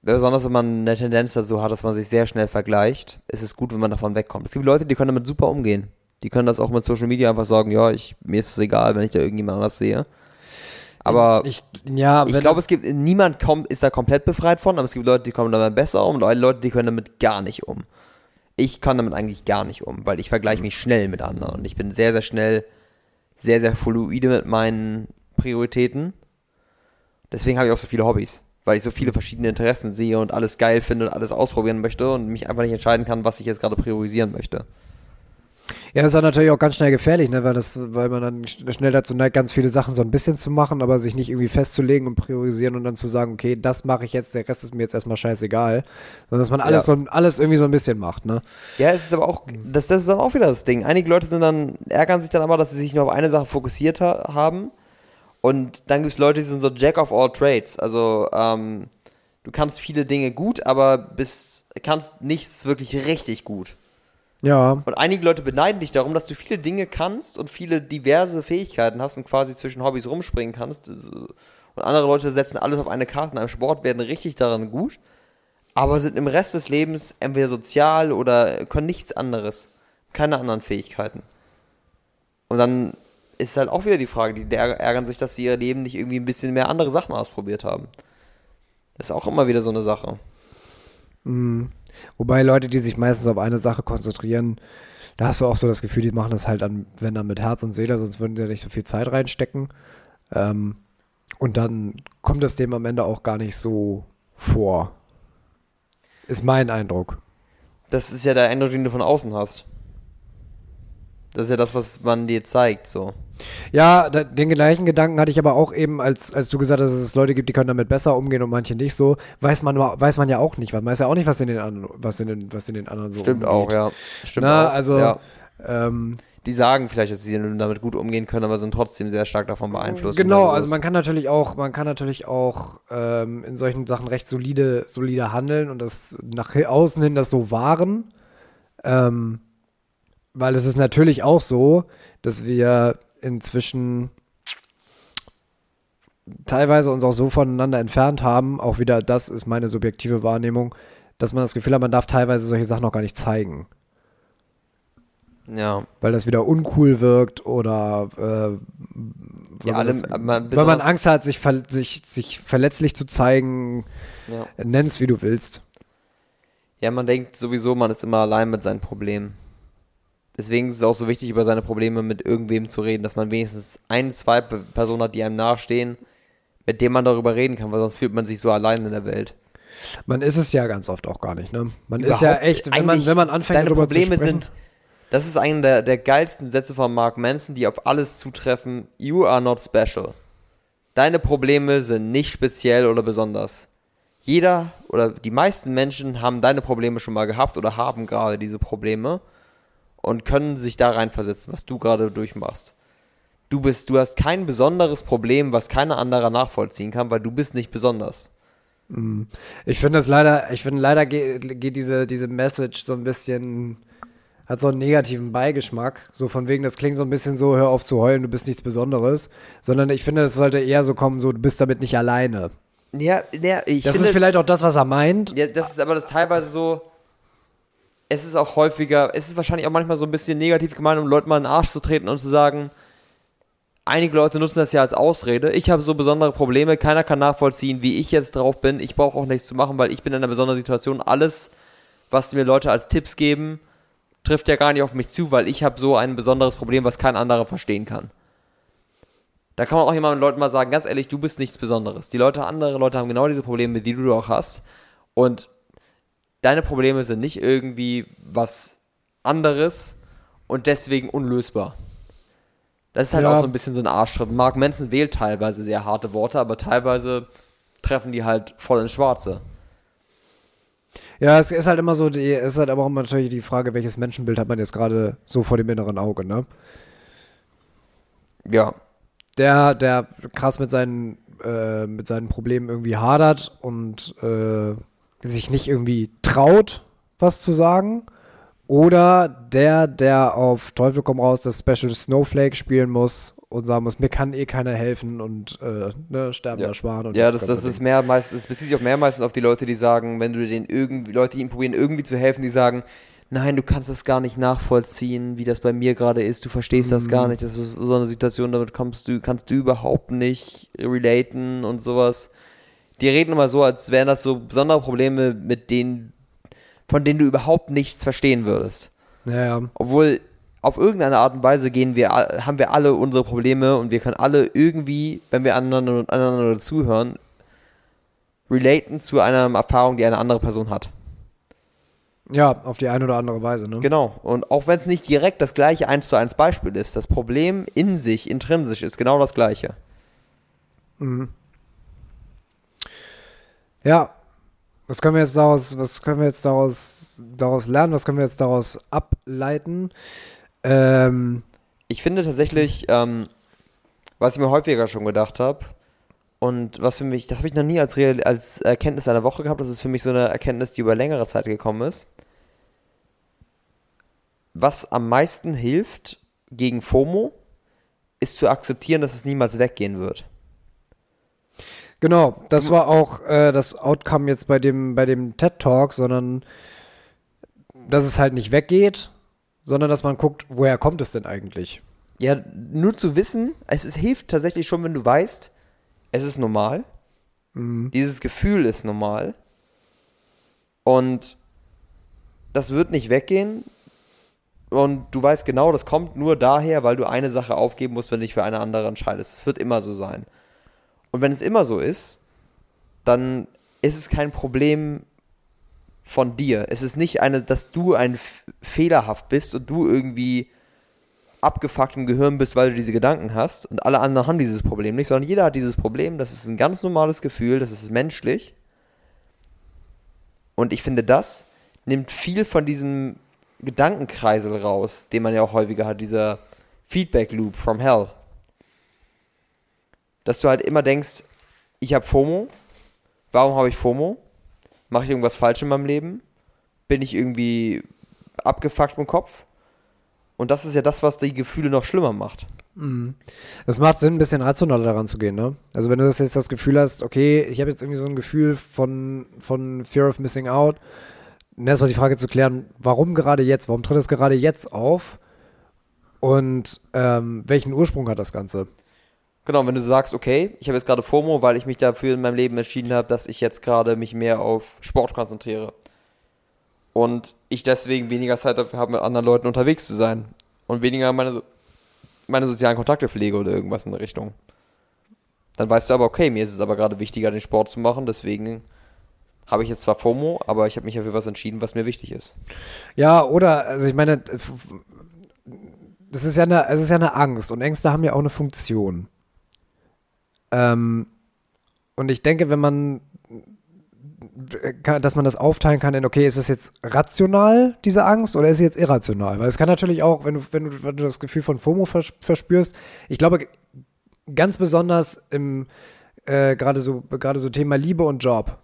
Besonders wenn man eine Tendenz dazu hat, dass man sich sehr schnell vergleicht, ist es gut, wenn man davon wegkommt. Es gibt Leute, die können damit super umgehen. Die können das auch mit Social Media einfach sagen, ja, ich, mir ist es egal, wenn ich da irgendjemand anders sehe. Aber ich, ja, ich glaube, es gibt niemand kommt, ist da komplett befreit von, aber es gibt Leute, die kommen damit besser um, und Leute, die können damit gar nicht um. Ich kann damit eigentlich gar nicht um, weil ich vergleiche mich schnell mit anderen und ich bin sehr, sehr schnell, sehr, sehr fluide mit meinen Prioritäten. Deswegen habe ich auch so viele Hobbys, weil ich so viele verschiedene Interessen sehe und alles geil finde und alles ausprobieren möchte und mich einfach nicht entscheiden kann, was ich jetzt gerade priorisieren möchte. Ja, das ist dann natürlich auch ganz schnell gefährlich, ne? weil, das, weil man dann sch- schnell dazu neigt, ganz viele Sachen so ein bisschen zu machen, aber sich nicht irgendwie festzulegen und priorisieren und dann zu sagen, okay, das mache ich jetzt, der Rest ist mir jetzt erstmal scheißegal. Sondern dass man alles, Ja. so, alles irgendwie so ein bisschen macht, ne? Ja, es ist aber auch, das, das ist dann auch wieder das Ding. Einige Leute sind dann, ärgern sich dann aber, dass sie sich nur auf eine Sache fokussiert ha haben. Und dann gibt es Leute, die sind so Jack of all trades. Also, ähm, du kannst viele Dinge gut, aber bist, kannst nichts wirklich richtig gut. Ja. Und einige Leute beneiden dich darum, dass du viele Dinge kannst und viele diverse Fähigkeiten hast und quasi zwischen Hobbys rumspringen kannst. Und andere Leute setzen alles auf eine Karte in einem Sport, werden richtig daran gut, aber sind im Rest des Lebens entweder sozial oder können nichts anderes. Keine anderen Fähigkeiten. Und dann ist halt auch wieder die Frage, die ärg- ärgern sich, dass sie ihr Leben nicht irgendwie ein bisschen mehr andere Sachen ausprobiert haben. Das ist auch immer wieder so eine Sache. Mhm. Wobei Leute, die sich meistens auf eine Sache konzentrieren, da hast du auch so das Gefühl, die machen das halt an, wenn dann mit Herz und Seele, sonst würden sie ja nicht so viel Zeit reinstecken. Ähm, und dann kommt es dem am Ende auch gar nicht so vor. Ist mein Eindruck. Das ist ja der Eindruck, den du von außen hast. Das ist ja das, was man dir zeigt, so. Ja, da, den gleichen Gedanken hatte ich aber auch eben, als, als du gesagt hast, dass es Leute gibt, die können damit besser umgehen und manche nicht so. Weiß man, weiß man ja auch nicht, man weiß ja auch nicht, was in den anderen, was in den, was in den anderen so Stimmt umgeht. auch, ja. Stimmt Na, auch. also, ja. ähm, Die sagen vielleicht, dass sie damit gut umgehen können, aber sind trotzdem sehr stark davon beeinflusst. Genau, also man kann natürlich auch, man kann natürlich auch ähm, in solchen Sachen recht solide, solide handeln und das nach außen hin das so wahren. Ähm, weil es ist natürlich auch so, dass wir inzwischen teilweise uns auch so voneinander entfernt haben, auch wieder, das ist meine subjektive Wahrnehmung, dass man das Gefühl hat, man darf teilweise solche Sachen noch gar nicht zeigen. Ja. Weil das wieder uncool wirkt oder äh, weil, Ja, man das, man- weil man Angst hat, sich, ver sich, sich verletzlich zu zeigen. Ja. Nenn's, wie du willst. Ja, man denkt sowieso, man ist immer allein mit seinen Problemen. Deswegen ist es auch so wichtig, über seine Probleme mit irgendwem zu reden, dass man wenigstens ein, zwei Pe- Personen hat, die einem nahestehen, mit denen man darüber reden kann, weil sonst fühlt man sich so allein in der Welt. Man ist es ja ganz oft auch gar nicht, ne? Man ist ja Überhaupt- echt, wenn man, wenn man anfängt, deine darüber Probleme zu sprechen. sind, das ist einer der, der geilsten Sätze von Mark Manson, die auf alles zutreffen. You are not special. Deine Probleme sind nicht speziell oder besonders. Jeder oder die meisten Menschen haben deine Probleme schon mal gehabt oder haben gerade diese Probleme und können sich da reinversetzen, was du gerade durchmachst. Du bist, du hast kein besonderes Problem, was keiner anderer nachvollziehen kann, weil du bist nicht besonders. Ich finde das leider, ich finde leider geht, geht diese, diese Message so ein bisschen, hat so einen negativen Beigeschmack. So von wegen, das klingt so ein bisschen so, hör auf zu heulen, du bist nichts Besonderes. Sondern ich finde, es sollte eher so kommen, so, du bist damit nicht alleine. Ja, ja ich Das finde, ist vielleicht auch das, was er meint. Ja, das ist aber das teilweise so. Es ist auch häufiger, es ist wahrscheinlich auch manchmal so ein bisschen negativ gemeint, um Leuten mal in den Arsch zu treten und zu sagen, einige Leute nutzen das ja als Ausrede. Ich habe so besondere Probleme, keiner kann nachvollziehen, wie ich jetzt drauf bin. Ich brauche auch nichts zu machen, weil ich bin in einer besonderen Situation. Alles, was mir Leute als Tipps geben, trifft ja gar nicht auf mich zu, weil ich habe so ein besonderes Problem, was kein anderer verstehen kann. Da kann man auch jemandem Leuten mal sagen, ganz ehrlich, du bist nichts Besonderes. Die Leute, andere Leute haben genau diese Probleme, die du auch hast. Und deine Probleme sind nicht irgendwie was anderes und deswegen unlösbar. Das ist halt Ja. auch so ein bisschen so ein Arschtritt. Mark Manson wählt teilweise sehr harte Worte, aber teilweise treffen die halt voll ins Schwarze. Ja, es ist halt immer so, die, es ist halt aber auch immer natürlich die Frage, welches Menschenbild hat man jetzt gerade so vor dem inneren Auge, ne? Ja, Der, der krass mit seinen, äh, mit seinen Problemen irgendwie hadert und äh, sich nicht irgendwie traut, was zu sagen. Oder der, der auf Teufel komm raus das Special Snowflake spielen muss und sagen muss, mir kann eh keiner helfen und äh, ne, sterben Ja. ersparen. Und ja, das, ganze das ist mehr meistens, es bezieht sich auch mehr meistens auf die Leute, die sagen, wenn du den irgendwie, Leute, die ihm probieren, irgendwie zu helfen, die sagen, nein, du kannst das gar nicht nachvollziehen, wie das bei mir gerade ist, du verstehst das gar nicht, das ist so eine Situation, damit kommst du, kannst du überhaupt nicht relaten und sowas. Die reden immer so, als wären das so besondere Probleme, mit denen, von denen du überhaupt nichts verstehen würdest. Ja, ja. Obwohl auf irgendeine Art und Weise gehen wir, haben wir alle unsere Probleme und wir können alle irgendwie, wenn wir aneinander, aneinander zuhören, relaten zu einer Erfahrung, die eine andere Person hat. ja, auf die eine oder andere Weise. Ne? Genau. Und auch wenn es nicht direkt das gleiche 1 zu 1 Beispiel ist, das Problem in sich, intrinsisch, ist genau das gleiche. Ja. Was können wir jetzt daraus, was können wir jetzt daraus, daraus lernen? Was können wir jetzt daraus ableiten? Ähm, Ich finde tatsächlich, ähm, was ich mir häufiger schon gedacht habe, und was für mich, das habe ich noch nie als, Real, als Erkenntnis einer Woche gehabt, das ist für mich so eine Erkenntnis, die über längere Zeit gekommen ist. Was am meisten hilft gegen FOMO, ist zu akzeptieren, dass es niemals weggehen wird. Genau, das war auch äh, das Outcome jetzt bei dem, bei dem TED Talk, sondern dass es halt nicht weggeht, sondern dass man guckt, woher kommt es denn eigentlich? Ja, nur zu wissen, es, es hilft tatsächlich schon, wenn du weißt, es ist normal. Dieses Gefühl ist normal. Und das wird nicht weggehen. Und du weißt genau, das kommt nur daher, weil du eine Sache aufgeben musst, wenn du dich für eine andere entscheidest. Es wird immer so sein. Und wenn es immer so ist, dann ist es kein Problem von dir. Es ist nicht eine, dass du ein fehlerhaft bist und du irgendwie abgefuckt im Gehirn bist, weil du diese Gedanken hast und alle anderen haben dieses Problem nicht, sondern jeder hat dieses Problem. Das ist ein ganz normales Gefühl, das ist menschlich. Und ich finde, das nimmt viel von diesem Gedankenkreisel raus, den man ja auch häufiger hat, dieser Feedback Loop from Hell. Dass du halt immer denkst, ich habe FOMO. Warum habe ich FOMO? Mache ich irgendwas falsch in meinem Leben? Bin ich irgendwie abgefuckt im Kopf? Und das ist ja das, was die Gefühle noch schlimmer macht. Es macht Sinn, ein bisschen rationaler daran zu gehen, ne? Also wenn du das jetzt das Gefühl hast, okay, ich habe jetzt irgendwie so ein Gefühl von, von Fear of Missing Out, und erstmal die Frage zu klären, warum gerade jetzt? Warum tritt es gerade jetzt auf? Und ähm, welchen Ursprung hat das Ganze? Genau, wenn du sagst, okay, ich habe jetzt gerade FOMO, weil ich mich dafür in meinem Leben entschieden habe, dass ich jetzt gerade mich mehr auf Sport konzentriere. Und ich deswegen weniger Zeit dafür habe, mit anderen Leuten unterwegs zu sein. Und weniger meine, meine sozialen Kontakte pflege oder irgendwas in der Richtung. Dann weißt du aber, okay, mir ist es aber gerade wichtiger, den Sport zu machen, deswegen habe ich jetzt zwar FOMO, aber ich habe mich für was entschieden, was mir wichtig ist. Ja, oder, also ich meine, das ist ja ist ja eine Angst und Ängste haben ja auch eine Funktion. Ähm, und ich denke, wenn man, dass man das aufteilen kann in, okay, ist es jetzt rational, diese Angst, oder ist es jetzt irrational? Weil es kann natürlich auch, wenn du, wenn du, wenn du das Gefühl von FOMO verspürst, ich glaube, ganz besonders im, äh, gerade so, gerade so Thema Liebe und Job.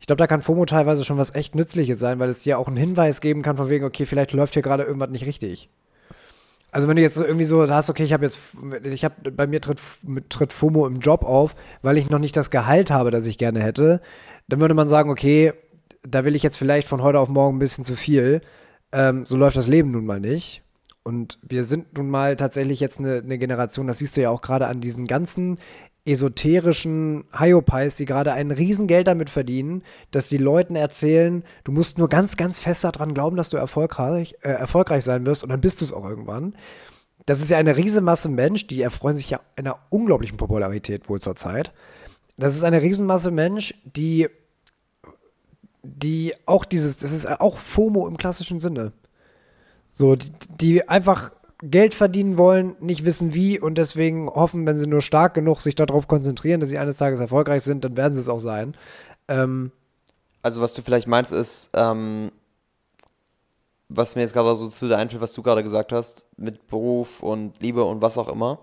Ich glaube, da kann FOMO teilweise schon was echt Nützliches sein, weil es dir auch einen Hinweis geben kann, von wegen, okay, vielleicht läuft hier gerade irgendwas nicht richtig. Also wenn du jetzt irgendwie so hast, okay, ich habe jetzt, ich habe bei mir tritt, tritt FOMO im Job auf, weil ich noch nicht das Gehalt habe, das ich gerne hätte, dann würde man sagen, okay, da will ich jetzt vielleicht von heute auf morgen ein bisschen zu viel. Ähm, so läuft das Leben nun mal nicht. Und wir sind nun mal tatsächlich jetzt eine, eine Generation, das siehst du ja auch gerade an diesen ganzen esoterischen Hyopies, die gerade ein Riesengeld damit verdienen, dass sie Leuten erzählen, du musst nur ganz, ganz fest daran glauben, dass du erfolgreich, äh, erfolgreich sein wirst und dann bist du es auch irgendwann. Das ist ja eine Riesenmasse Mensch, die erfreuen sich ja einer unglaublichen Popularität wohl zurzeit. Das ist eine Riesenmasse Mensch, die, die auch dieses, das ist auch FOMO im klassischen Sinne. So, die, die einfach Geld verdienen wollen, nicht wissen wie und deswegen hoffen, wenn sie nur stark genug sich darauf konzentrieren, dass sie eines Tages erfolgreich sind, dann werden sie es auch sein. Ähm, also was du vielleicht meinst ist, ähm, was mir jetzt gerade so zu der einfällt, was du gerade gesagt hast, mit Beruf und Liebe und was auch immer.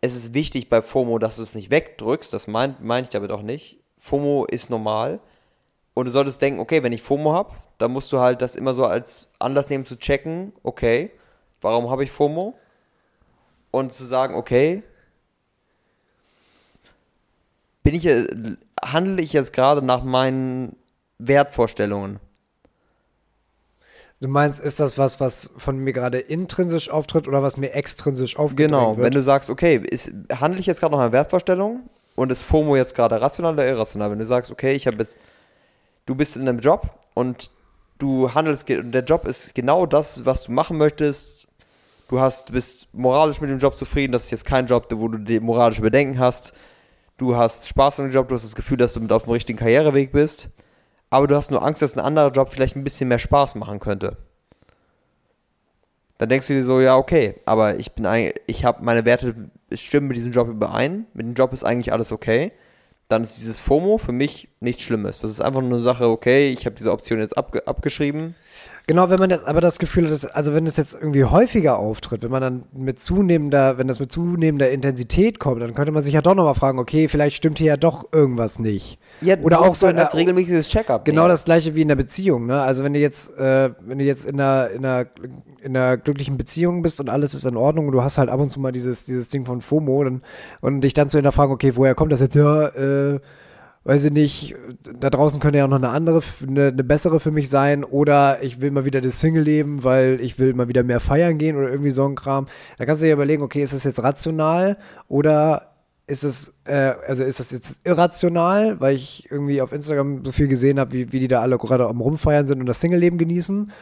Es ist wichtig bei FOMO, dass du es nicht wegdrückst, das meine mein ich damit auch nicht. FOMO ist normal und du solltest denken, okay, wenn ich FOMO habe, dann musst du halt das immer so als Anlass nehmen zu checken, okay, warum habe ich FOMO? Und zu sagen, okay, bin ich, handle ich jetzt gerade nach meinen Wertvorstellungen? Du meinst, ist das was, was von mir gerade intrinsisch auftritt oder was mir extrinsisch auftritt? Genau, wird? wenn du sagst, okay, ist, handle ich jetzt gerade nach meinen Wertvorstellungen und ist FOMO jetzt gerade rational oder irrational? Wenn du sagst, okay, ich habe jetzt, du bist in einem Job und du handelst, und der Job ist genau das, was du machen möchtest, du hast, bist moralisch mit dem Job zufrieden, das ist jetzt kein Job, wo du moralische Bedenken hast. Du hast Spaß an dem Job, du hast das Gefühl, dass du mit auf dem richtigen Karriereweg bist. Aber du hast nur Angst, dass ein anderer Job vielleicht ein bisschen mehr Spaß machen könnte. Dann denkst du dir so, ja, okay, aber ich bin eigentlich, ich habe meine Werte stimmen mit diesem Job überein. Mit dem Job ist eigentlich alles okay. Dann ist dieses FOMO für mich nichts Schlimmes. Das ist einfach nur eine Sache, okay, ich habe diese Option jetzt abge abgeschrieben. Genau, wenn man das, aber das Gefühl hat, dass, also wenn es jetzt irgendwie häufiger auftritt, wenn man dann mit zunehmender, wenn das mit zunehmender Intensität kommt, dann könnte man sich ja doch nochmal fragen, okay, vielleicht stimmt hier ja doch irgendwas nicht. Ja, oder auch so als regelmäßiges Check-up. Genau ja. das gleiche wie in der Beziehung, ne? Also wenn du jetzt, äh, wenn du jetzt in einer, in einer, in einer glücklichen Beziehung bist und alles ist in Ordnung und du hast halt ab und zu mal dieses, dieses Ding von FOMO dann, und dich dann zu hinterfragen, okay, woher kommt das jetzt? Ja, äh, weiß ich nicht, da draußen könnte ja auch noch eine andere, eine, eine, bessere für mich sein oder ich will mal wieder das Single leben, weil ich will mal wieder mehr feiern gehen oder irgendwie so ein Kram. Da kannst du dir überlegen, okay, ist das jetzt rational oder ist es, äh, also ist das jetzt irrational, weil ich irgendwie auf Instagram so viel gesehen habe, wie, wie die da alle gerade am Rumfeiern sind und das Single-Leben genießen?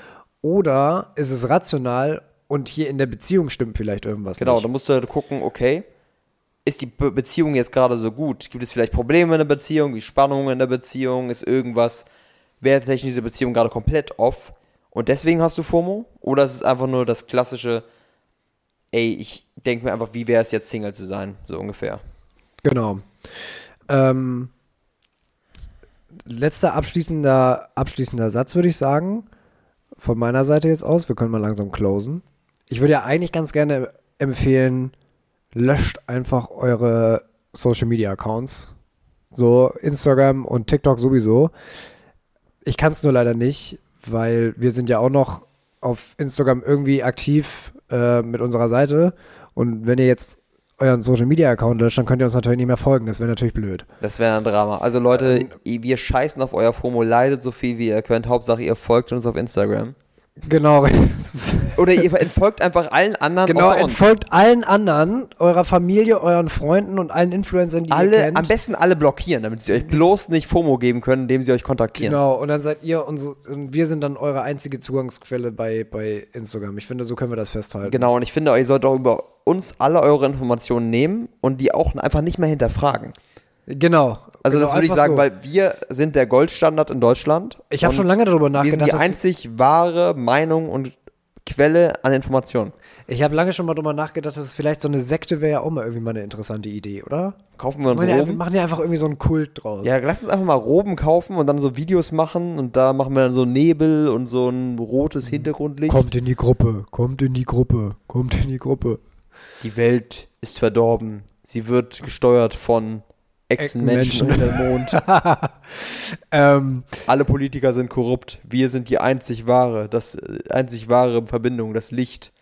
Oder ist es rational und hier in der Beziehung stimmt vielleicht irgendwas genau, nicht? Genau, da musst du halt gucken, okay, ist die Be Beziehung jetzt gerade so gut? Gibt es vielleicht Probleme in der Beziehung, wie Spannungen in der Beziehung? Ist irgendwas wertetechnisch diese Beziehung gerade komplett off? Und deswegen hast du FOMO? Oder ist es einfach nur das klassische, ey, ich denke mir einfach, wie wäre es jetzt Single zu sein? So ungefähr. Genau. Ähm, letzter abschließender, abschließender Satz, würde ich sagen. Von meiner Seite jetzt aus. Wir können mal langsam closen. Ich würde ja eigentlich ganz gerne empfehlen, löscht einfach eure Social Media Accounts. So Instagram und TikTok sowieso. Ich kann es nur leider nicht, weil wir sind ja auch noch auf Instagram irgendwie aktiv äh, mit unserer Seite. Und wenn ihr jetzt euren Social Media Account löscht, dann könnt ihr uns natürlich nicht mehr folgen. Das wäre natürlich blöd. Das wäre ein Drama. Also Leute, ähm, wir scheißen auf euer FOMO, leidet so viel wie ihr könnt. Hauptsache ihr folgt uns auf Instagram. Genau. Oder ihr entfolgt einfach allen anderen. Genau, entfolgt allen anderen, eurer Familie, euren Freunden und allen Influencern, die ihr alle, kennt. am besten alle blockieren, damit sie euch bloß nicht FOMO geben können, indem sie euch kontaktieren. Genau, und dann seid ihr unsere, und wir sind dann eure einzige Zugangsquelle bei, bei Instagram. Ich finde, so können wir das festhalten. Genau, und ich finde, ihr sollt auch über uns alle eure Informationen nehmen und die auch einfach nicht mehr hinterfragen. Genau. Also genau, das würde ich sagen, so. weil wir sind der Goldstandard in Deutschland. Ich habe schon lange darüber Wir sind nachgedacht. die dass- einzig wahre Meinung und Quelle an Informationen. ich habe lange schon mal darüber nachgedacht, dass es vielleicht so eine Sekte wäre ja auch mal irgendwie mal eine interessante Idee, oder? Kaufen wir uns Wir machen, ja, wir Roben? machen ja einfach irgendwie so einen Kult draus. Ja, lass uns einfach mal Roben kaufen und dann so Videos machen und da machen wir dann so Nebel und so ein rotes Hintergrundlicht. Kommt in die Gruppe, kommt in die Gruppe, kommt in die Gruppe. Die Welt ist verdorben. Sie wird gesteuert von Echsenmenschen unter dem Mond. Ähm, Alle Politiker sind korrupt. Wir sind die einzig wahre, das äh, einzig wahre Verbindung, das Licht,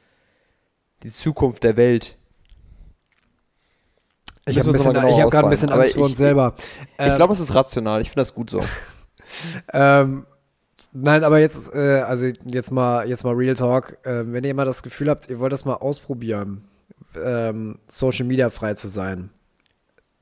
die Zukunft der Welt. ich habe genauer hab gerade ein bisschen. Angst vor uns ich- selber. Ich Ähm, glaube, es ist rational. Ich finde das gut so. Ähm, nein, aber jetzt, äh, also jetzt mal, jetzt mal Real Talk. Ähm, wenn ihr mal das Gefühl habt, ihr wollt das mal ausprobieren, ähm, Social Media frei zu sein,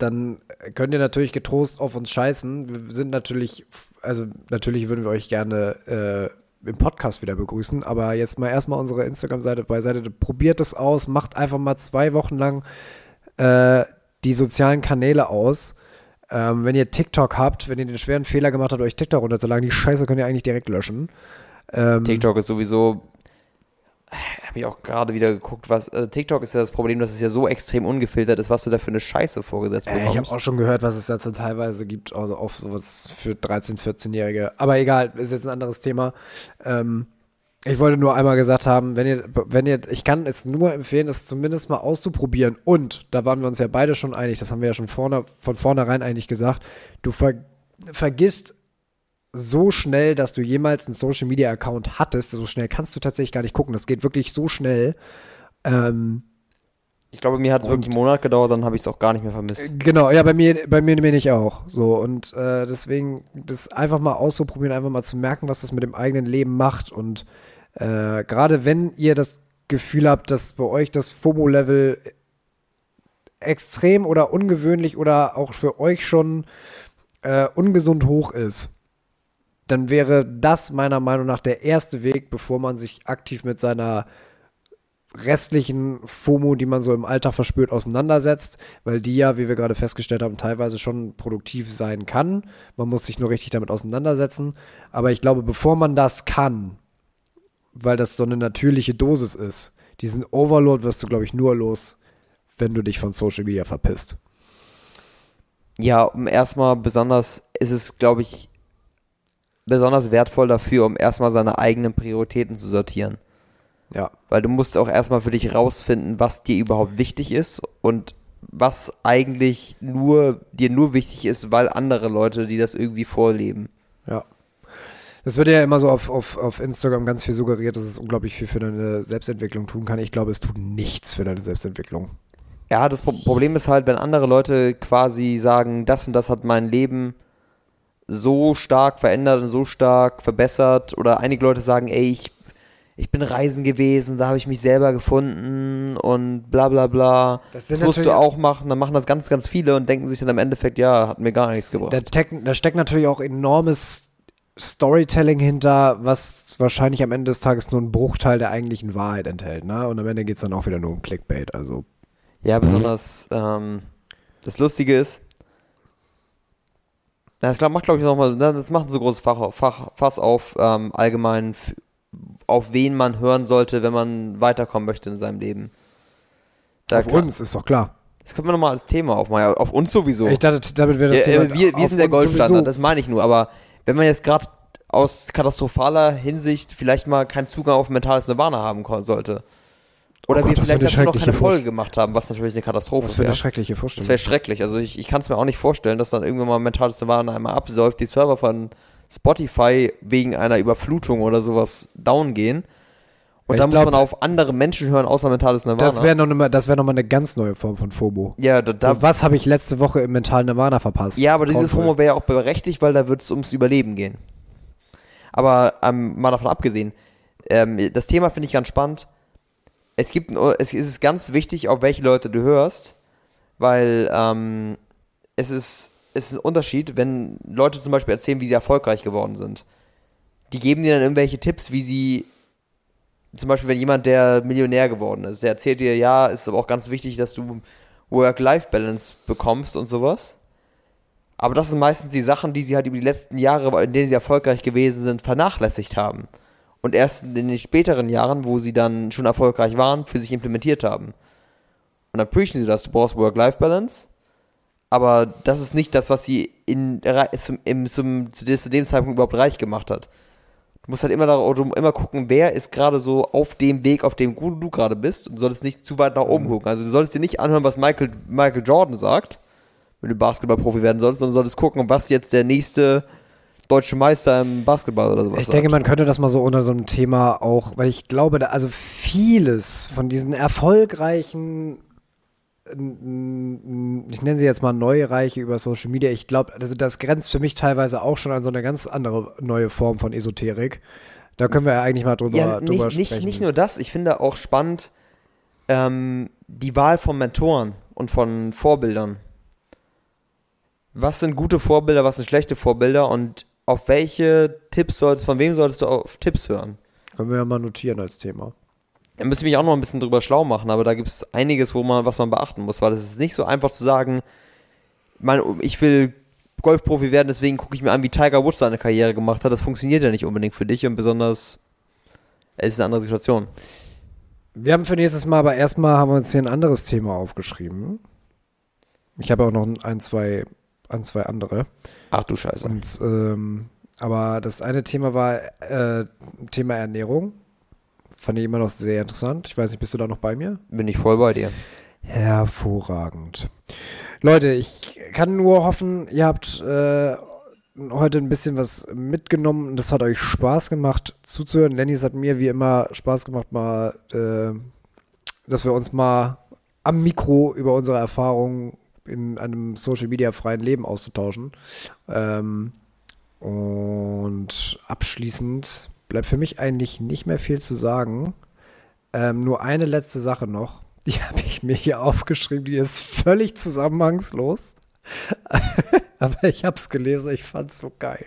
dann könnt ihr natürlich getrost auf uns scheißen. Wir sind natürlich, also natürlich würden wir euch gerne äh, im Podcast wieder begrüßen, aber jetzt mal erstmal unsere Instagram-Seite beiseite. Probiert es aus, macht einfach mal zwei Wochen lang äh, die sozialen Kanäle aus. Ähm, wenn ihr TikTok habt, wenn ihr den schweren Fehler gemacht habt, euch TikTok runterzuladen, die Scheiße könnt ihr eigentlich direkt löschen. Ähm, TikTok ist sowieso. Habe ich auch gerade wieder geguckt, was. Äh, TikTok ist ja das Problem, dass es ja so extrem ungefiltert ist, was du da für eine Scheiße vorgesetzt Äh, ich bekommst. habe auch schon gehört, was es dann teilweise gibt, also auf sowas für 13-, 14-Jährige. Aber egal, ist jetzt ein anderes Thema. Ähm, ich wollte nur einmal gesagt haben, wenn ihr, wenn ihr, ich kann es nur empfehlen, es zumindest mal auszuprobieren. Und da waren wir uns ja beide schon einig, das haben wir ja schon vorne, von vornherein eigentlich gesagt. Du ver, vergisst so schnell, dass du jemals einen Social Media Account hattest. So schnell kannst du tatsächlich gar nicht gucken. Das geht wirklich so schnell. Ähm, ich glaube, mir hat es wirklich einen Monat gedauert, dann habe ich es auch gar nicht mehr vermisst. Genau, ja, bei mir, bei mir bin ich auch. So, und äh, deswegen das einfach mal auszuprobieren, einfach mal zu merken, was das mit dem eigenen Leben macht. Und äh, gerade wenn ihr das Gefühl habt, dass bei euch das FOMO-Level extrem oder ungewöhnlich oder auch für euch schon äh, ungesund hoch ist, dann wäre das meiner Meinung nach der erste Weg, bevor man sich aktiv mit seiner restlichen FOMO, die man so im Alltag verspürt, auseinandersetzt, weil die ja, wie wir gerade festgestellt haben, teilweise schon produktiv sein kann. Man muss sich nur richtig damit auseinandersetzen. Aber ich glaube, bevor man das kann, weil das so eine natürliche Dosis ist, diesen Overload wirst du, glaube ich, nur los, wenn du dich von Social Media verpisst. Ja, erstmal besonders ist es, glaube ich, besonders wertvoll dafür, um erstmal seine eigenen Prioritäten zu sortieren. Ja. Weil du musst auch erstmal für dich rausfinden, was dir überhaupt wichtig ist und was eigentlich nur dir nur wichtig ist, weil andere Leute, die das irgendwie vorleben. Ja. Das wird ja immer so auf, auf, auf Instagram ganz viel suggeriert, dass es unglaublich viel für deine Selbstentwicklung tun kann. Ich glaube, es tut nichts für deine Selbstentwicklung. Ja, das Pro Problem ist halt, wenn andere Leute quasi sagen, das und das hat mein Leben so stark verändert und so stark verbessert oder einige Leute sagen, ey, ich, ich bin reisen gewesen, da habe ich mich selber gefunden und bla bla bla. Das Das, musst du auch machen. Dann machen das ganz, ganz viele und denken sich dann im Endeffekt, ja, hat mir gar nichts gebracht. Da, da steckt natürlich auch enormes Storytelling hinter, was wahrscheinlich am Ende des Tages nur einen Bruchteil der eigentlichen Wahrheit enthält. Ne? Und am Ende geht es dann auch wieder nur um Clickbait. Also, Ja, besonders ähm, das Lustige ist, das glaub- macht, glaube ich, nochmal, das macht ein so großes Fach, Fach, Fass auf, ähm, allgemein, auf wen man hören sollte, wenn man weiterkommen möchte in seinem Leben. Da auf kann- uns ist doch klar. Das können wir nochmal als Thema aufmachen. Ja, Auf uns sowieso. Ich dachte, damit wäre ja, das äh, Thema wir wir auf sind der Goldstandard, sowieso. das meine ich nur. Aber wenn man jetzt gerade aus katastrophaler Hinsicht vielleicht mal keinen Zugang auf mentales Nirvana haben sollte. Oder Oh Gott, wir vielleicht eine dazu noch keine schreckliche Folge gemacht haben, was natürlich eine Katastrophe für eine wäre. schreckliche Das Vorstellung. wäre schrecklich. Also ich, ich kann es mir auch nicht vorstellen, dass dann irgendwann mal mentales Nirvana einmal absäuft, die Server von Spotify wegen einer Überflutung oder sowas down gehen. Und dann glaub- muss man auf andere Menschen hören, außer mentales Nirvana. Das wäre noch, ne mal- das wär noch mal eine ganz neue Form von FOMO. ja, da, da, So, was habe ich letzte Woche im mentalen Nirvana verpasst? ja, aber dieses. FOMO wäre ja auch berechtigt, weil da wird es ums Überleben gehen. Aber ähm, mal davon abgesehen, Ähm, das Thema finde ich ganz spannend. Es gibt, es ist ganz wichtig, auf welche Leute du hörst, weil ähm, es ist, es ist ein Unterschied, wenn Leute zum Beispiel erzählen, wie sie erfolgreich geworden sind. Die geben dir dann irgendwelche Tipps, wie sie, zum Beispiel, wenn jemand, der Millionär geworden ist, der erzählt dir, ja, ist aber auch ganz wichtig, dass du Work-Life-Balance bekommst und sowas. Aber das sind meistens die Sachen, die sie halt über die letzten Jahre, in denen sie erfolgreich gewesen sind, vernachlässigt haben. Und erst in den späteren Jahren, wo sie dann schon erfolgreich waren, für sich implementiert haben. Und dann preachen sie das, du brauchst Work-Life-Balance. Aber das ist nicht das, was sie in, zum, im, zum, zu, dem, Zeitpunkt überhaupt reich gemacht hat. Du musst halt immer, da, du immer gucken, wer ist gerade so auf dem Weg, auf dem du, du gerade bist. Und du solltest nicht zu weit nach oben gucken. Also du solltest dir nicht anhören, was Michael, Michael Jordan sagt, wenn du Basketballprofi werden sollst, sondern solltest gucken, was jetzt der nächste deutsche Meister im Basketball oder sowas Ich denke, man könnte das mal so unter so einem Thema auch, weil ich glaube, da, also vieles von diesen erfolgreichen, ich nenne sie jetzt mal Neureiche über Social Media, ich glaube, das, das grenzt für mich teilweise auch schon an so eine ganz andere neue Form von Esoterik. Da können wir ja eigentlich mal drüber, ja, drüber nicht, nicht, sprechen. nicht nur das, ich finde auch spannend ähm, die Wahl von Mentoren und von Vorbildern. Was sind gute Vorbilder, was sind schlechte Vorbilder und auf welche Tipps solltest, von wem solltest du auf Tipps hören? können wir ja mal notieren als Thema. Da müssen wir mich auch noch ein bisschen drüber schlau machen, aber da gibt es einiges, wo man, was man beachten muss, weil es ist nicht so einfach zu sagen, mein, ich will Golfprofi werden, deswegen gucke ich mir an, wie Tiger Woods seine Karriere gemacht hat. Das funktioniert ja nicht unbedingt für dich und besonders, es ist eine andere Situation. Wir haben für nächstes Mal, aber erstmal haben wir uns hier ein anderes Thema aufgeschrieben. Ich habe auch noch ein, zwei, ein, zwei andere. Ach du Scheiße. Und, ähm, aber das eine Thema war äh, Thema Ernährung. Fand ich immer noch sehr interessant. Ich weiß nicht, bist du da noch bei mir? Bin ich voll bei dir. Hervorragend. Leute, ich kann nur hoffen, ihr habt äh, heute ein bisschen was mitgenommen und es hat euch Spaß gemacht zuzuhören. Lenny, es hat mir wie immer Spaß gemacht, mal, äh, dass wir uns mal am Mikro über unsere Erfahrungen in einem Social Media freien Leben auszutauschen. Ähm, und abschließend bleibt für mich eigentlich nicht mehr viel zu sagen. Ähm, nur eine letzte Sache noch. Die habe ich mir hier aufgeschrieben. Die ist völlig zusammenhangslos. Aber ich habe es gelesen. Ich fand es so geil.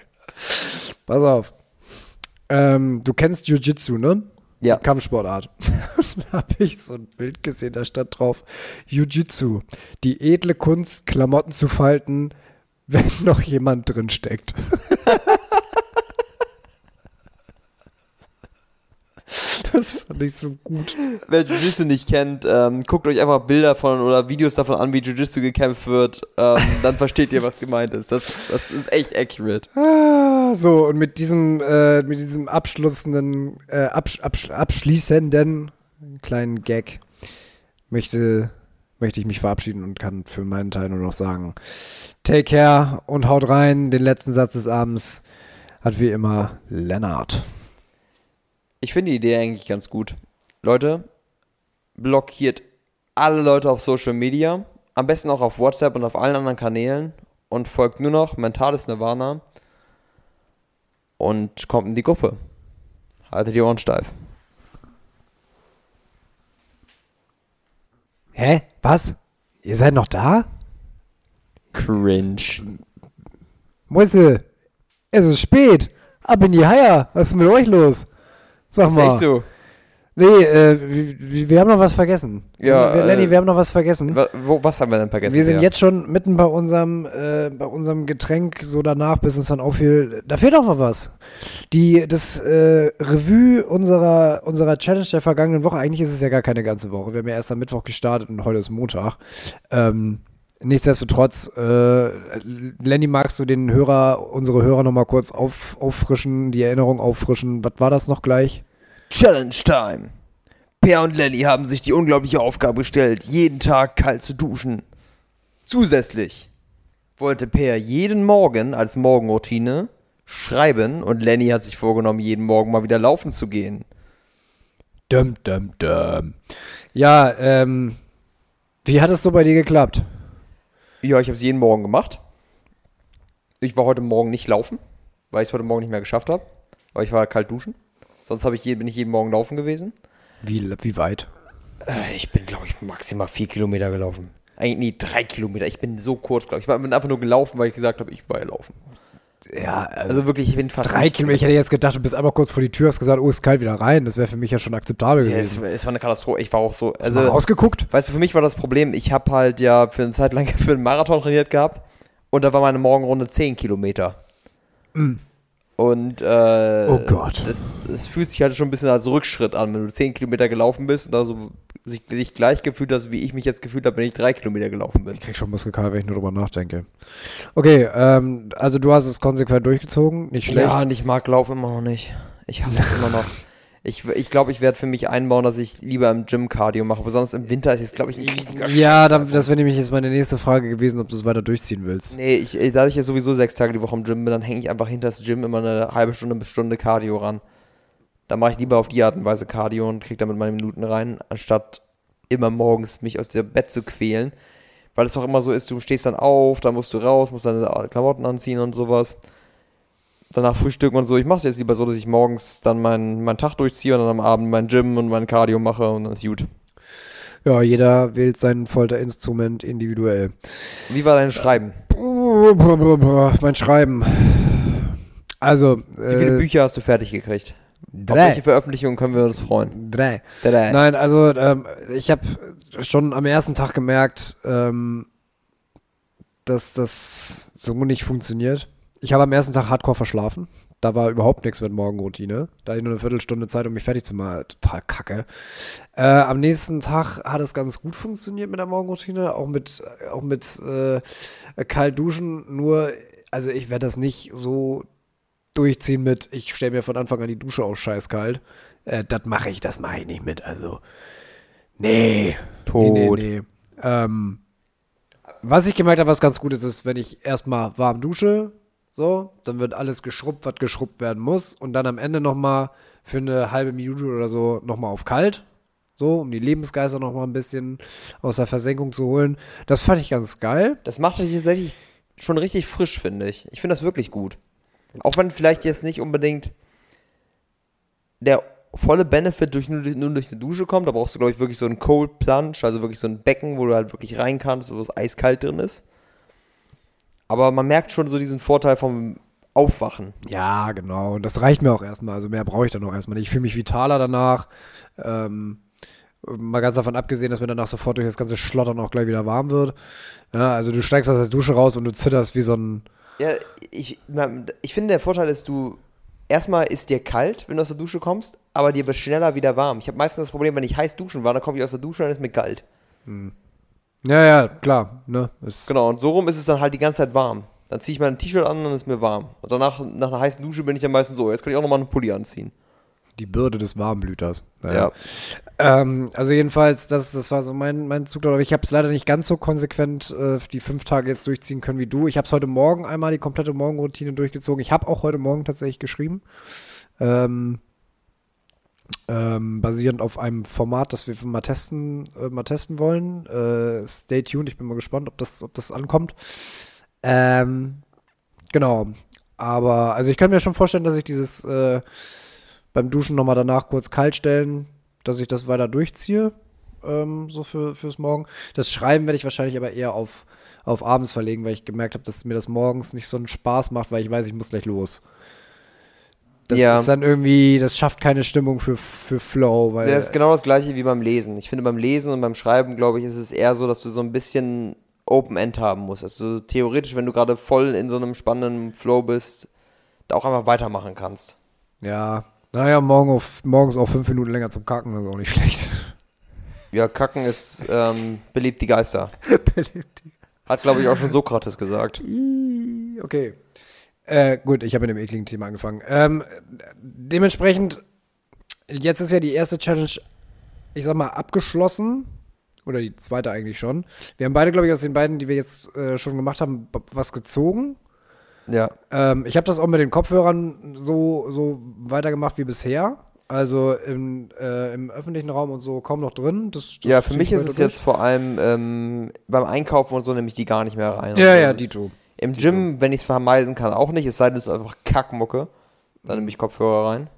Pass auf. Ähm, du kennst Jiu-Jitsu, ne? Ja. Die Kampfsportart. da habe ich so ein Bild gesehen, da stand drauf: Jiu-Jitsu, die edle Kunst, Klamotten zu falten, wenn noch jemand drin steckt. das fand ich so gut. Wer Jiu-Jitsu nicht kennt, ähm, guckt euch einfach Bilder von oder Videos davon an, wie Jiu-Jitsu gekämpft wird. Ähm, dann versteht ihr, was gemeint ist. Das, das ist echt accurate. Ah, so, und mit diesem, äh, mit diesem abschließenden, äh, absch absch abschließenden kleinen Gag möchte, möchte ich mich verabschieden und kann für meinen Teil nur noch sagen, take care und haut rein. Den letzten Satz des Abends hat wie immer Lennart. Ich finde die Idee eigentlich ganz gut. Leute, blockiert alle Leute auf Social Media. Am besten auch auf WhatsApp und auf allen anderen Kanälen. Und folgt nur noch Mentales Nirvana. Und kommt in die Gruppe. Haltet die Ohren steif. Hä? Was? Ihr seid noch da? Cringe. Mäuse, es ist spät. Ab in die Haier. Was ist mit euch los? Sag Ist mal. echt so. Nee, äh, wir, wir haben noch was vergessen. Ja, wir, Lenny, äh, wir haben noch was vergessen. Wa wo, was haben wir denn vergessen? wir sind Bea? jetzt schon mitten bei unserem, äh, bei unserem Getränk so danach, bis uns dann auffiel, da fehlt auch noch was. Die, das äh, Revue unserer, unserer Challenge der vergangenen Woche, eigentlich ist es ja gar keine ganze Woche. Wir haben ja erst am Mittwoch gestartet und heute ist Montag. Ähm, nichtsdestotrotz, äh, Lenny, magst du den Hörer, unsere Hörer nochmal kurz auf, auffrischen, die Erinnerung auffrischen? Was war das noch gleich? Challenge Time. Per und Lenny haben sich die unglaubliche Aufgabe gestellt, jeden Tag kalt zu duschen. Zusätzlich wollte Per jeden Morgen als Morgenroutine schreiben und Lenny hat sich vorgenommen, jeden Morgen mal wieder laufen zu gehen. Dum, dum, dum. Ja, ähm, wie hat es so bei dir geklappt? Ja, ich habe es jeden Morgen gemacht. Ich war heute Morgen nicht laufen, weil ich es heute Morgen nicht mehr geschafft habe, weil ich war kalt duschen. Sonst habe ich je, bin ich jeden Morgen laufen gewesen. Wie, wie weit? Äh, ich bin, glaube ich, maximal vier Kilometer gelaufen. Eigentlich nee, drei Kilometer. Ich bin so kurz, glaube ich. Ich bin einfach nur gelaufen, weil ich gesagt habe, ich war ja laufen. Ja, also, Also wirklich, ich bin fast drei Kilometer. Ich hätte jetzt gedacht, du bist einmal kurz vor die Tür, hast gesagt, oh, ist kalt wieder rein. Das wäre für mich ja schon akzeptabel Ja, es, gewesen. war- es war eine Katastrophe. Ich war auch so. Hast du Also, rausgeguckt? weißt du, für mich war das Problem, ich habe halt ja für eine Zeit lang für einen Marathon trainiert gehabt und da war meine Morgenrunde 10 Kilometer. Und äh, Oh Gott. Das, das fühlt sich halt schon ein bisschen als Rückschritt an, wenn du 10 Kilometer gelaufen bist und da so sich dich gleich gefühlt hast, wie ich mich jetzt gefühlt habe, wenn ich 3 Kilometer gelaufen bin. Ich krieg schon Muskelkater, wenn ich nur drüber nachdenke. Okay, ähm, also du hast es konsequent durchgezogen, nicht schlecht. Ja, und ich mag Laufen immer noch nicht. Ich hasse es immer noch. Ich glaube, ich, glaub, ich werde für mich einbauen, dass ich lieber im Gym Cardio mache. Besonders im Winter ist es, glaube ich, ein richtiger Ja, dann, das wäre nämlich jetzt meine nächste Frage gewesen, ob du es weiter durchziehen willst. Nee, ich, äh, da ich ja sowieso sechs Tage die Woche im Gym bin, dann hänge ich einfach hinter das Gym immer eine halbe Stunde bis Stunde Cardio ran. Da mache ich lieber auf die Art und Weise Cardio und kriege damit meine Minuten rein, anstatt immer morgens mich aus dem Bett zu quälen. Weil es auch immer so ist, du stehst dann auf, dann musst du raus, musst deine Klamotten anziehen und sowas. Danach frühstücken und so. Ich mache es jetzt lieber so, dass ich morgens dann meinen meinen Tag durchziehe und dann am Abend mein Gym und mein Cardio mache und dann ist gut. Ja, jeder wählt sein Folterinstrument individuell. Wie war dein Schreiben? Mein Schreiben. Also, Wie viele äh, Bücher hast du fertig gekriegt? Auf drei. welche Veröffentlichung können wir uns freuen? Drei. Drei. Nein, also ähm, ich habe schon am ersten Tag gemerkt, ähm, dass das so nicht funktioniert. Ich habe am ersten Tag hardcore verschlafen. Da war überhaupt nichts mit Morgenroutine. Da hatte ich nur eine Viertelstunde Zeit, um mich fertig zu machen. Total kacke. Äh, am nächsten Tag hat es ganz gut funktioniert mit der Morgenroutine, auch mit, auch mit äh, kalt duschen. Nur, also ich werde das nicht so durchziehen mit, ich stelle mir von Anfang an die Dusche aus scheißkalt. Äh, das mache ich, das mache ich nicht mit. Also, nee. Tot. Nee, nee, nee. Ähm, was ich gemerkt habe, was ganz gut ist, ist, wenn ich erstmal warm dusche, so, dann wird alles geschrubbt, was geschrubbt werden muss. Und dann am Ende nochmal für eine halbe Minute oder so nochmal auf kalt. So, um die Lebensgeister nochmal ein bisschen aus der Versenkung zu holen. Das fand ich ganz geil. Das macht dich tatsächlich schon richtig frisch, finde ich. Ich finde das wirklich gut. Auch wenn vielleicht jetzt nicht unbedingt der volle Benefit durch, nur, nur durch eine Dusche kommt, da brauchst du, glaube ich, wirklich so einen Cold Plunge, also wirklich so ein Becken, wo du halt wirklich rein kannst, wo es eiskalt drin ist. Aber man merkt schon so diesen Vorteil vom Aufwachen. Ja, genau. Und das reicht mir auch erstmal. Also mehr brauche ich dann auch erstmal nicht. Ich fühle mich vitaler danach. Ähm, mal ganz davon abgesehen, dass mir danach sofort durch das ganze Schlottern auch gleich wieder warm wird. Ja, also du steigst aus der Dusche raus und du zitterst wie so ein. Ja, ich, ich finde, der Vorteil ist, du erstmal ist dir kalt, wenn du aus der Dusche kommst, aber dir wird schneller wieder warm. Ich habe meistens das Problem, wenn ich heiß duschen war, dann komme ich aus der Dusche und dann ist mir kalt. Ja, ja, klar. Ne? Ist, Genau, und so rum ist es dann halt die ganze Zeit warm. Dann ziehe ich mein T-Shirt an und dann ist mir warm. Und danach, nach einer heißen Dusche bin ich dann meistens so, jetzt kann ich auch nochmal einen Pulli anziehen. Die Bürde des Warmblüters. Ja. Ähm, also jedenfalls, das, das war so mein, mein Zug. Aber ich habe es leider nicht ganz so konsequent äh, die fünf Tage jetzt durchziehen können wie du. Ich habe es heute Morgen einmal die komplette Morgenroutine durchgezogen. Ich habe auch heute Morgen tatsächlich geschrieben. Ähm, ähm, basierend auf einem Format, das wir mal testen, äh, mal testen wollen. Äh, stay tuned, ich bin mal gespannt, ob das, ob das ankommt. Ähm, genau. Aber, also ich kann mir schon vorstellen, dass ich dieses äh, beim Duschen nochmal danach kurz kalt stellen, dass ich das weiter durchziehe, ähm, so für, fürs Morgen. Das Schreiben werde ich wahrscheinlich aber eher auf, auf abends verlegen, weil ich gemerkt habe, dass mir das morgens nicht so einen Spaß macht, weil ich weiß, ich muss gleich los. Das Ja. ist dann irgendwie, das schafft keine Stimmung für, für Flow, weil. Das ist genau das gleiche wie beim Lesen. Ich finde, beim Lesen und beim Schreiben, glaube ich, ist es eher so, dass du so ein bisschen Open End haben musst. Also theoretisch, wenn du gerade voll in so einem spannenden Flow bist, da auch einfach weitermachen kannst. ja. Naja, morgen auf, morgens auch fünf Minuten länger zum Kacken, das ist auch nicht schlecht. Ja, Kacken ist ähm, beliebt die Geister. Hat, glaube ich, auch schon Sokrates gesagt. Okay. Äh, gut, ich habe mit dem ekligen Thema angefangen. Ähm, dementsprechend, jetzt ist ja die erste Challenge, ich sag mal, abgeschlossen. Oder die zweite eigentlich schon. Wir haben beide, glaube ich, aus den beiden, die wir jetzt äh, schon gemacht haben, was gezogen. Ja. Ähm, ich habe das auch mit den Kopfhörern so, so weitergemacht wie bisher. Also im, äh, im öffentlichen Raum und so kaum noch drin. Das, das Ja, für mich ich ist es jetzt vor allem ähm, beim Einkaufen und so nehme ich die gar nicht mehr rein. Ja, Also ja, Dito. Im Gym, wenn ich es vermeiden kann, auch nicht. Es sei denn, es ist einfach Kackmucke. Dann nehme ich Kopfhörer rein.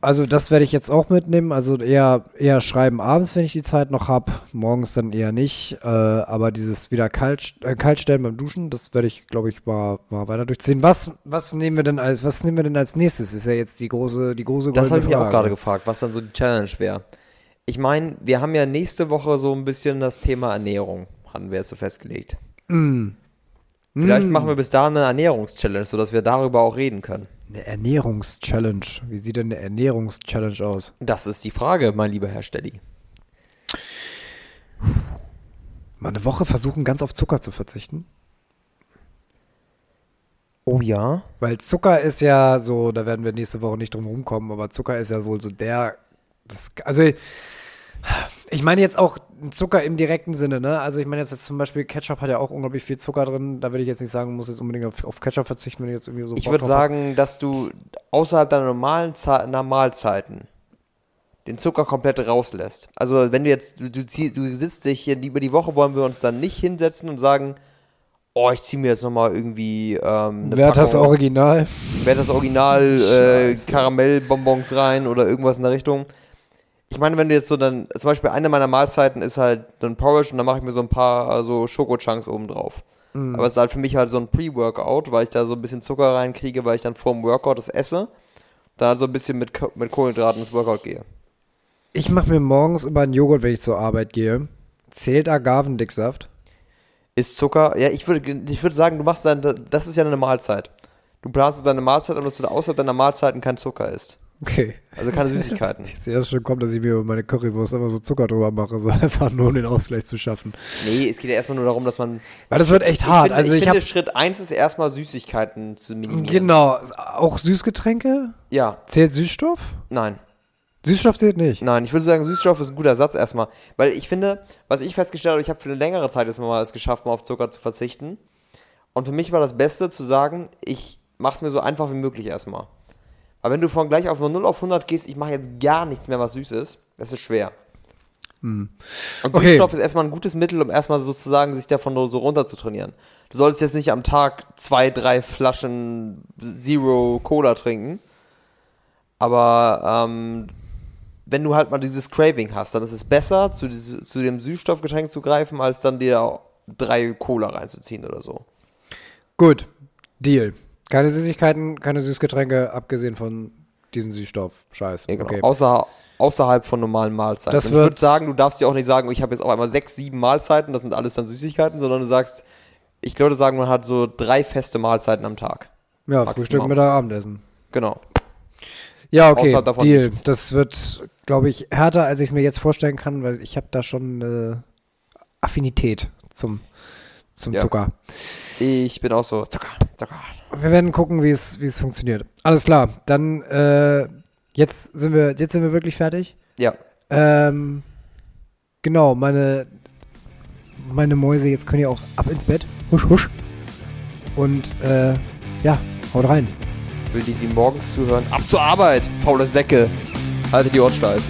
Also das werde ich jetzt auch mitnehmen. Also eher, eher schreiben abends, wenn ich die Zeit noch habe. Morgens dann eher nicht. Äh, aber dieses wieder kalt, äh, kaltstellen beim Duschen, das werde ich, glaube ich, mal, mal weiter durchziehen. Was, was nehmen wir denn als, was nehmen wir denn als nächstes? Ist ja jetzt die große, die große Das habe ich mich auch gerade gefragt, was dann so die Challenge wäre. Ich meine, wir haben ja nächste Woche so ein bisschen das Thema Ernährung, hatten wir jetzt so festgelegt. Mm. Vielleicht Mm. machen wir bis dahin eine Ernährungschallenge, sodass wir darüber auch reden können. Eine Ernährungschallenge. Wie sieht denn eine Ernährungschallenge aus? Das ist die Frage, mein lieber Herr Steddy. Mal eine Woche versuchen, ganz auf Zucker zu verzichten. Oh ja? Weil Zucker ist ja so, da werden wir nächste Woche nicht drum rumkommen, aber Zucker ist ja wohl so der. Das, also, ich meine jetzt auch Zucker im direkten Sinne, ne? Also, ich meine jetzt, jetzt zum Beispiel Ketchup hat ja auch unglaublich viel Zucker drin. Da würde ich jetzt nicht sagen, muss jetzt unbedingt auf, auf Ketchup verzichten, wenn ich jetzt irgendwie so. Ich würde drauf hast. sagen, dass du außerhalb deiner normalen Ze Normalzeiten den Zucker komplett rauslässt. Also wenn du jetzt, du, du, zieh, du sitzt dich hier, über die Woche wollen wir uns dann nicht hinsetzen und sagen, oh, ich ziehe mir jetzt nochmal irgendwie ähm, eine Wer hat das Original? Wer hat das Original äh. Karamellbonbons rein oder irgendwas in der Richtung. Ich meine, wenn du jetzt so dann, zum Beispiel eine meiner Mahlzeiten ist halt dann Porridge und dann mache ich mir so ein paar also Schoko-Chunks oben drauf. Mhm. Aber es ist halt für mich halt so ein Pre-Workout, weil ich da so ein bisschen Zucker reinkriege, weil ich dann vor dem Workout das esse. Dann halt so ein bisschen mit, mit Kohlenhydraten ins Workout gehe. Ich mache mir morgens immer einen Joghurt, wenn ich zur Arbeit gehe. Zählt Agavendicksaft? Ist Zucker, ja, ich würde ich würde sagen, du machst dann, das ist ja eine Mahlzeit. Du planst deine Mahlzeit und dass du da außerhalb deiner Mahlzeiten kein Zucker isst. Okay. Also keine Süßigkeiten. Ich sehe das schon kommen, dass ich mir über meine Currywurst immer so Zucker drüber mache, so einfach nur um den Ausgleich zu schaffen. Nee, es geht ja erstmal nur darum, dass man Weil das wird echt hart. finde, also ich ich, finde Schritt 1 ist erstmal Süßigkeiten zu minimieren. genau auch Süßgetränke. Ja, Zählt Süßstoff? nein. Süßstoff zählt nicht. Nein, ich würde sagen, Süßstoff ist ein guter Satz erstmal. Weil ich finde, was ich festgestellt habe, ich habe für eine längere Zeit jetzt mal es geschafft, mal auf Zucker zu verzichten. Und für mich war das Beste zu sagen, ich mache es mir so einfach wie möglich erstmal. Aber wenn du von gleich auf 0 auf 100 gehst, ich mache jetzt gar nichts mehr, was süß ist, das ist schwer. Und Okay. Süßstoff ist erstmal ein gutes Mittel, um erstmal sozusagen sich davon nur so runter zu trainieren. Du solltest jetzt nicht am Tag zwei, drei Flaschen Zero Cola trinken. Aber ähm, wenn du halt mal dieses Craving hast, dann ist es besser, zu, zu dem Süßstoffgetränk zu greifen, als dann dir drei Cola reinzuziehen oder so. Gut, Deal. Keine Süßigkeiten, keine Süßgetränke, abgesehen von diesem Süßstoff. Scheiß. Ja, genau. Okay. Außer, außerhalb von normalen Mahlzeiten. Das ich würde sagen, du darfst dir auch nicht sagen, ich habe jetzt auf einmal sechs, sieben Mahlzeiten, das sind alles dann Süßigkeiten, sondern du sagst, ich würde sagen, man hat so drei feste Mahlzeiten am Tag. ja, Maximal. Frühstück, Mittag, Abendessen. Genau. Ja, okay, Deal. nichts. Das wird, glaube ich, härter, als ich es mir jetzt vorstellen kann, weil ich habe da schon eine Affinität zum, zum Ja. Zucker. Ich bin auch so, Zucker, Zucker. Wir werden gucken, wie es wie es funktioniert. Alles klar, dann äh, jetzt sind wir jetzt sind wir wirklich fertig. Ja, Ähm, genau, meine meine Mäuse, jetzt können ihr auch ab ins Bett. Husch, husch. Und äh, ja, haut rein. für die, die morgens zuhören, ab zur Arbeit, faule Säcke. Haltet die Ohren steif.